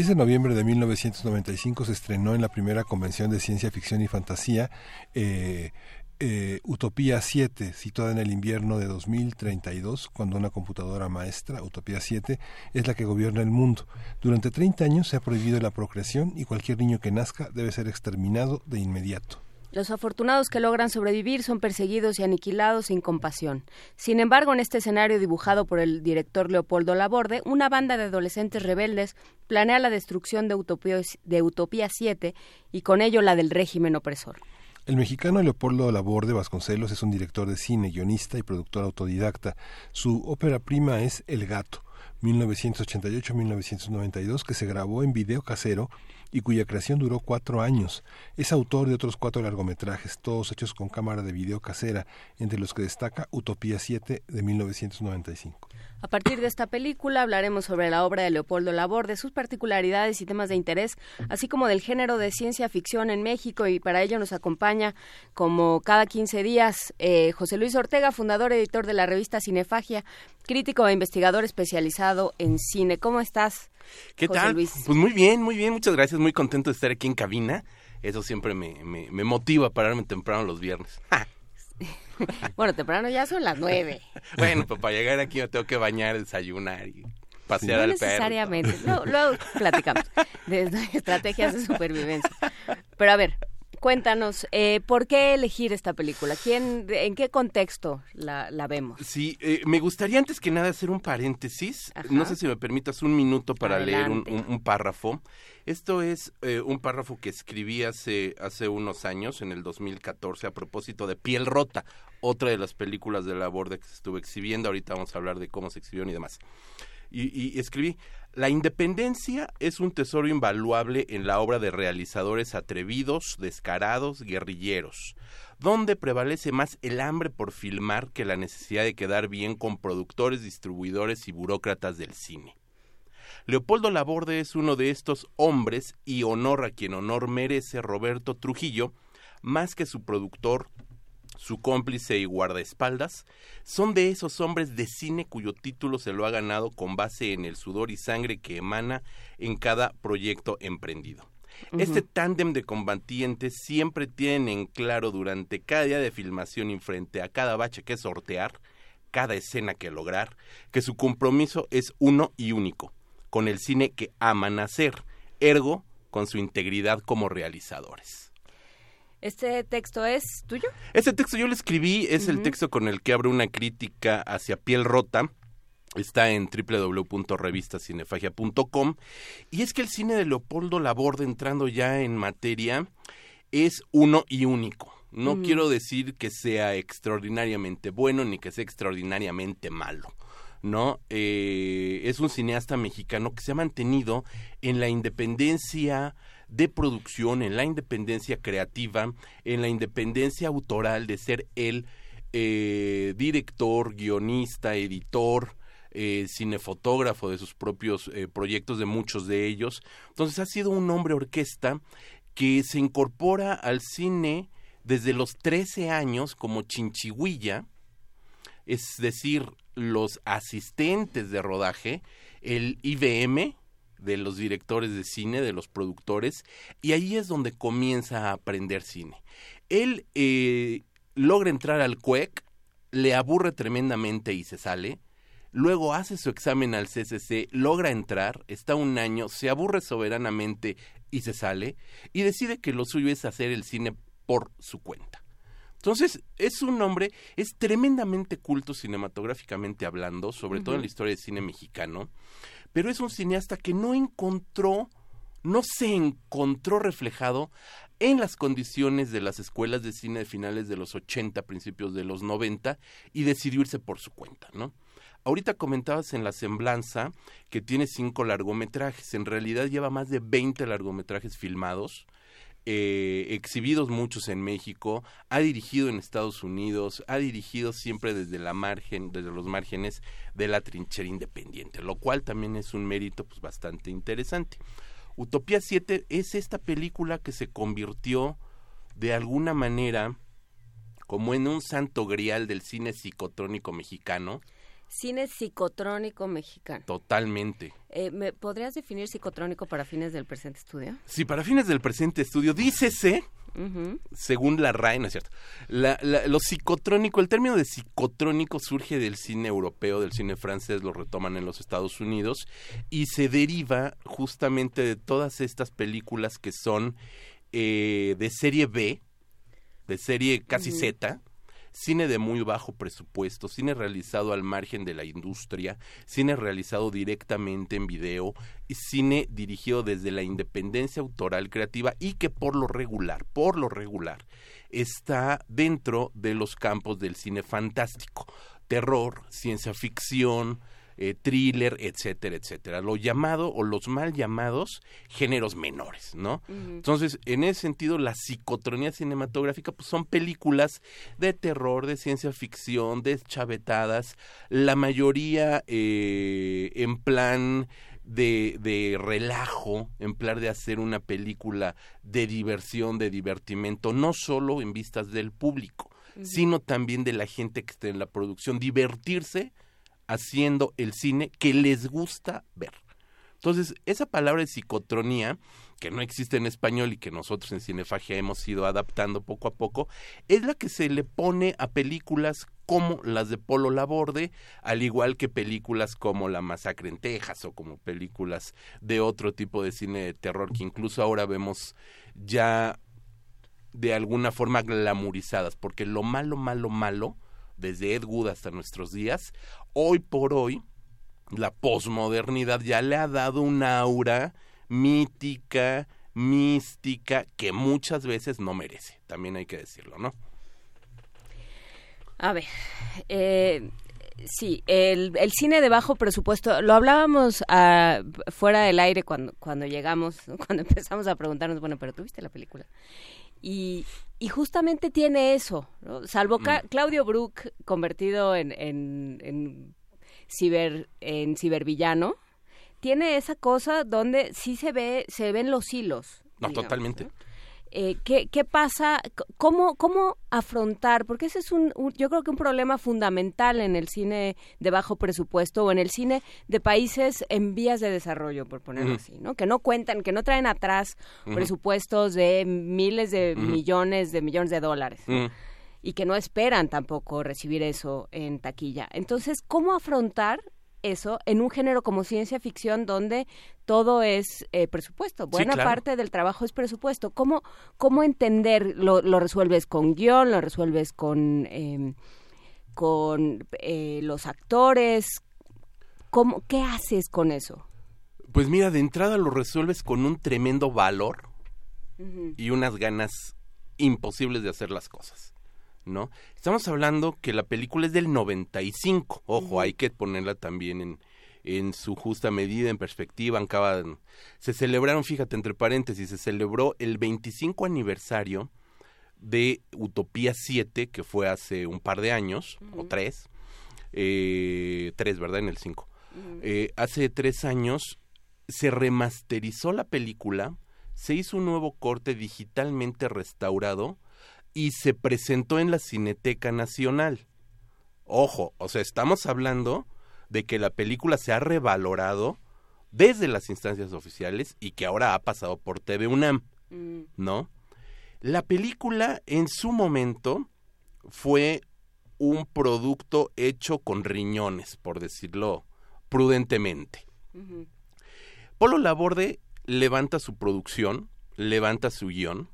16 de noviembre de 1995 se estrenó en la primera convención de ciencia ficción y fantasía eh, eh, Utopía 7, situada en el invierno de 2032, cuando una computadora maestra, Utopía 7, es la que gobierna el mundo. Durante 30 años se ha prohibido la procreación y cualquier niño que nazca debe ser exterminado de inmediato. Los afortunados que logran sobrevivir son perseguidos y aniquilados sin compasión. Sin embargo, en este escenario dibujado por el director Leopoldo Laborde, una banda de adolescentes rebeldes planea la destrucción de Utopía, de Utopía 7 y con ello la del régimen opresor. El mexicano Leopoldo Laborde Vasconcelos es un director de cine, guionista y productor autodidacta. Su ópera prima es El Gato, 1988-1992, que se grabó en video casero y cuya creación duró cuatro años. Es autor de otros cuatro largometrajes, todos hechos con cámara de video casera, entre los que destaca Utopía 7 de 1995. A partir de esta película hablaremos sobre la obra de Leopoldo Labor, de sus particularidades y temas de interés, así como del género de ciencia ficción en México y para ello nos acompaña como cada 15 días eh, José Luis Ortega, fundador y editor de la revista Cinefagia, crítico e investigador especializado en cine. ¿Cómo estás? ¿Qué José tal? Luis? Pues muy bien, muy bien, muchas gracias, muy contento de estar aquí en cabina. Eso siempre me, me, me motiva a pararme temprano los viernes. Bueno, temprano ya son las nueve. bueno, pues para llegar aquí me tengo que bañar, desayunar y pasear no al perro. necesariamente. Luego, luego platicamos de estrategias de supervivencia. Pero a ver, cuéntanos, eh, ¿por qué elegir esta película? ¿Quién, ¿En qué contexto la, la vemos? Sí, eh, me gustaría antes que nada hacer un paréntesis. Ajá. No sé si me permitas un minuto para leer un, Adelante. un- un párrafo. Esto es eh, un párrafo que escribí hace, hace unos años, en el 2014, a propósito de Piel Rota, otra de las películas de la Borde que se estuvo exhibiendo. Ahorita vamos a hablar de cómo se exhibieron y demás. Y, y escribí, la independencia es un tesoro invaluable en la obra de realizadores atrevidos, descarados, guerrilleros, donde prevalece más el hambre por filmar que la necesidad de quedar bien con productores, distribuidores y burócratas del cine. Leopoldo Laborde es uno de estos hombres y honor a quien honor merece Roberto Trujillo, más que su productor, su cómplice y guardaespaldas, son de esos hombres de cine cuyo título se lo ha ganado con base en el sudor y sangre que emana en cada proyecto emprendido. Este tándem de combatientes siempre tienen en claro durante cada día de filmación y frente a cada bache que sortear, cada escena que lograr, que su compromiso es uno y único, con el cine que aman hacer, ergo con su integridad como realizadores. ¿Este texto es tuyo? Este texto yo lo escribí, es el texto con el que abro una crítica hacia piel rota. Está en www.revistacinefagia.com. Y es que el cine de Leopoldo Laborde, entrando ya en materia, es uno y único. No quiero decir que sea extraordinariamente bueno ni que sea extraordinariamente malo. ¿no? Eh, es un cineasta mexicano que se ha mantenido en la independencia de producción, en la independencia creativa, en la independencia autoral de ser el eh, director, guionista, editor, eh, cinefotógrafo de sus propios eh, proyectos, de muchos de ellos. Entonces ha sido un hombre orquesta que se incorpora al cine desde los 13 años como chinchihuilla, es decir, los asistentes de rodaje, el IBM de los directores de cine, de los productores, y ahí es donde comienza a aprender cine. Él eh, logra entrar al CUEC, le aburre tremendamente y se sale, luego hace su examen al CCC, logra entrar, está un año, se aburre soberanamente y se sale, y decide que lo suyo es hacer el cine por su cuenta. Entonces, es un hombre, es tremendamente culto cinematográficamente hablando, sobre todo en la historia del cine mexicano, pero es un cineasta que no encontró, no se encontró reflejado en las condiciones de las escuelas de cine de finales de los 80, principios de los 90, y decidió irse por su cuenta, ¿no? Ahorita comentabas en la semblanza que tiene cinco largometrajes, en realidad lleva más de 20 largometrajes filmados, eh, exhibidos muchos en México, ha dirigido en Estados Unidos, ha dirigido siempre desde la margen, desde los márgenes de la trinchera independiente, lo cual también es un mérito pues bastante interesante. Utopía 7 es esta película que se convirtió de alguna manera como en un santo grial del cine psicotrónico mexicano, Cine psicotrónico mexicano. totalmente. Eh, ¿Me podrías definir psicotrónico para fines del presente estudio? Si para fines del presente estudio, dícese, según la RAE, ¿no es cierto? La- la- lo psicotrónico, el término de psicotrónico surge del cine europeo, del cine francés, lo retoman en los Estados Unidos, y se deriva justamente de todas estas películas que son eh, de serie B, de serie casi. Z, cine de muy bajo presupuesto, cine realizado al margen de la industria, cine realizado directamente en video, cine dirigido desde la independencia autoral creativa y que por lo regular, por lo regular, está dentro de los campos del cine fantástico, terror, ciencia ficción, eh, thriller, etcétera, etcétera. Lo llamado o los mal llamados géneros menores, ¿no? Entonces, en ese sentido, la psicotronía cinematográfica pues, son películas de terror, de ciencia ficción, de chavetadas, la mayoría eh, en plan de, de relajo, en plan de hacer una película de diversión, de divertimento, no solo en vistas del público, sino también de la gente que está en la producción, divertirse haciendo el cine que les gusta ver. Entonces, esa palabra de psicotronía, que no existe en español y que nosotros en Cinefagia hemos ido adaptando poco a poco, es la que se le pone a películas como las de Polo Laborde, al igual que películas como La Masacre en Texas o como películas de otro tipo de cine de terror que incluso ahora vemos ya de alguna forma glamorizadas, porque lo malo, malo, malo, desde Ed Wood hasta nuestros días, hoy por hoy, la posmodernidad ya le ha dado una aura mítica, mística, que muchas veces no merece, también hay que decirlo, ¿no? A ver, eh, sí, el, cine de bajo presupuesto, lo hablábamos ah, fuera del aire cuando, cuando llegamos, cuando empezamos a preguntarnos, bueno, pero tú viste la película. Y, y justamente tiene eso, ¿no? salvo Ca- Claudio Brook convertido en, en, en, ciber, en cibervillano, tiene esa cosa donde sí se ve, se ven los hilos. No, digamos, totalmente. ¿no? Eh, ¿qué, ¿Qué pasa? ¿Cómo, ¿Cómo afrontar? Porque ese es un, un- yo creo que un problema fundamental en el cine de bajo presupuesto o en el cine de países en vías de desarrollo, por ponerlo así, ¿no? Que no cuentan, que no traen atrás presupuestos de miles de millones de millones de dólares. ¿no? Y que no esperan tampoco recibir eso en taquilla. Entonces, ¿cómo afrontar eso en un género como ciencia ficción donde todo es eh, presupuesto? Buena claro. parte del trabajo es presupuesto. ¿Cómo, cómo entender? ¿Lo, lo resuelves con guion? ¿Lo resuelves con, eh, con eh, los actores? ¿Cómo, ¿Qué haces con eso? Pues mira, de entrada lo resuelves con un tremendo valor y unas ganas imposibles de hacer las cosas, ¿no? Estamos hablando que la película es del 95, ojo, hay que ponerla también en, en su justa medida, en perspectiva, acaban, se celebraron, fíjate, entre paréntesis, se celebró el 25 aniversario de Utopía 7, que fue hace un par de años, o tres, eh, tres, ¿verdad? En el 5. Eh, hace tres años se remasterizó la película, se hizo un nuevo corte digitalmente restaurado y se presentó en la Cineteca Nacional. Ojo, o sea, estamos hablando de que la película se ha revalorado desde las instancias oficiales y que ahora ha pasado por TV UNAM, ¿no? La película en su momento fue un producto hecho con riñones, por decirlo prudentemente. Polo Laborde levanta su producción, levanta su guion,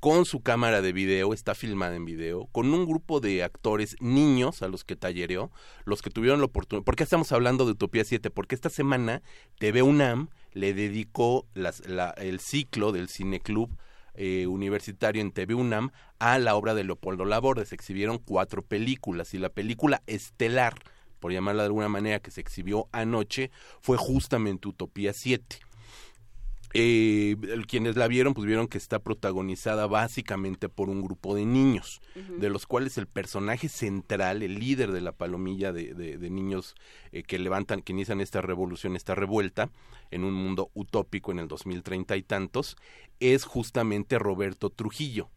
con su cámara de video, está filmada en video, con un grupo de actores niños a los que tallereó, los que tuvieron la oportunidad. ¿Por qué estamos hablando de Utopía 7? Porque esta semana TV UNAM le dedicó las- la- el ciclo del Cineclub eh, universitario en TV UNAM a la obra de Leopoldo Laborde. Se exhibieron cuatro películas y la película estelar, por llamarla de alguna manera, que se exhibió anoche, fue justamente Utopía 7. Eh, quienes la vieron, pues vieron que está protagonizada básicamente por un grupo de niños, de los cuales el personaje central, el líder de la palomilla de, de- de niños eh, que levantan, que inician esta revolución, esta revuelta, en un mundo utópico en el 2030 y tantos, es justamente Roberto Trujillo,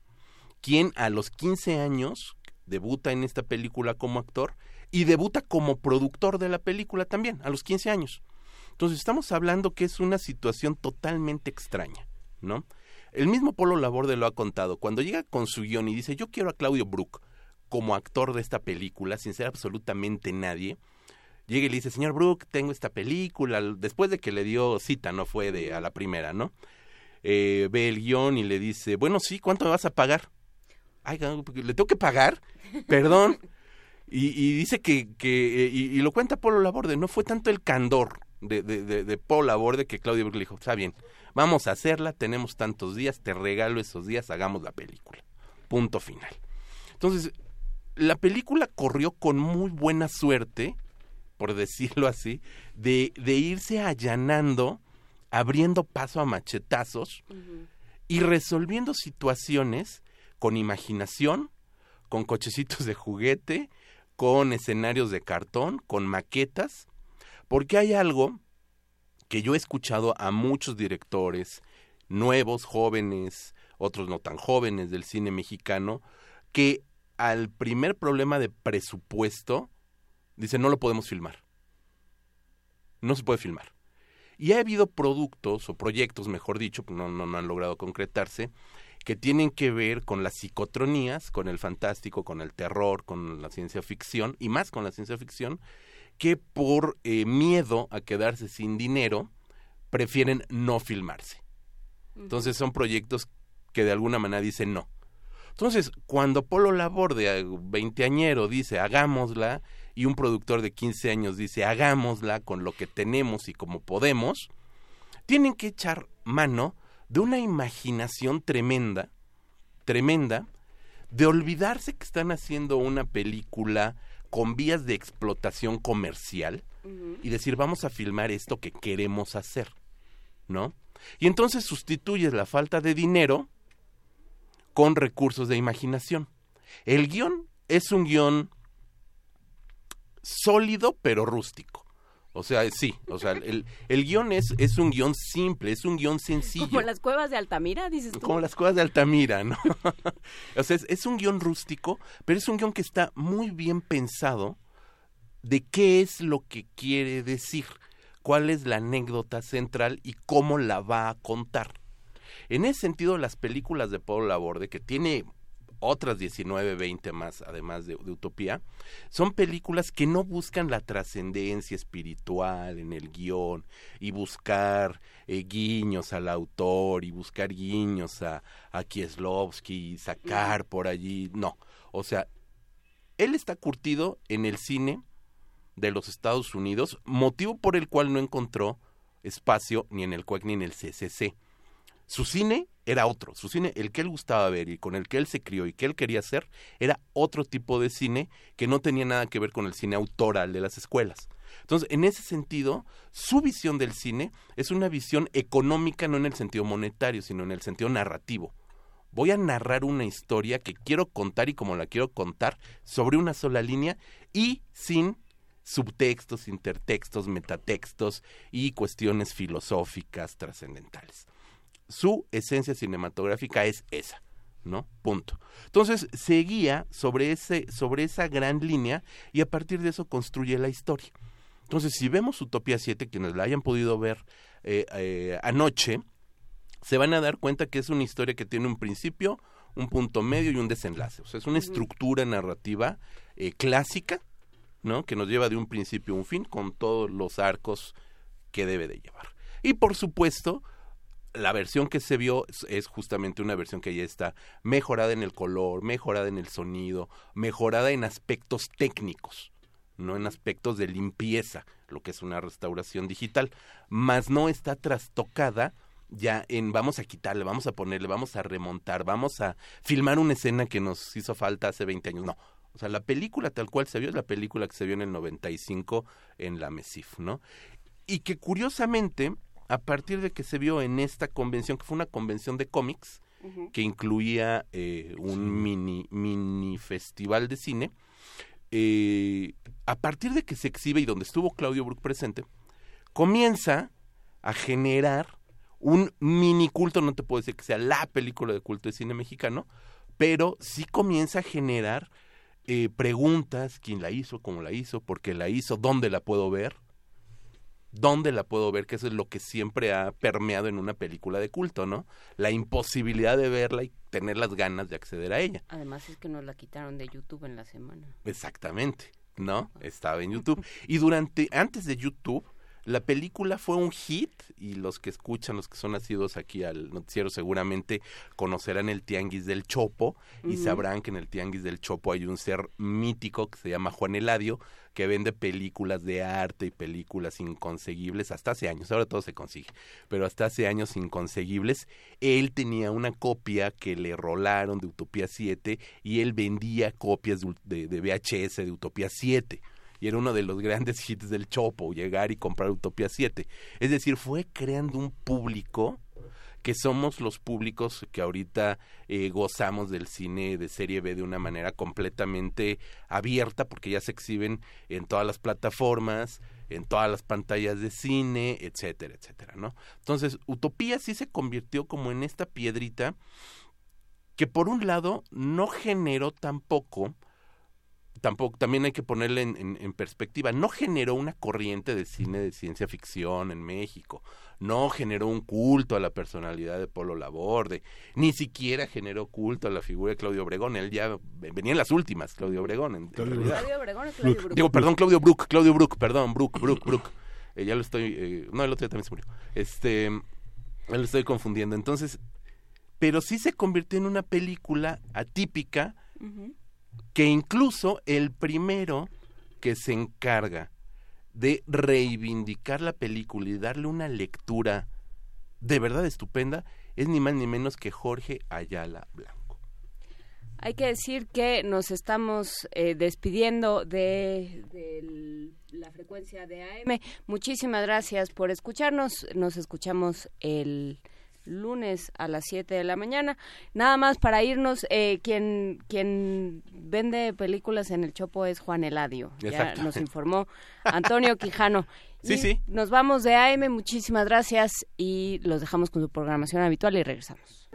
quien a los 15 años debuta en esta película como actor y debuta como productor de la película también, a los 15 años. Entonces estamos hablando que es una situación totalmente extraña, ¿no? El mismo Polo Laborde lo ha contado. Cuando llega con su guion y dice, yo quiero a Claudio Brook como actor de esta película, sin ser absolutamente nadie, llega y le dice, señor Brook, tengo esta película, después de que le dio cita, no fue de a la primera, ¿no? Eh, ve el guion y le dice, bueno, sí, ¿cuánto me vas a pagar? Ay, ¿le tengo que pagar? Perdón. Y, y dice que, que eh, y, y lo cuenta Polo Laborde, no fue tanto el candor de, de, de, de Laborde que Claudio Brook le dijo, está bien, vamos a hacerla, tenemos tantos días, te regalo esos días, hagamos la película. Punto final. Entonces, la película corrió con muy buena suerte por decirlo así, de, de irse allanando, abriendo paso a machetazos y resolviendo situaciones con imaginación, con cochecitos de juguete, con escenarios de cartón, con maquetas, porque hay algo que yo he escuchado a muchos directores, nuevos, jóvenes, otros no tan jóvenes del cine mexicano, que al primer problema de presupuesto dicen no lo podemos filmar. No se puede filmar. Y ha habido productos o proyectos, mejor dicho, no, no, no han logrado concretarse, que tienen que ver con las psicotronías, con el fantástico, con el terror, con la ciencia ficción, y más con la ciencia ficción, que por eh, miedo a quedarse sin dinero, prefieren no filmarse. Entonces son proyectos que de alguna manera dicen no. Entonces, cuando Polo Labor de veinteañero dice hagámosla y un productor de 15 años dice hagámosla con lo que tenemos y como podemos, tienen que echar mano de una imaginación tremenda, tremenda, de olvidarse que están haciendo una película con vías de explotación comercial y decir vamos a filmar esto que queremos hacer, ¿no? Y entonces sustituyes la falta de dinero con recursos de imaginación. El guion es un guion sólido pero rústico. O sea, sí, o sea, el, el guion es, es un guion simple, es un guion sencillo. Como las cuevas de Altamira, dices tú. Como las cuevas de Altamira, ¿no? o sea, es, es un guion rústico, pero es un guion que está muy bien pensado de qué es lo que quiere decir, cuál es la anécdota central y cómo la va a contar. En ese sentido, las películas de Pablo Laborde, que tiene otras 19, 20 más, además de, de Utopía, son películas que no buscan la trascendencia espiritual en el guion y buscar eh, guiños al autor y buscar guiños a, a Kieslowski y sacar por allí. No, o sea, él está curtido en el cine de los Estados Unidos, motivo por el cual no encontró espacio ni en el CUEC ni en el CCC. Su cine era otro, su cine, el que él gustaba ver y con el que él se crió y que él quería hacer, era otro tipo de cine que no tenía nada que ver con el cine autoral de las escuelas. Entonces, en ese sentido, su visión del cine es una visión económica no en el sentido monetario, sino en el sentido narrativo. Voy a narrar una historia que quiero contar y como la quiero contar sobre una sola línea y sin subtextos, intertextos, metatextos y cuestiones filosóficas trascendentales su esencia cinematográfica es esa, ¿no? Punto. Entonces, seguía sobre, ese, sobre esa gran línea y a partir de eso construye la historia. Entonces, si vemos Utopía 7, quienes la hayan podido ver eh, eh, anoche, se van a dar cuenta que es una historia que tiene un principio, un punto medio y un desenlace. O sea, es una estructura narrativa eh, clásica, ¿no? Que nos lleva de un principio a un fin con todos los arcos que debe de llevar. Y por supuesto, la versión que se vio es, justamente una versión que ya está mejorada en el color, mejorada en el sonido, mejorada en aspectos técnicos, no en aspectos de limpieza, lo que es una restauración digital, más no está trastocada ya en vamos a quitarle, vamos a ponerle, vamos a remontar, vamos a filmar una escena que nos hizo falta hace 20 años. No, o sea, la película tal cual se vio es la película que se vio en el 95 en la MESIF, ¿no? Y que curiosamente a partir de que se vio en esta convención, que fue una convención de cómics, uh -huh. que incluía eh, un sí. mini, mini festival de cine, eh, a partir de que se exhibe y donde estuvo Claudio Brook presente, comienza a generar un mini culto, no te puedo decir que sea la película de culto de cine mexicano, pero sí comienza a generar eh, preguntas, quién la hizo, cómo la hizo, por qué la hizo, dónde la puedo ver, dónde la puedo ver, que eso es lo que siempre ha permeado en una película de culto, ¿no? La imposibilidad de verla y tener las ganas de acceder a ella. Además es que nos la quitaron de YouTube en la semana. Exactamente, ¿no? Estaba en YouTube. Y durante, antes de YouTube, la película fue un hit y los que escuchan, los que son nacidos aquí al noticiero seguramente conocerán el Tianguis del Chopo y uh -huh. sabrán que en el Tianguis del Chopo hay un ser mítico que se llama Juan Eladio que vende películas de arte y películas inconseguibles hasta hace años, ahora todo se consigue, pero hasta hace años inconseguibles. Él tenía una copia que le rolaron de Utopía 7 y él vendía copias de, de, de VHS de Utopía 7 y era uno de los grandes hits del Chopo, llegar y comprar Utopía 7. Es decir, fue creando un público que somos los públicos que ahorita eh, gozamos del cine de serie B de una manera completamente abierta porque ya se exhiben en todas las plataformas, en todas las pantallas de cine, etcétera, etcétera, ¿no? Entonces, Utopía sí se convirtió como en esta piedrita que por un lado no generó tampoco tampoco también hay que ponerle en, en- en perspectiva no generó una corriente de cine de ciencia ficción en México no generó un culto a la personalidad de Polo Laborde ni siquiera generó culto a la figura de Claudio Obregón él ya venía en las últimas Claudio Obregón en, en realidad. Claudio Obregón o Claudio Brook. Digo, perdón, Claudio Brook, Claudio Brook, perdón, Brook, Brook, Brook. Eh, ya lo estoy, eh, no, el otro día también se murió. Este, ya lo estoy confundiendo. Entonces, pero sí se convirtió en una película atípica que incluso el primero que se encarga de reivindicar la película y darle una lectura de verdad estupenda es ni más ni menos que Jorge Ayala Blanco. Hay que decir que nos estamos eh, despidiendo de, de la frecuencia de AM. Muchísimas gracias por escucharnos. Nos escuchamos el lunes a las 7 de la mañana. Nada más para irnos, eh, quien, quien vende películas en el Chopo es Juan Eladio. Ya nos informó Antonio Quijano. Sí, Y sí. Nos vamos de AM. Muchísimas gracias y los dejamos con su programación habitual y regresamos.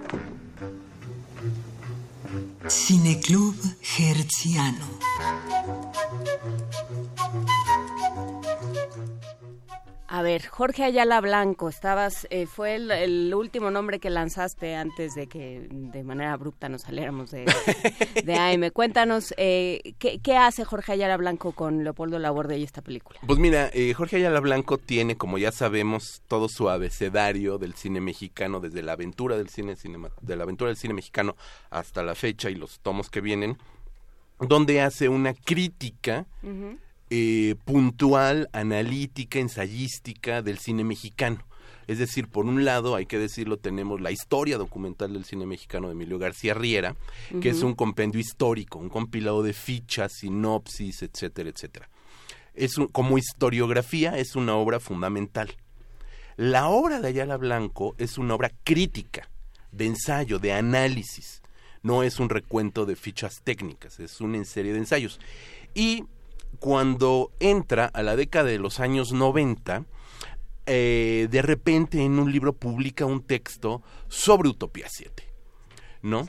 Cineclub Hertziano. A ver, Jorge Ayala Blanco, estabas, eh, fue el, el último nombre que lanzaste antes de que de manera abrupta nos saliéramos de, de AM. Cuéntanos, eh, ¿qué, qué hace Jorge Ayala Blanco con Leopoldo Laborde y esta película? Pues mira, eh, Jorge Ayala Blanco tiene, como ya sabemos, todo su abecedario del cine mexicano, desde la aventura del cine cinema, de la aventura del cine mexicano hasta la fecha y los tomos que vienen, donde hace una crítica eh, puntual, analítica, ensayística del cine mexicano. Es decir, por un lado, hay que decirlo, tenemos la historia documental del cine mexicano de Emilio García Riera, que es un compendio histórico, un compilado de fichas, sinopsis, etcétera, etcétera. Es un- como historiografía es una obra fundamental. La obra de Ayala Blanco es una obra crítica, de ensayo, de análisis. No es un recuento de fichas técnicas, es una serie de ensayos. Y cuando entra a la década de los años 90, eh, de repente en un libro publica un texto sobre Utopía 7, ¿no?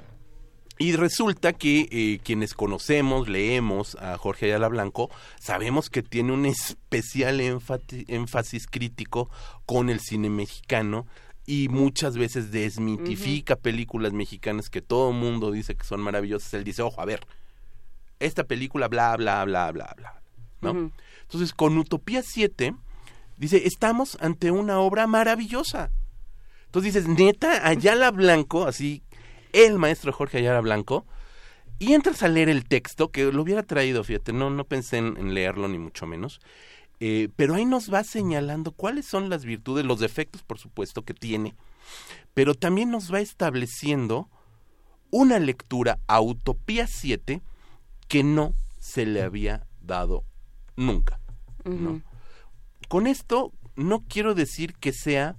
Y resulta que eh, quienes conocemos, leemos a Jorge Ayala Blanco, sabemos que tiene un especial énfasis crítico con el cine mexicano y muchas veces desmitifica películas mexicanas que todo el mundo dice que son maravillosas. Él dice, ojo, a ver, esta película, bla, bla, bla, bla, bla. ¿no? Entonces, con Utopía 7, dice, estamos ante una obra maravillosa. Entonces dices, neta, Ayala Blanco, así, el maestro Jorge Ayala Blanco, y entras a leer el texto, que lo hubiera traído, fíjate, no, no pensé en, en leerlo ni mucho menos, eh, pero ahí nos va señalando cuáles son las virtudes, los defectos, por supuesto, que tiene, pero también nos va estableciendo una lectura a Utopía 7 que no se le había dado nunca. ¿no? Con esto no quiero decir que sea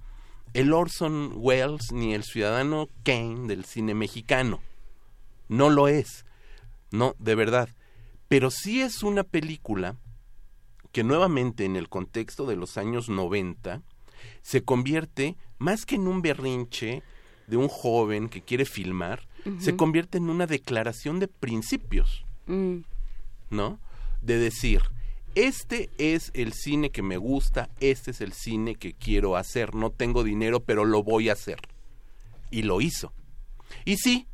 el Orson Welles ni el ciudadano Kane del cine mexicano. No lo es. No, de verdad. Pero sí es una película que nuevamente en el contexto de los años 90 se convierte más que en un berrinche de un joven que quiere filmar, se convierte en una declaración de principios. ¿No? De decir, este es el cine que me gusta, este es el cine que quiero hacer, no tengo dinero, pero lo voy a hacer. Y lo hizo. Y sí,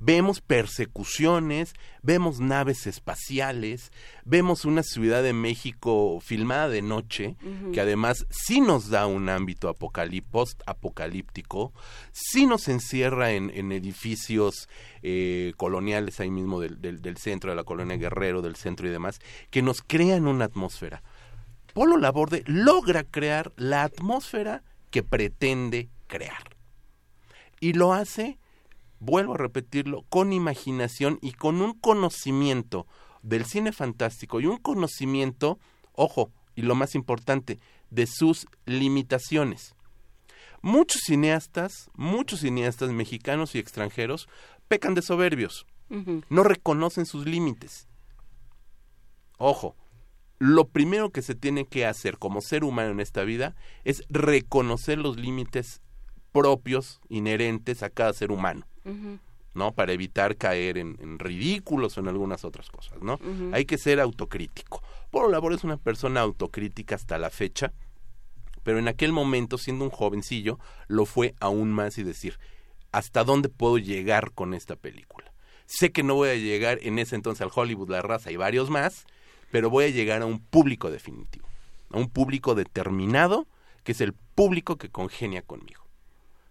vemos persecuciones, vemos naves espaciales, vemos una Ciudad de México filmada de noche, que además sí nos da un ámbito apocalí- post-apocalíptico, sí nos encierra en, en edificios eh, coloniales ahí mismo del, del- del centro, de la colonia Guerrero, del centro y demás, que nos crean una atmósfera. Polo Laborde logra crear la atmósfera que pretende crear. Y lo hace, vuelvo a repetirlo, con imaginación y con un conocimiento del cine fantástico y un conocimiento, ojo, y lo más importante, de sus limitaciones. Muchos cineastas, muchos cineastas mexicanos y extranjeros pecan de soberbios, no reconocen sus límites. Ojo, lo primero que se tiene que hacer como ser humano en esta vida es reconocer los límites propios, inherentes a cada ser humano, ¿no? Para evitar caer en, en ridículos o en algunas otras cosas, ¿no? Hay que ser autocrítico. Polo Labor es una persona autocrítica hasta la fecha, pero en aquel momento, siendo un jovencillo, lo fue aún más y decir, ¿hasta dónde puedo llegar con esta película? Sé que no voy a llegar en ese entonces al Hollywood, La Raza y varios más, pero voy a llegar a un público definitivo, a un público determinado, que es el público que congenia conmigo.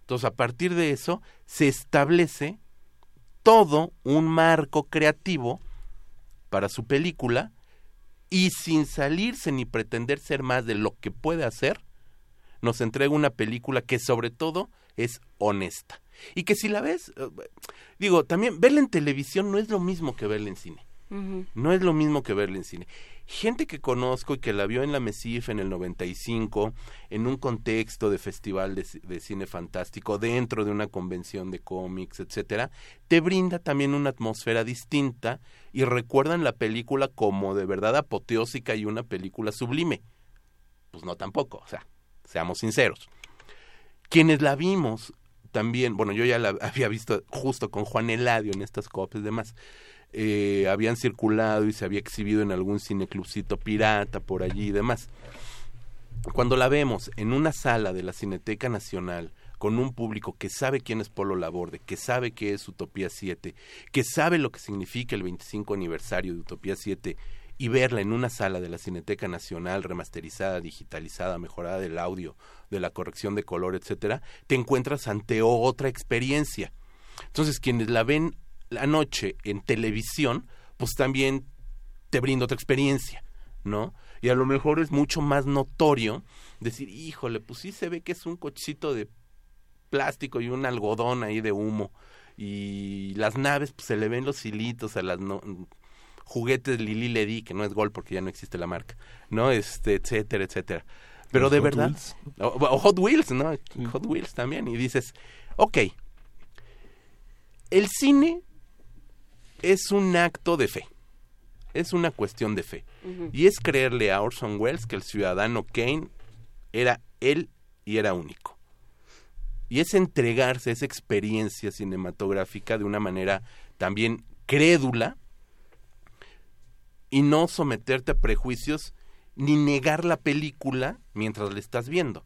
Entonces, a partir de eso, se establece todo un marco creativo para su película y sin salirse ni pretender ser más de lo que puede hacer, nos entrega una película que sobre todo es honesta. Y que si la ves, eh, digo, también verla en televisión no es lo mismo que verla en cine. No es lo mismo que verla en cine. Gente que conozco y que la vio en la MESIF en el 95, en un contexto de festival de, ci- de cine fantástico, dentro de una convención de cómics, etcétera, te brinda también una atmósfera distinta y recuerdan la película como de verdad apoteósica y una película sublime. Pues no tampoco, o sea, seamos sinceros. Quienes la vimos también, bueno, yo ya la había visto justo con Juan Eladio en estas copias y demás. Eh, habían circulado y se había exhibido en algún cineclubcito pirata por allí y demás. Cuando la vemos en una sala de la Cineteca Nacional con un público que sabe quién es Polo Laborde, que sabe qué es Utopía 7, que sabe lo que significa el 25 aniversario de Utopía 7 y verla en una sala de la Cineteca Nacional remasterizada, digitalizada, mejorada del audio, de la corrección de color, etcétera, te encuentras ante otra experiencia. Entonces, quienes la ven la noche en televisión, pues también te brinda otra experiencia, ¿no? Y a lo mejor es mucho más notorio decir, híjole, pues sí se ve que es un cochecito de plástico y un algodón ahí de humo. Y las naves, pues se le ven los hilitos a las no- juguetes Lili Ledi, que no es Gol porque ya no existe la marca, ¿no? Este, etcétera, etcétera. Pero Los de Hot verdad, Wheels. o, o Hot Wheels, ¿no? Hot Wheels también. Y dices, ok, el cine es un acto de fe. Es una cuestión de fe. Y es creerle a Orson Welles que el ciudadano Kane era él y era único. Y es entregarse a esa experiencia cinematográfica de una manera también crédula y no someterte a prejuicios ni negar la película mientras la estás viendo.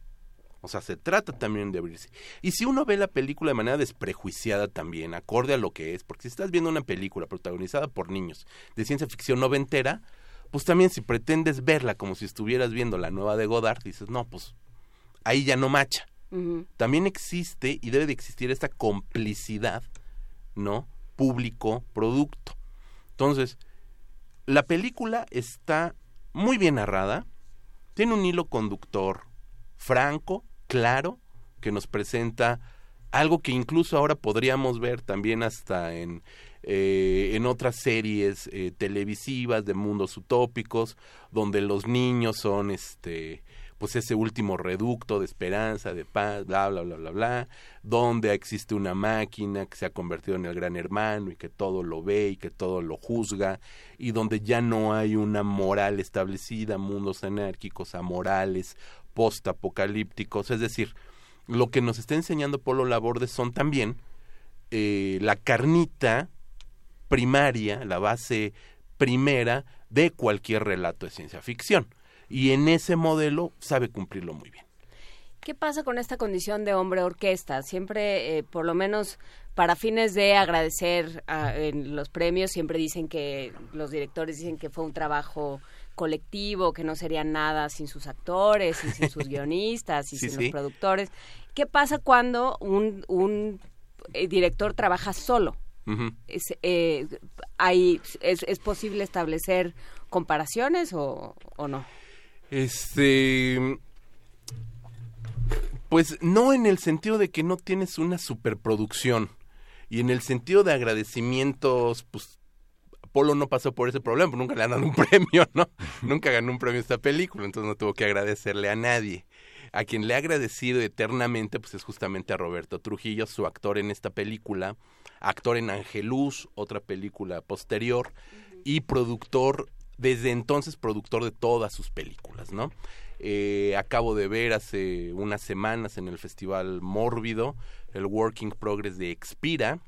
O sea, se trata también de abrirse. Y si uno ve la película de manera desprejuiciada también, acorde a lo que es, porque si estás viendo una película protagonizada por niños de ciencia ficción noventera, pues también si pretendes verla como si estuvieras viendo la nueva de Godard, dices, no, pues ahí ya no macha. También existe y debe de existir esta complicidad, ¿no? Público-producto. Entonces, la película está muy bien narrada, tiene un hilo conductor franco, claro, que nos presenta algo que incluso ahora podríamos ver también hasta en, eh, en otras series eh, televisivas de mundos utópicos, donde los niños son este pues ese último reducto de esperanza, de paz, bla, bla, bla, bla, bla, donde existe una máquina que se ha convertido en el gran hermano y que todo lo ve y que todo lo juzga, y donde ya no hay una moral establecida, mundos anárquicos, amorales, postapocalípticos, es decir, lo que nos está enseñando Polo Laborde son también eh, la carnita primaria, la base primera de cualquier relato de ciencia ficción. Y en ese modelo sabe cumplirlo muy bien. ¿Qué pasa con esta condición de hombre orquesta? Siempre, eh, por lo menos para fines de agradecer en los premios, siempre dicen que los directores dicen que fue un trabajo colectivo, que no sería nada sin sus actores y sin sus guionistas y Sí, sin sí. los productores. ¿Qué pasa cuando un, un eh, director trabaja solo? Es, eh, hay, es, ¿Es posible establecer comparaciones o, o no? Este. Pues no en el sentido de que no tienes una superproducción. Y en el sentido de agradecimientos, pues Polo no pasó por ese problema, nunca le han dado un premio, ¿no? nunca ganó un premio esta película, entonces no tuvo que agradecerle a nadie. A quien le ha agradecido eternamente, pues es justamente a Roberto Trujillo, su actor en esta película, actor en Angelus, otra película posterior, y productor, desde entonces productor de todas sus películas, ¿no? Eh, acabo de ver hace unas semanas en el Festival Mórbido el Working Progress de Expira,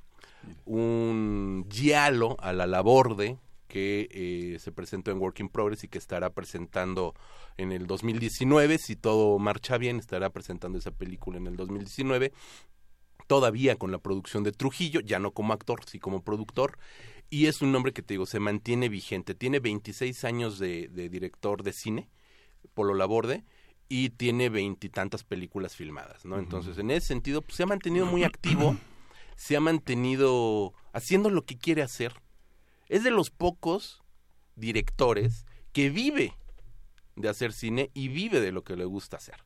un giallo a la laborde que eh, se presentó en Working Progress y que estará presentando en el 2019, si todo marcha bien, estará presentando esa película en el 2019, todavía con la producción de Trujillo, ya no como actor, sí como productor, y es un nombre que te digo, se mantiene vigente, tiene 26 años de, de director de cine, Polo Laborde, y tiene veintitantas películas filmadas, ¿no? Entonces, en ese sentido, pues, se ha mantenido muy activo, se ha mantenido haciendo lo que quiere hacer. Es de los pocos directores que vive de hacer cine y vive de lo que le gusta hacer.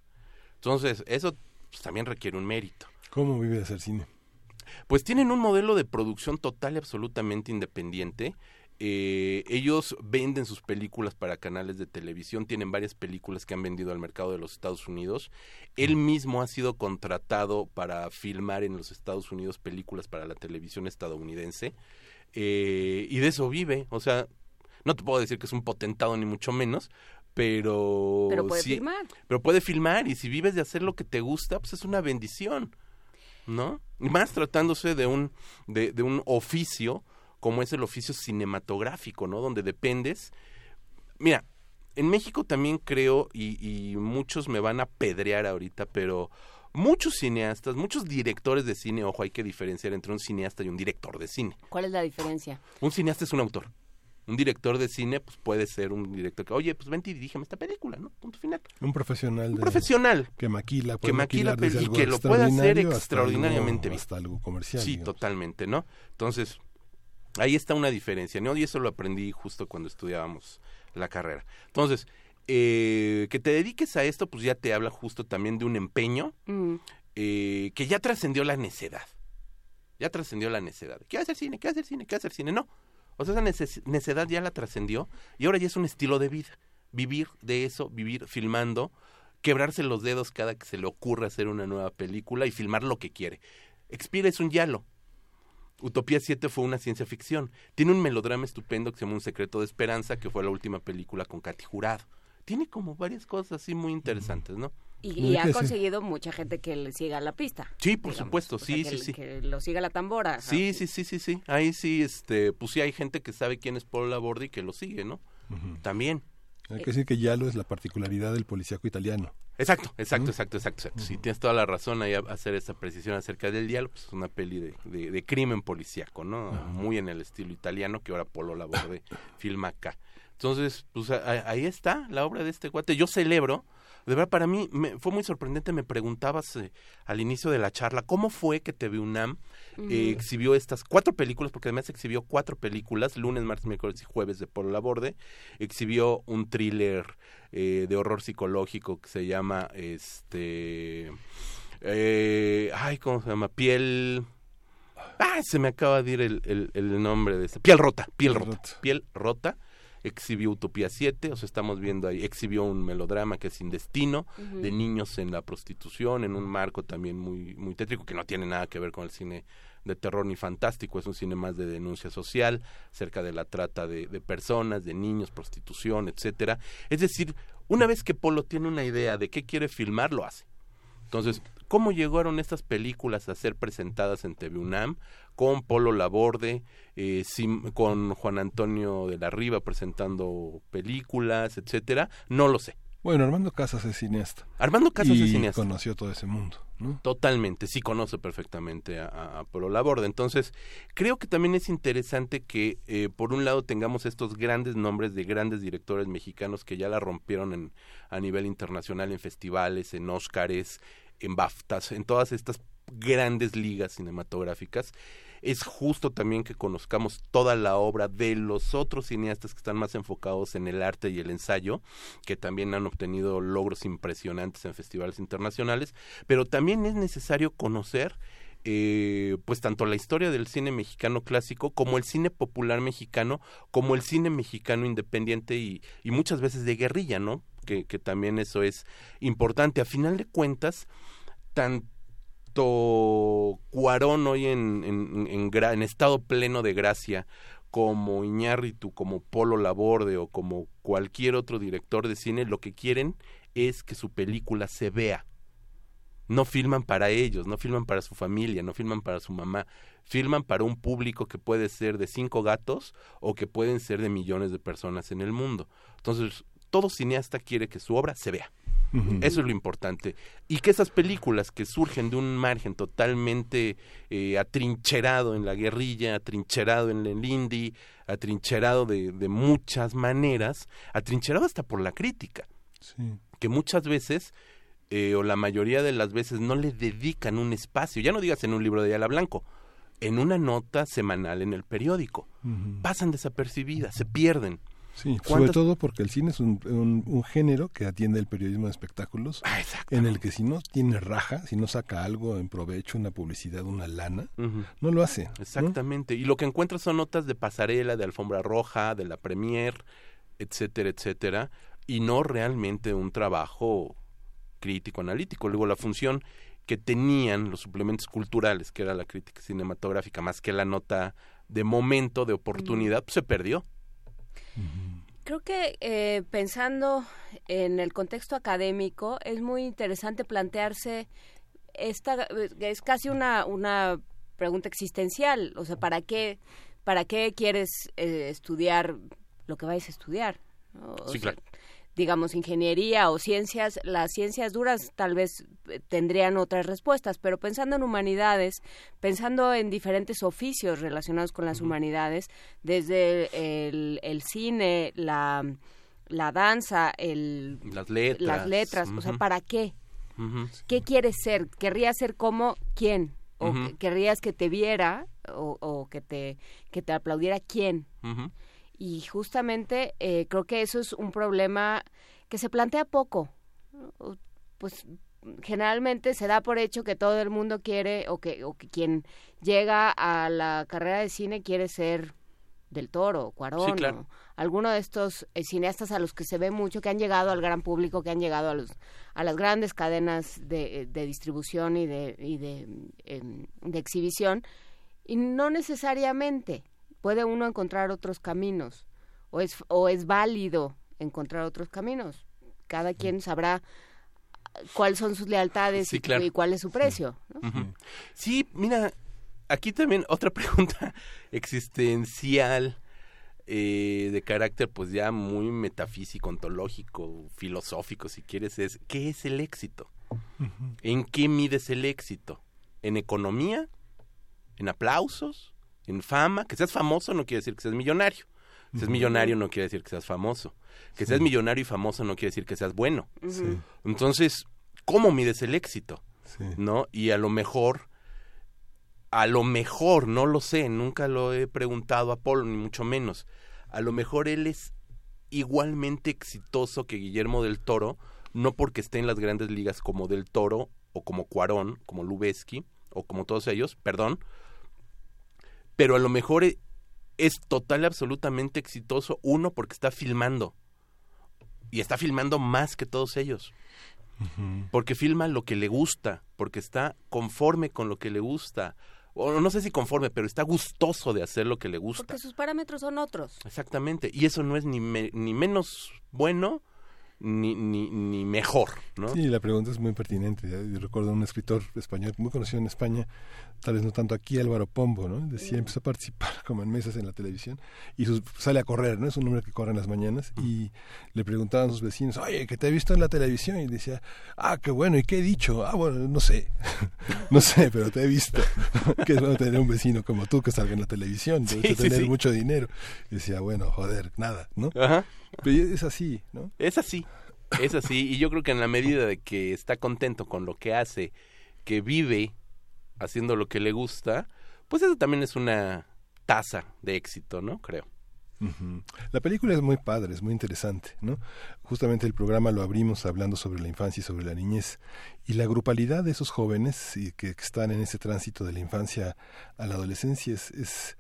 Entonces, eso pues, también requiere un mérito. ¿Cómo vive de hacer cine? Pues tienen un modelo de producción total y absolutamente independiente. Eh, ellos venden sus películas para canales de televisión, tienen varias películas que han vendido al mercado de los Estados Unidos. Él mismo ha sido contratado para filmar en los Estados Unidos películas para la televisión estadounidense. Eh, y de eso vive, o sea, no te puedo decir que es un potentado ni mucho menos, pero... Pero puede sí- filmar. Pero puede filmar y si vives de hacer lo que te gusta, pues es una bendición, ¿no? Y más tratándose de un, de, de un oficio como es el oficio cinematográfico, ¿no? Donde dependes... Mira, en México también creo, y, y muchos me van a pedrear ahorita, pero muchos cineastas, muchos directores de cine, ojo, hay que diferenciar entre un cineasta y un director de cine. ¿Cuál es la diferencia? Un cineasta es un autor. Un director de cine, pues puede ser un director que, oye, pues vente y dirígeme esta película, ¿no? Punto final. Un profesional. de- profesional. Que maquila, que maquila y que lo puede hacer extraordinariamente algo- bien. Hasta algo comercial. Sí, digamos. totalmente, ¿no? Entonces, ahí está una diferencia, ¿no? Y eso lo aprendí justo cuando estudiábamos la carrera. Entonces, eh, que te dediques a esto, pues ya te habla justo también de un empeño Mm. eh, que ya trascendió la necedad. Ya trascendió la necedad. ¿Qué hacer cine? ¿Qué hacer cine? ¿Qué hacer cine? No. O sea, esa necedad ya la trascendió y ahora ya es un estilo de vida. Vivir de eso, vivir filmando, quebrarse los dedos cada que se le ocurra hacer una nueva película y filmar lo que quiere. Expira es un yalo. Utopía 7 fue una ciencia ficción. Tiene un melodrama estupendo que se llama Un secreto de esperanza, que fue la última película con Katy Jurado. Tiene como varias cosas así muy interesantes, ¿no? Y, No, y ha sí. conseguido mucha gente que le siga la pista. Sí, por digamos. supuesto, O sea, sí, que, sí, sí. Que lo siga la tambora. o sea, Sí, sí, sí, sí, sí. Ahí sí, este, pues sí hay gente que sabe quién es Paul Laborde y que lo sigue, ¿no? También. Hay que decir que Yalo es la particularidad del policíaco italiano. Exacto, exacto, exacto, exacto, exacto. Sí, tienes toda la razón ahí a hacer esa precisión acerca del diálogo. Pues es una peli de, de, de crimen policíaco, ¿no? Muy en el estilo italiano que ahora Polo Laborde filma acá. Entonces, pues a- a- ahí está la obra de este guate. Yo celebro, de verdad para mí me, fue muy sorprendente, me preguntabas eh, al inicio de la charla, ¿cómo fue que TV UNAM eh, exhibió estas cuatro películas? Porque además exhibió cuatro películas, lunes, martes, miércoles y jueves de Polo Laborde. Exhibió un thriller eh, de horror psicológico que se llama, este... eh, ay, ¿cómo se llama? Piel... Ay, se me acaba de ir el, el- el nombre de ese. Piel rota, piel rota. Piel rota. Exhibió Utopía 7, o sea, estamos viendo ahí, exhibió un melodrama que es Sin Destino, de niños en la prostitución, en un marco también muy, muy tétrico, que no tiene nada que ver con el cine de terror ni fantástico, es un cine más de denuncia social, cerca de la trata de, de personas, de niños, prostitución, etcétera. Es decir, una vez que Polo tiene una idea de qué quiere filmar, lo hace. Entonces, ¿cómo llegaron estas películas a ser presentadas en TV UNAM? Con Polo Laborde, eh, sim- con Juan Antonio de la Riva presentando películas, etcétera. No lo sé. Bueno, Armando Casas es cineasta. Armando Casas y es cineasta. conoció todo ese mundo, ¿no? Totalmente, sí conoce perfectamente a, a, a Polo Laborde. Entonces, creo que también es interesante que, eh, por un lado, tengamos estos grandes nombres de grandes directores mexicanos que ya la rompieron en, a nivel internacional en festivales, en Óscares, en BAFTAs, en todas estas grandes ligas cinematográficas. Es justo también que conozcamos toda la obra de los otros cineastas que están más enfocados en el arte y el ensayo, que también han obtenido logros impresionantes en festivales internacionales, pero también es necesario conocer eh, pues tanto la historia del cine mexicano clásico como el cine popular mexicano, como el cine mexicano independiente y, y muchas veces de guerrilla, ¿no? Que, que también eso es importante. A final de cuentas, tanto Cuarón hoy en, en, estado pleno de gracia, como Iñárritu, como Polo Laborde o como cualquier otro director de cine, lo que quieren es que su película se vea. No filman para ellos, no filman para su familia, no filman para su mamá, filman para un público que puede ser de cinco gatos o que pueden ser de millones de personas en el mundo. Entonces, todo cineasta quiere que su obra se vea. Eso es lo importante. Y que esas películas que surgen de un margen totalmente eh, atrincherado en la guerrilla, atrincherado en el indie, atrincherado de, de muchas maneras, atrincherado hasta por la crítica, Sí. que muchas veces, eh, o la mayoría de las veces, no le dedican un espacio, ya no digas en un libro de Ayala Blanco, en una nota semanal en el periódico. Pasan desapercibidas, se pierden. Sí, sobre ¿Cuántas- todo porque el cine es un, un- un género que atiende el periodismo de espectáculos, Ah, en el que si no tiene raja, si no saca algo en provecho, una publicidad, una lana, no lo hace. ¿no? Exactamente. Y lo que encuentras son notas de pasarela, de alfombra roja, de la premier, etcétera, etcétera, y no realmente un trabajo crítico, analítico. Luego la función que tenían los suplementos culturales, que era la crítica cinematográfica, más que la nota de momento, de oportunidad, pues se perdió. Creo que eh, pensando en el contexto académico es muy interesante plantearse esta es casi una una pregunta existencial, o sea, ¿para qué para qué quieres eh, estudiar lo que vais a estudiar? Sí, sea, claro. Digamos ingeniería o ciencias, las ciencias duras tal vez eh, tendrían otras respuestas, pero pensando en humanidades, pensando en diferentes oficios relacionados con las humanidades, desde el, el cine, la, la danza, el, Las letras. las letras, o sea. ¿para qué? ¿Qué quieres ser? ¿Querrías ser como quién? ¿O querrías que te viera o, o que te que te aplaudiera quién? Y justamente eh, creo que eso es un problema que se plantea poco. Pues generalmente se da por hecho que todo el mundo quiere o que, o que quien llega a la carrera de cine quiere ser del Toro, Cuarón, Sí, claro. alguno de estos eh, cineastas a los que se ve mucho, que han llegado al gran público, que han llegado a los a las grandes cadenas de, de distribución y de, y de, em, de exhibición, y no necesariamente puede uno encontrar otros caminos, o es, o es válido encontrar otros caminos. Cada quien sabrá cuáles son sus lealtades Sí, y- claro. y, cuál es su precio. Sí, mira, aquí también otra pregunta existencial eh, de carácter pues ya muy metafísico, ontológico, filosófico si quieres es ¿qué es el éxito? ¿En qué mides el éxito? ¿En economía? ¿En aplausos? ¿En fama? Que seas famoso no quiere decir que seas millonario. Que seas millonario no quiere decir que seas famoso. Que seas millonario y famoso no quiere decir que seas bueno. Sí. Entonces, ¿cómo mides el éxito? Sí. ¿No? Y a lo mejor, a lo mejor, no lo sé, nunca lo he preguntado a Polo, ni mucho menos. A lo mejor él es igualmente exitoso que Guillermo del Toro, no porque esté en las grandes ligas como del Toro, o como Cuarón, como Lubeski, o como todos ellos, perdón, pero a lo mejor e- es total y absolutamente exitoso, uno, porque está filmando, y está filmando más que todos ellos. Porque filma lo que le gusta, porque está conforme con lo que le gusta, o no sé si conforme, pero está gustoso de hacer lo que le gusta. Porque sus parámetros son otros. Exactamente, y eso no es ni, me- ni menos bueno ni, ni, ni mejor, ¿no? Sí, la pregunta es muy pertinente. Yo recuerdo un escritor español muy conocido en España, tal vez no tanto aquí, Álvaro Pombo, ¿no? Decía, empezó a participar como en mesas en la televisión y sus- sale a correr, ¿no? Es un hombre que corre en las mañanas y le preguntaban a sus vecinos, oye, que te he visto en la televisión y decía, ah, qué bueno, ¿y qué he dicho? Ah, bueno, no sé, no sé, pero te he visto. que es bueno tener un vecino como tú que salga en la televisión, Sí, de sí, tener sí. mucho dinero. Y decía, bueno, joder, nada, ¿no? Ajá. Pero es así, ¿no? Es así, es así, y yo creo que en la medida de que está contento con lo que hace, que vive haciendo lo que le gusta, pues eso también es una tasa de éxito, ¿no? Creo. La película es muy padre, es muy interesante, ¿no? Justamente el programa lo abrimos hablando sobre la infancia y sobre la niñez y la grupalidad de esos jóvenes y que, que están en ese tránsito de la infancia a la adolescencia es, es,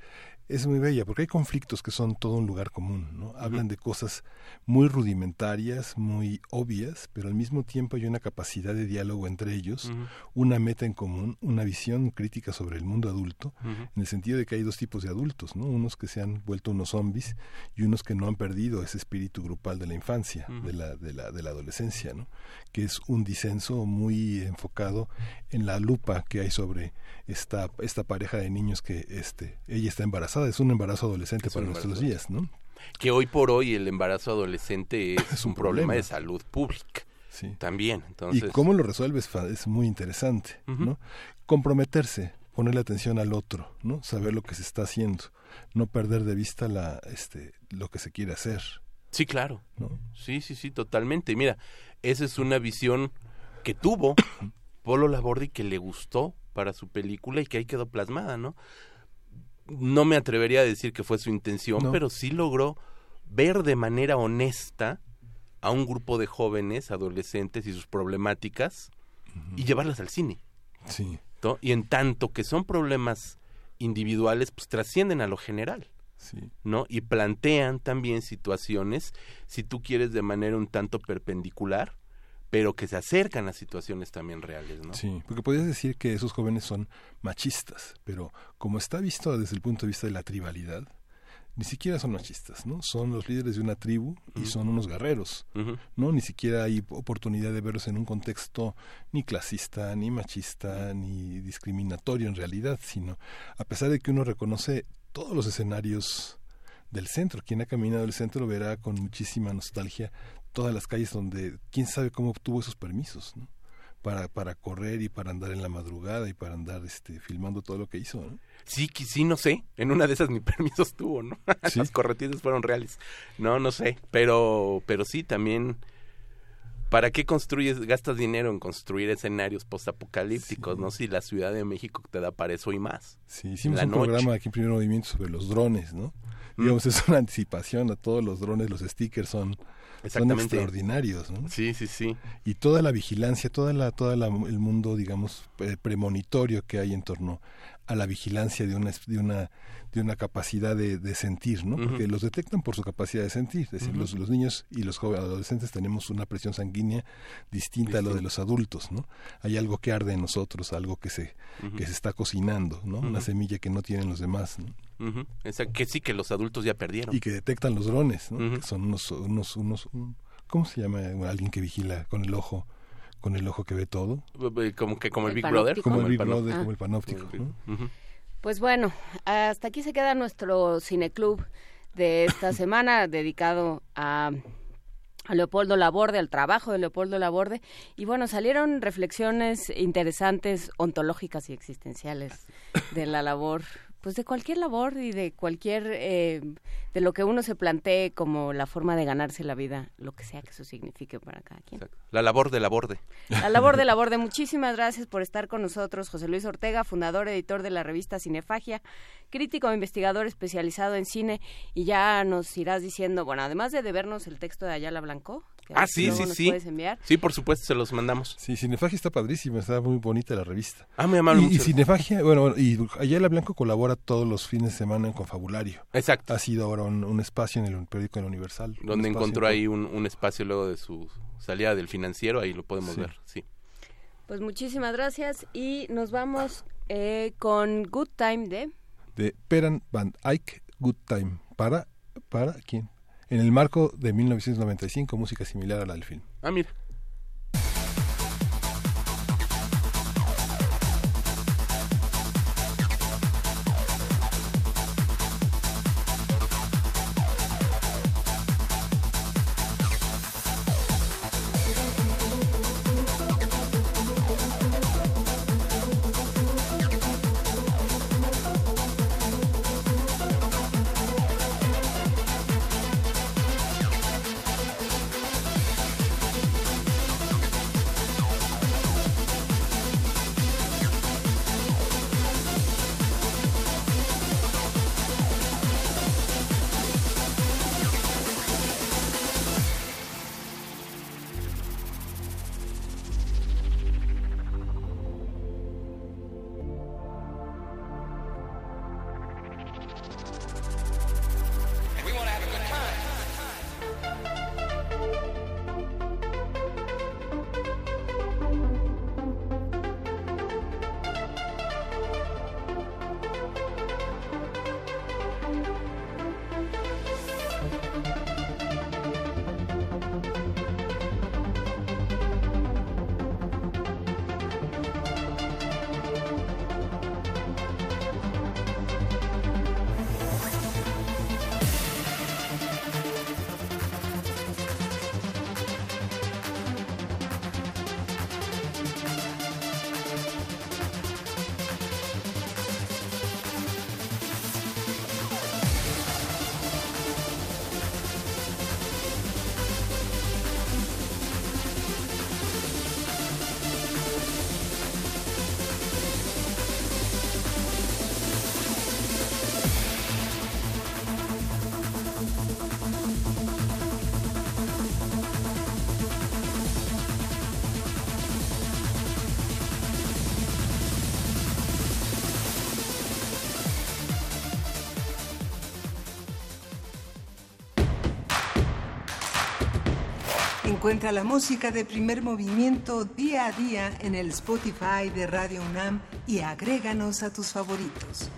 es muy bella porque hay conflictos que son todo un lugar común, ¿no? Hablan de cosas muy rudimentarias, muy obvias, pero al mismo tiempo hay una capacidad de diálogo entre ellos, una meta en común, una visión crítica sobre el mundo adulto, en el sentido de que hay dos tipos de adultos, ¿no? Unos que se han vuelto unos zombies y unos que no han perdido ese espíritu grupal de la infancia, de, la, de, la, de la adolescencia, ¿no? Que es un disenso muy enfocado en la lupa que hay sobre esta, esta pareja de niños que este, ella está embarazada, es un embarazo adolescente Es para nuestros días, ¿no? Que hoy por hoy el embarazo adolescente es, un problema. problema. de salud pública. Sí. También, entonces... Y cómo lo resuelves es muy interesante. ¿no? Comprometerse, ponerle atención al otro, ¿no? Saber lo que se está haciendo, no perder de vista la, este, lo que se quiere hacer. Sí, claro. ¿no? Sí, sí, sí, totalmente. Mira, esa es una visión que tuvo Polo Labordi que le gustó para su película y que ahí quedó plasmada, ¿no? No me atrevería a decir que fue su intención, No. pero sí logró ver de manera honesta a un grupo de jóvenes, adolescentes y sus problemáticas y llevarlas al cine. Sí. ¿no? Y en tanto que son problemas individuales, pues trascienden a lo general. Sí. ¿no? Y plantean también situaciones, si tú quieres, de manera un tanto perpendicular, pero que se acercan a situaciones también reales, ¿no? Sí, porque podrías decir que esos jóvenes son machistas, pero como está visto desde el punto de vista de la tribalidad, ni siquiera son machistas, ¿no? Son los líderes de una tribu y son unos guerreros. ¿no? Ni siquiera hay oportunidad de verlos en un contexto ni clasista, ni machista, ni discriminatorio en realidad, sino a pesar de que uno reconoce todos los escenarios del centro. Quien ha caminado el centro verá con muchísima nostalgia todas las calles donde quién sabe cómo obtuvo esos permisos, ¿no? Para, para correr y para andar en la madrugada y para andar este, filmando todo lo que hizo, ¿no? Sí, sí, no sé. En una de esas ni permisos tuvo, ¿no? Sí. Las fueron reales. No, no sé. Pero, pero sí, también. ¿Para qué construyes, gastas dinero en construir escenarios postapocalípticos, no? Si la Ciudad de México te da para eso y más. Sí, hicimos La un noche. programa aquí en Primer Movimiento sobre los drones, ¿no? Digamos, es una anticipación a todos los drones, los stickers son, son extraordinarios, ¿no? Sí, sí, sí. Y toda la vigilancia, toda la, toda la, el mundo, digamos, eh, premonitorio que hay en torno a la vigilancia de una, de una, de una capacidad de, de sentir, ¿no? Porque los detectan por su capacidad de sentir. Es decir, los, los niños y los jóvenes adolescentes tenemos una presión sanguínea distinta a lo de los adultos, ¿no? Hay algo que arde en nosotros, algo que se, que se está cocinando, ¿no? Una semilla que no tienen los demás, ¿no? Que sí, que los adultos ya perdieron. Y que detectan los drones, ¿no? Que son unos, unos, unos, un- ¿cómo se llama? Alguien que vigila con el ojo, con el ojo que ve todo. Como que como el, El Big Brother. panóptico. Como el Big Brother, Ah. como el panóptico, ¿no? Ujú. Pues bueno, hasta aquí se queda nuestro cineclub de esta semana dedicado a, a Leopoldo Laborde, al trabajo de Leopoldo Laborde. Y bueno, salieron reflexiones interesantes, ontológicas y existenciales de la labor, pues de cualquier labor y de cualquier, eh, de lo que uno se plantee como la forma de ganarse la vida, lo que sea que eso signifique para cada quien. La labor de la borde. La labor de labor de muchísimas gracias por estar con nosotros, José Luis Ortega, fundador, editor de la revista Cinefagia, crítico e investigador especializado en cine, y ya nos irás diciendo, bueno, además de debernos el texto de Ayala Blanco, que Ah, sí, luego sí, nos sí. puedes enviar. Sí, por supuesto, se los mandamos. Sí, Cinefagia está padrísima, está muy bonita la revista. Ah, muy amable, Y, y Cinefagia, bueno, bueno, y Ayala Blanco colabora todos los fines de semana en Confabulario. Exacto. Ha sido ahora un, un espacio en el periódico El Universal. un Donde encontró en- ahí un, un espacio luego de su salida del financiero, ahí lo podemos Sí. ver, sí. Pues muchísimas gracias y nos vamos eh, con Good Time de... de Peran Van Eyck, Good Time. ¿Para, para quién? En el marco de 1995, música similar a la del film. Ah, mira. Encuentra la música de primer movimiento día a día en el Spotify de Radio UNAM y agréganos a tus favoritos.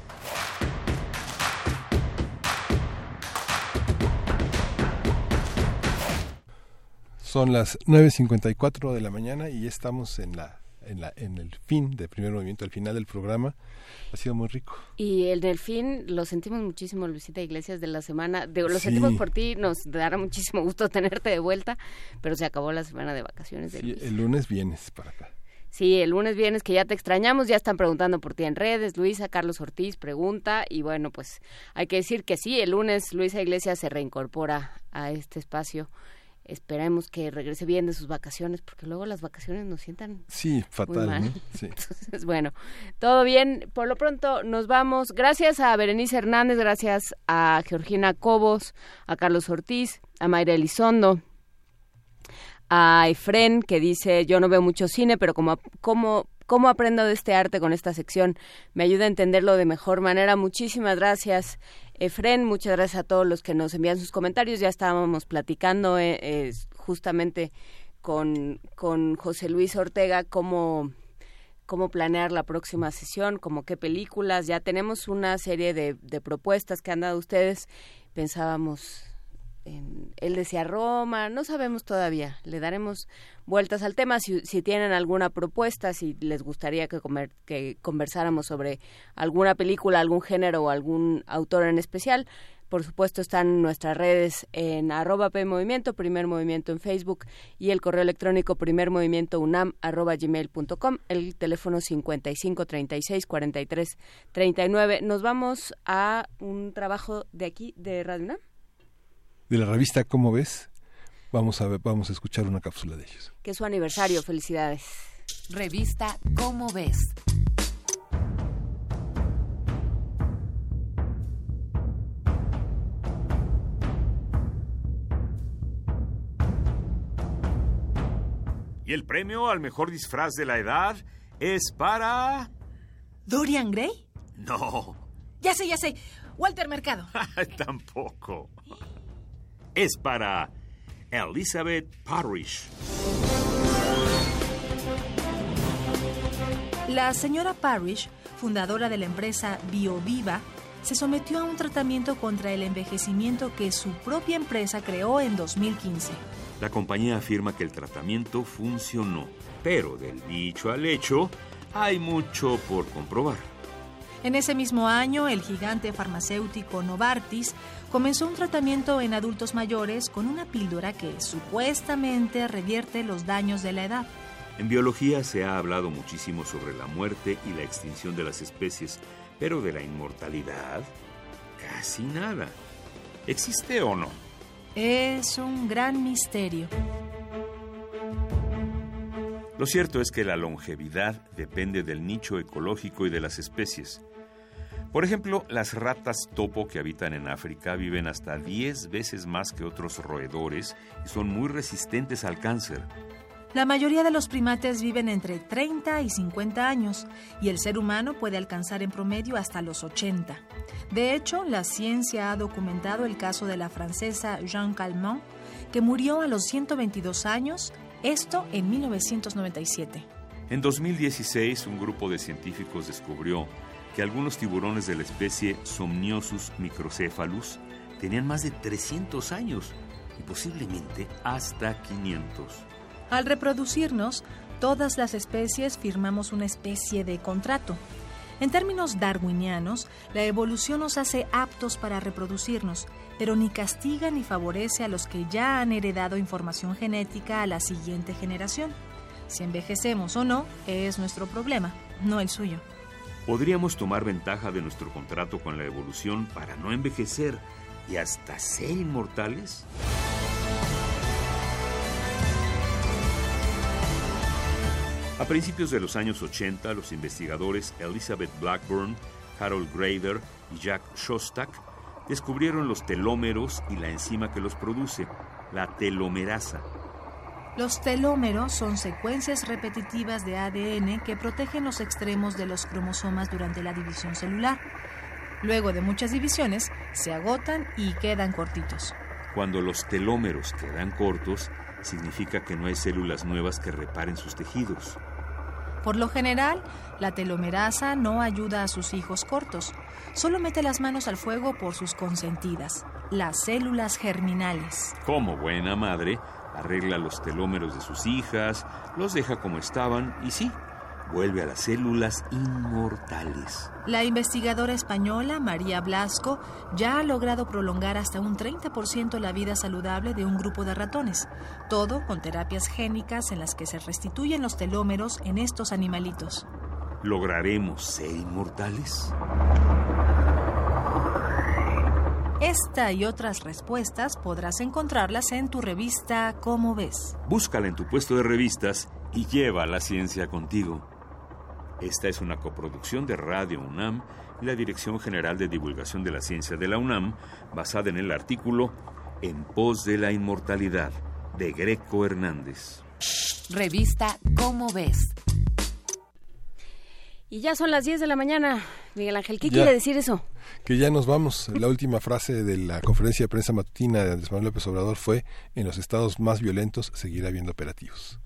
Son las 9.54 de la mañana y estamos en la en, la, en el fin del primer movimiento, al final del programa. Ha sido muy rico. Y el del fin lo sentimos muchísimo, Luisita Iglesias, de la semana. De, lo Sí. sentimos por ti, nos dará muchísimo gusto tenerte de vuelta, pero se acabó la semana de vacaciones. de Sí, Luis. el lunes vienes para acá. Sí, el lunes vienes que ya te extrañamos, ya están preguntando por ti en redes, Luisa, Carlos Ortiz pregunta y bueno, pues hay que decir que sí, el lunes Luisa Iglesias se reincorpora a este espacio. Esperemos que regrese bien de sus vacaciones, porque luego las vacaciones nos sientan Sí, muy fatal, mal. ¿no? Sí. Entonces, bueno, todo bien. Por lo pronto nos vamos. Gracias a Berenice Hernández, gracias a Georgina Cobos, a Carlos Ortiz, a Mayra Elizondo, a Efren, que dice, yo no veo mucho cine, pero como, como, ¿cómo aprendo de este arte con esta sección? Me ayuda a entenderlo de mejor manera. Muchísimas gracias, Efren. Muchas gracias a todos los que nos envían sus comentarios. Ya estábamos platicando eh, eh, justamente con, con José Luis Ortega cómo cómo planear la próxima sesión, como qué películas. Ya tenemos una serie de, de propuestas que han dado ustedes. Pensábamos en, él decía Roma, no sabemos todavía. Le daremos vueltas al tema. Si, si tienen alguna propuesta, si les gustaría que, comer- que conversáramos sobre alguna película, algún género o algún autor en especial, por supuesto están nuestras redes en arroba PMovimiento, Primer Movimiento en Facebook y el correo electrónico primermovimientounam arroba gmail.com, el teléfono 55 36 43 39. Nos vamos a un trabajo de aquí, de Radio UNAM, De la revista ¿Cómo ves? Vamos a ver, vamos a escuchar una cápsula de ellos. que es su aniversario. Felicidades. Revista ¿Cómo ves? Y el premio al mejor disfraz de la edad es para... ¿Dorian Gray? No, Ya sé, ya sé. Walter Mercado. tampoco. Es para Elizabeth Parrish. La señora Parrish, fundadora de la empresa BioViva, se sometió a un tratamiento contra el envejecimiento que su propia empresa creó en 2015. La compañía afirma que el tratamiento funcionó, pero del dicho al hecho hay mucho por comprobar. En ese mismo año, el gigante farmacéutico Novartis comenzó un tratamiento en adultos mayores con una píldora que supuestamente revierte los daños de la edad. En biología se ha hablado muchísimo sobre la muerte y la extinción de las especies, pero de la inmortalidad, casi nada. ¿Existe o no? Es un gran misterio. Lo cierto es que la longevidad depende del nicho ecológico y de las especies. Por ejemplo, las ratas topo que habitan en África viven hasta 10 veces más que otros roedores y son muy resistentes al cáncer. La mayoría de los primates viven entre 30 y 50 años y el ser humano puede alcanzar en promedio hasta los 80. De hecho, la ciencia ha documentado el caso de la francesa Jean Calment, que murió a los 122 años, esto en 1997. En 2016, un grupo de científicos descubrió que algunos tiburones de la especie Somniosus microcephalus tenían más de 300 años y posiblemente hasta 500. Al reproducirnos, todas las especies firmamos una especie de contrato. En términos darwinianos, la evolución nos hace aptos para reproducirnos, pero ni castiga ni favorece a los que ya han heredado información genética a la siguiente generación. Si envejecemos o no, es nuestro problema, no el suyo. ¿Podríamos tomar ventaja de nuestro contrato con la evolución para no envejecer y hasta ser inmortales? A principios de los años 80, los investigadores Elizabeth Blackburn, Harold Grader y Jack Shostak descubrieron los telómeros y la enzima que los produce, la telomerasa. Los telómeros son secuencias repetitivas de ADN que protegen los extremos de los cromosomas durante la división celular. Luego de muchas divisiones, se agotan y quedan cortitos. Cuando los telómeros quedan cortos, significa que no hay células nuevas que reparen sus tejidos. Por lo general, la telomerasa no ayuda a sus hijos cortos, solo mete las manos al fuego por sus consentidas, las células germinales. Como buena madre, arregla los telómeros de sus hijas, los deja como estaban y sí, vuelve a las células inmortales. La investigadora española María Blasco ya ha logrado prolongar hasta un 30% la vida saludable de un grupo de ratones, todo con terapias génicas en las que se restituyen los telómeros en estos animalitos. ¿Lograremos ser inmortales? Esta y otras respuestas podrás encontrarlas en tu revista Cómo ves. Búscala en tu puesto de revistas y lleva la ciencia contigo. Esta es una coproducción de Radio UNAM y la Dirección General de Divulgación de la Ciencia de la UNAM, basada en el artículo En pos de la inmortalidad de Greco Hernández. Revista Cómo ves. Y ya son las 10 de la mañana. Miguel Ángel, ¿qué Ya. quiere decir eso? Que ya nos vamos. La última frase de la conferencia de prensa matutina de Andrés Manuel López Obrador fue: En los estados más violentos seguirá habiendo operativos.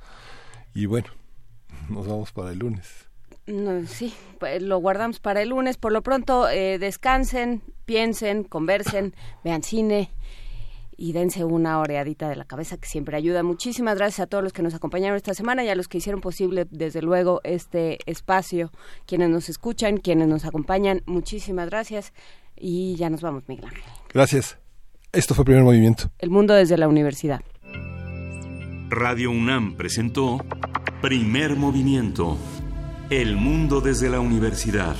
Y bueno, nos vamos para el lunes. No, sí, pues lo guardamos para el lunes. Por lo pronto, eh, descansen, piensen, conversen, vean cine y dense una oreadita de la cabeza que siempre ayuda. Muchísimas gracias a todos los que nos acompañaron esta semana y a los que hicieron posible, desde luego, este espacio. Quienes nos escuchan, quienes nos acompañan, muchísimas gracias. Y ya nos vamos, Miguel Ángel. Gracias. Esto fue Primer Movimiento. El mundo desde la universidad. Radio UNAM presentó Primer Movimiento. El mundo desde la universidad.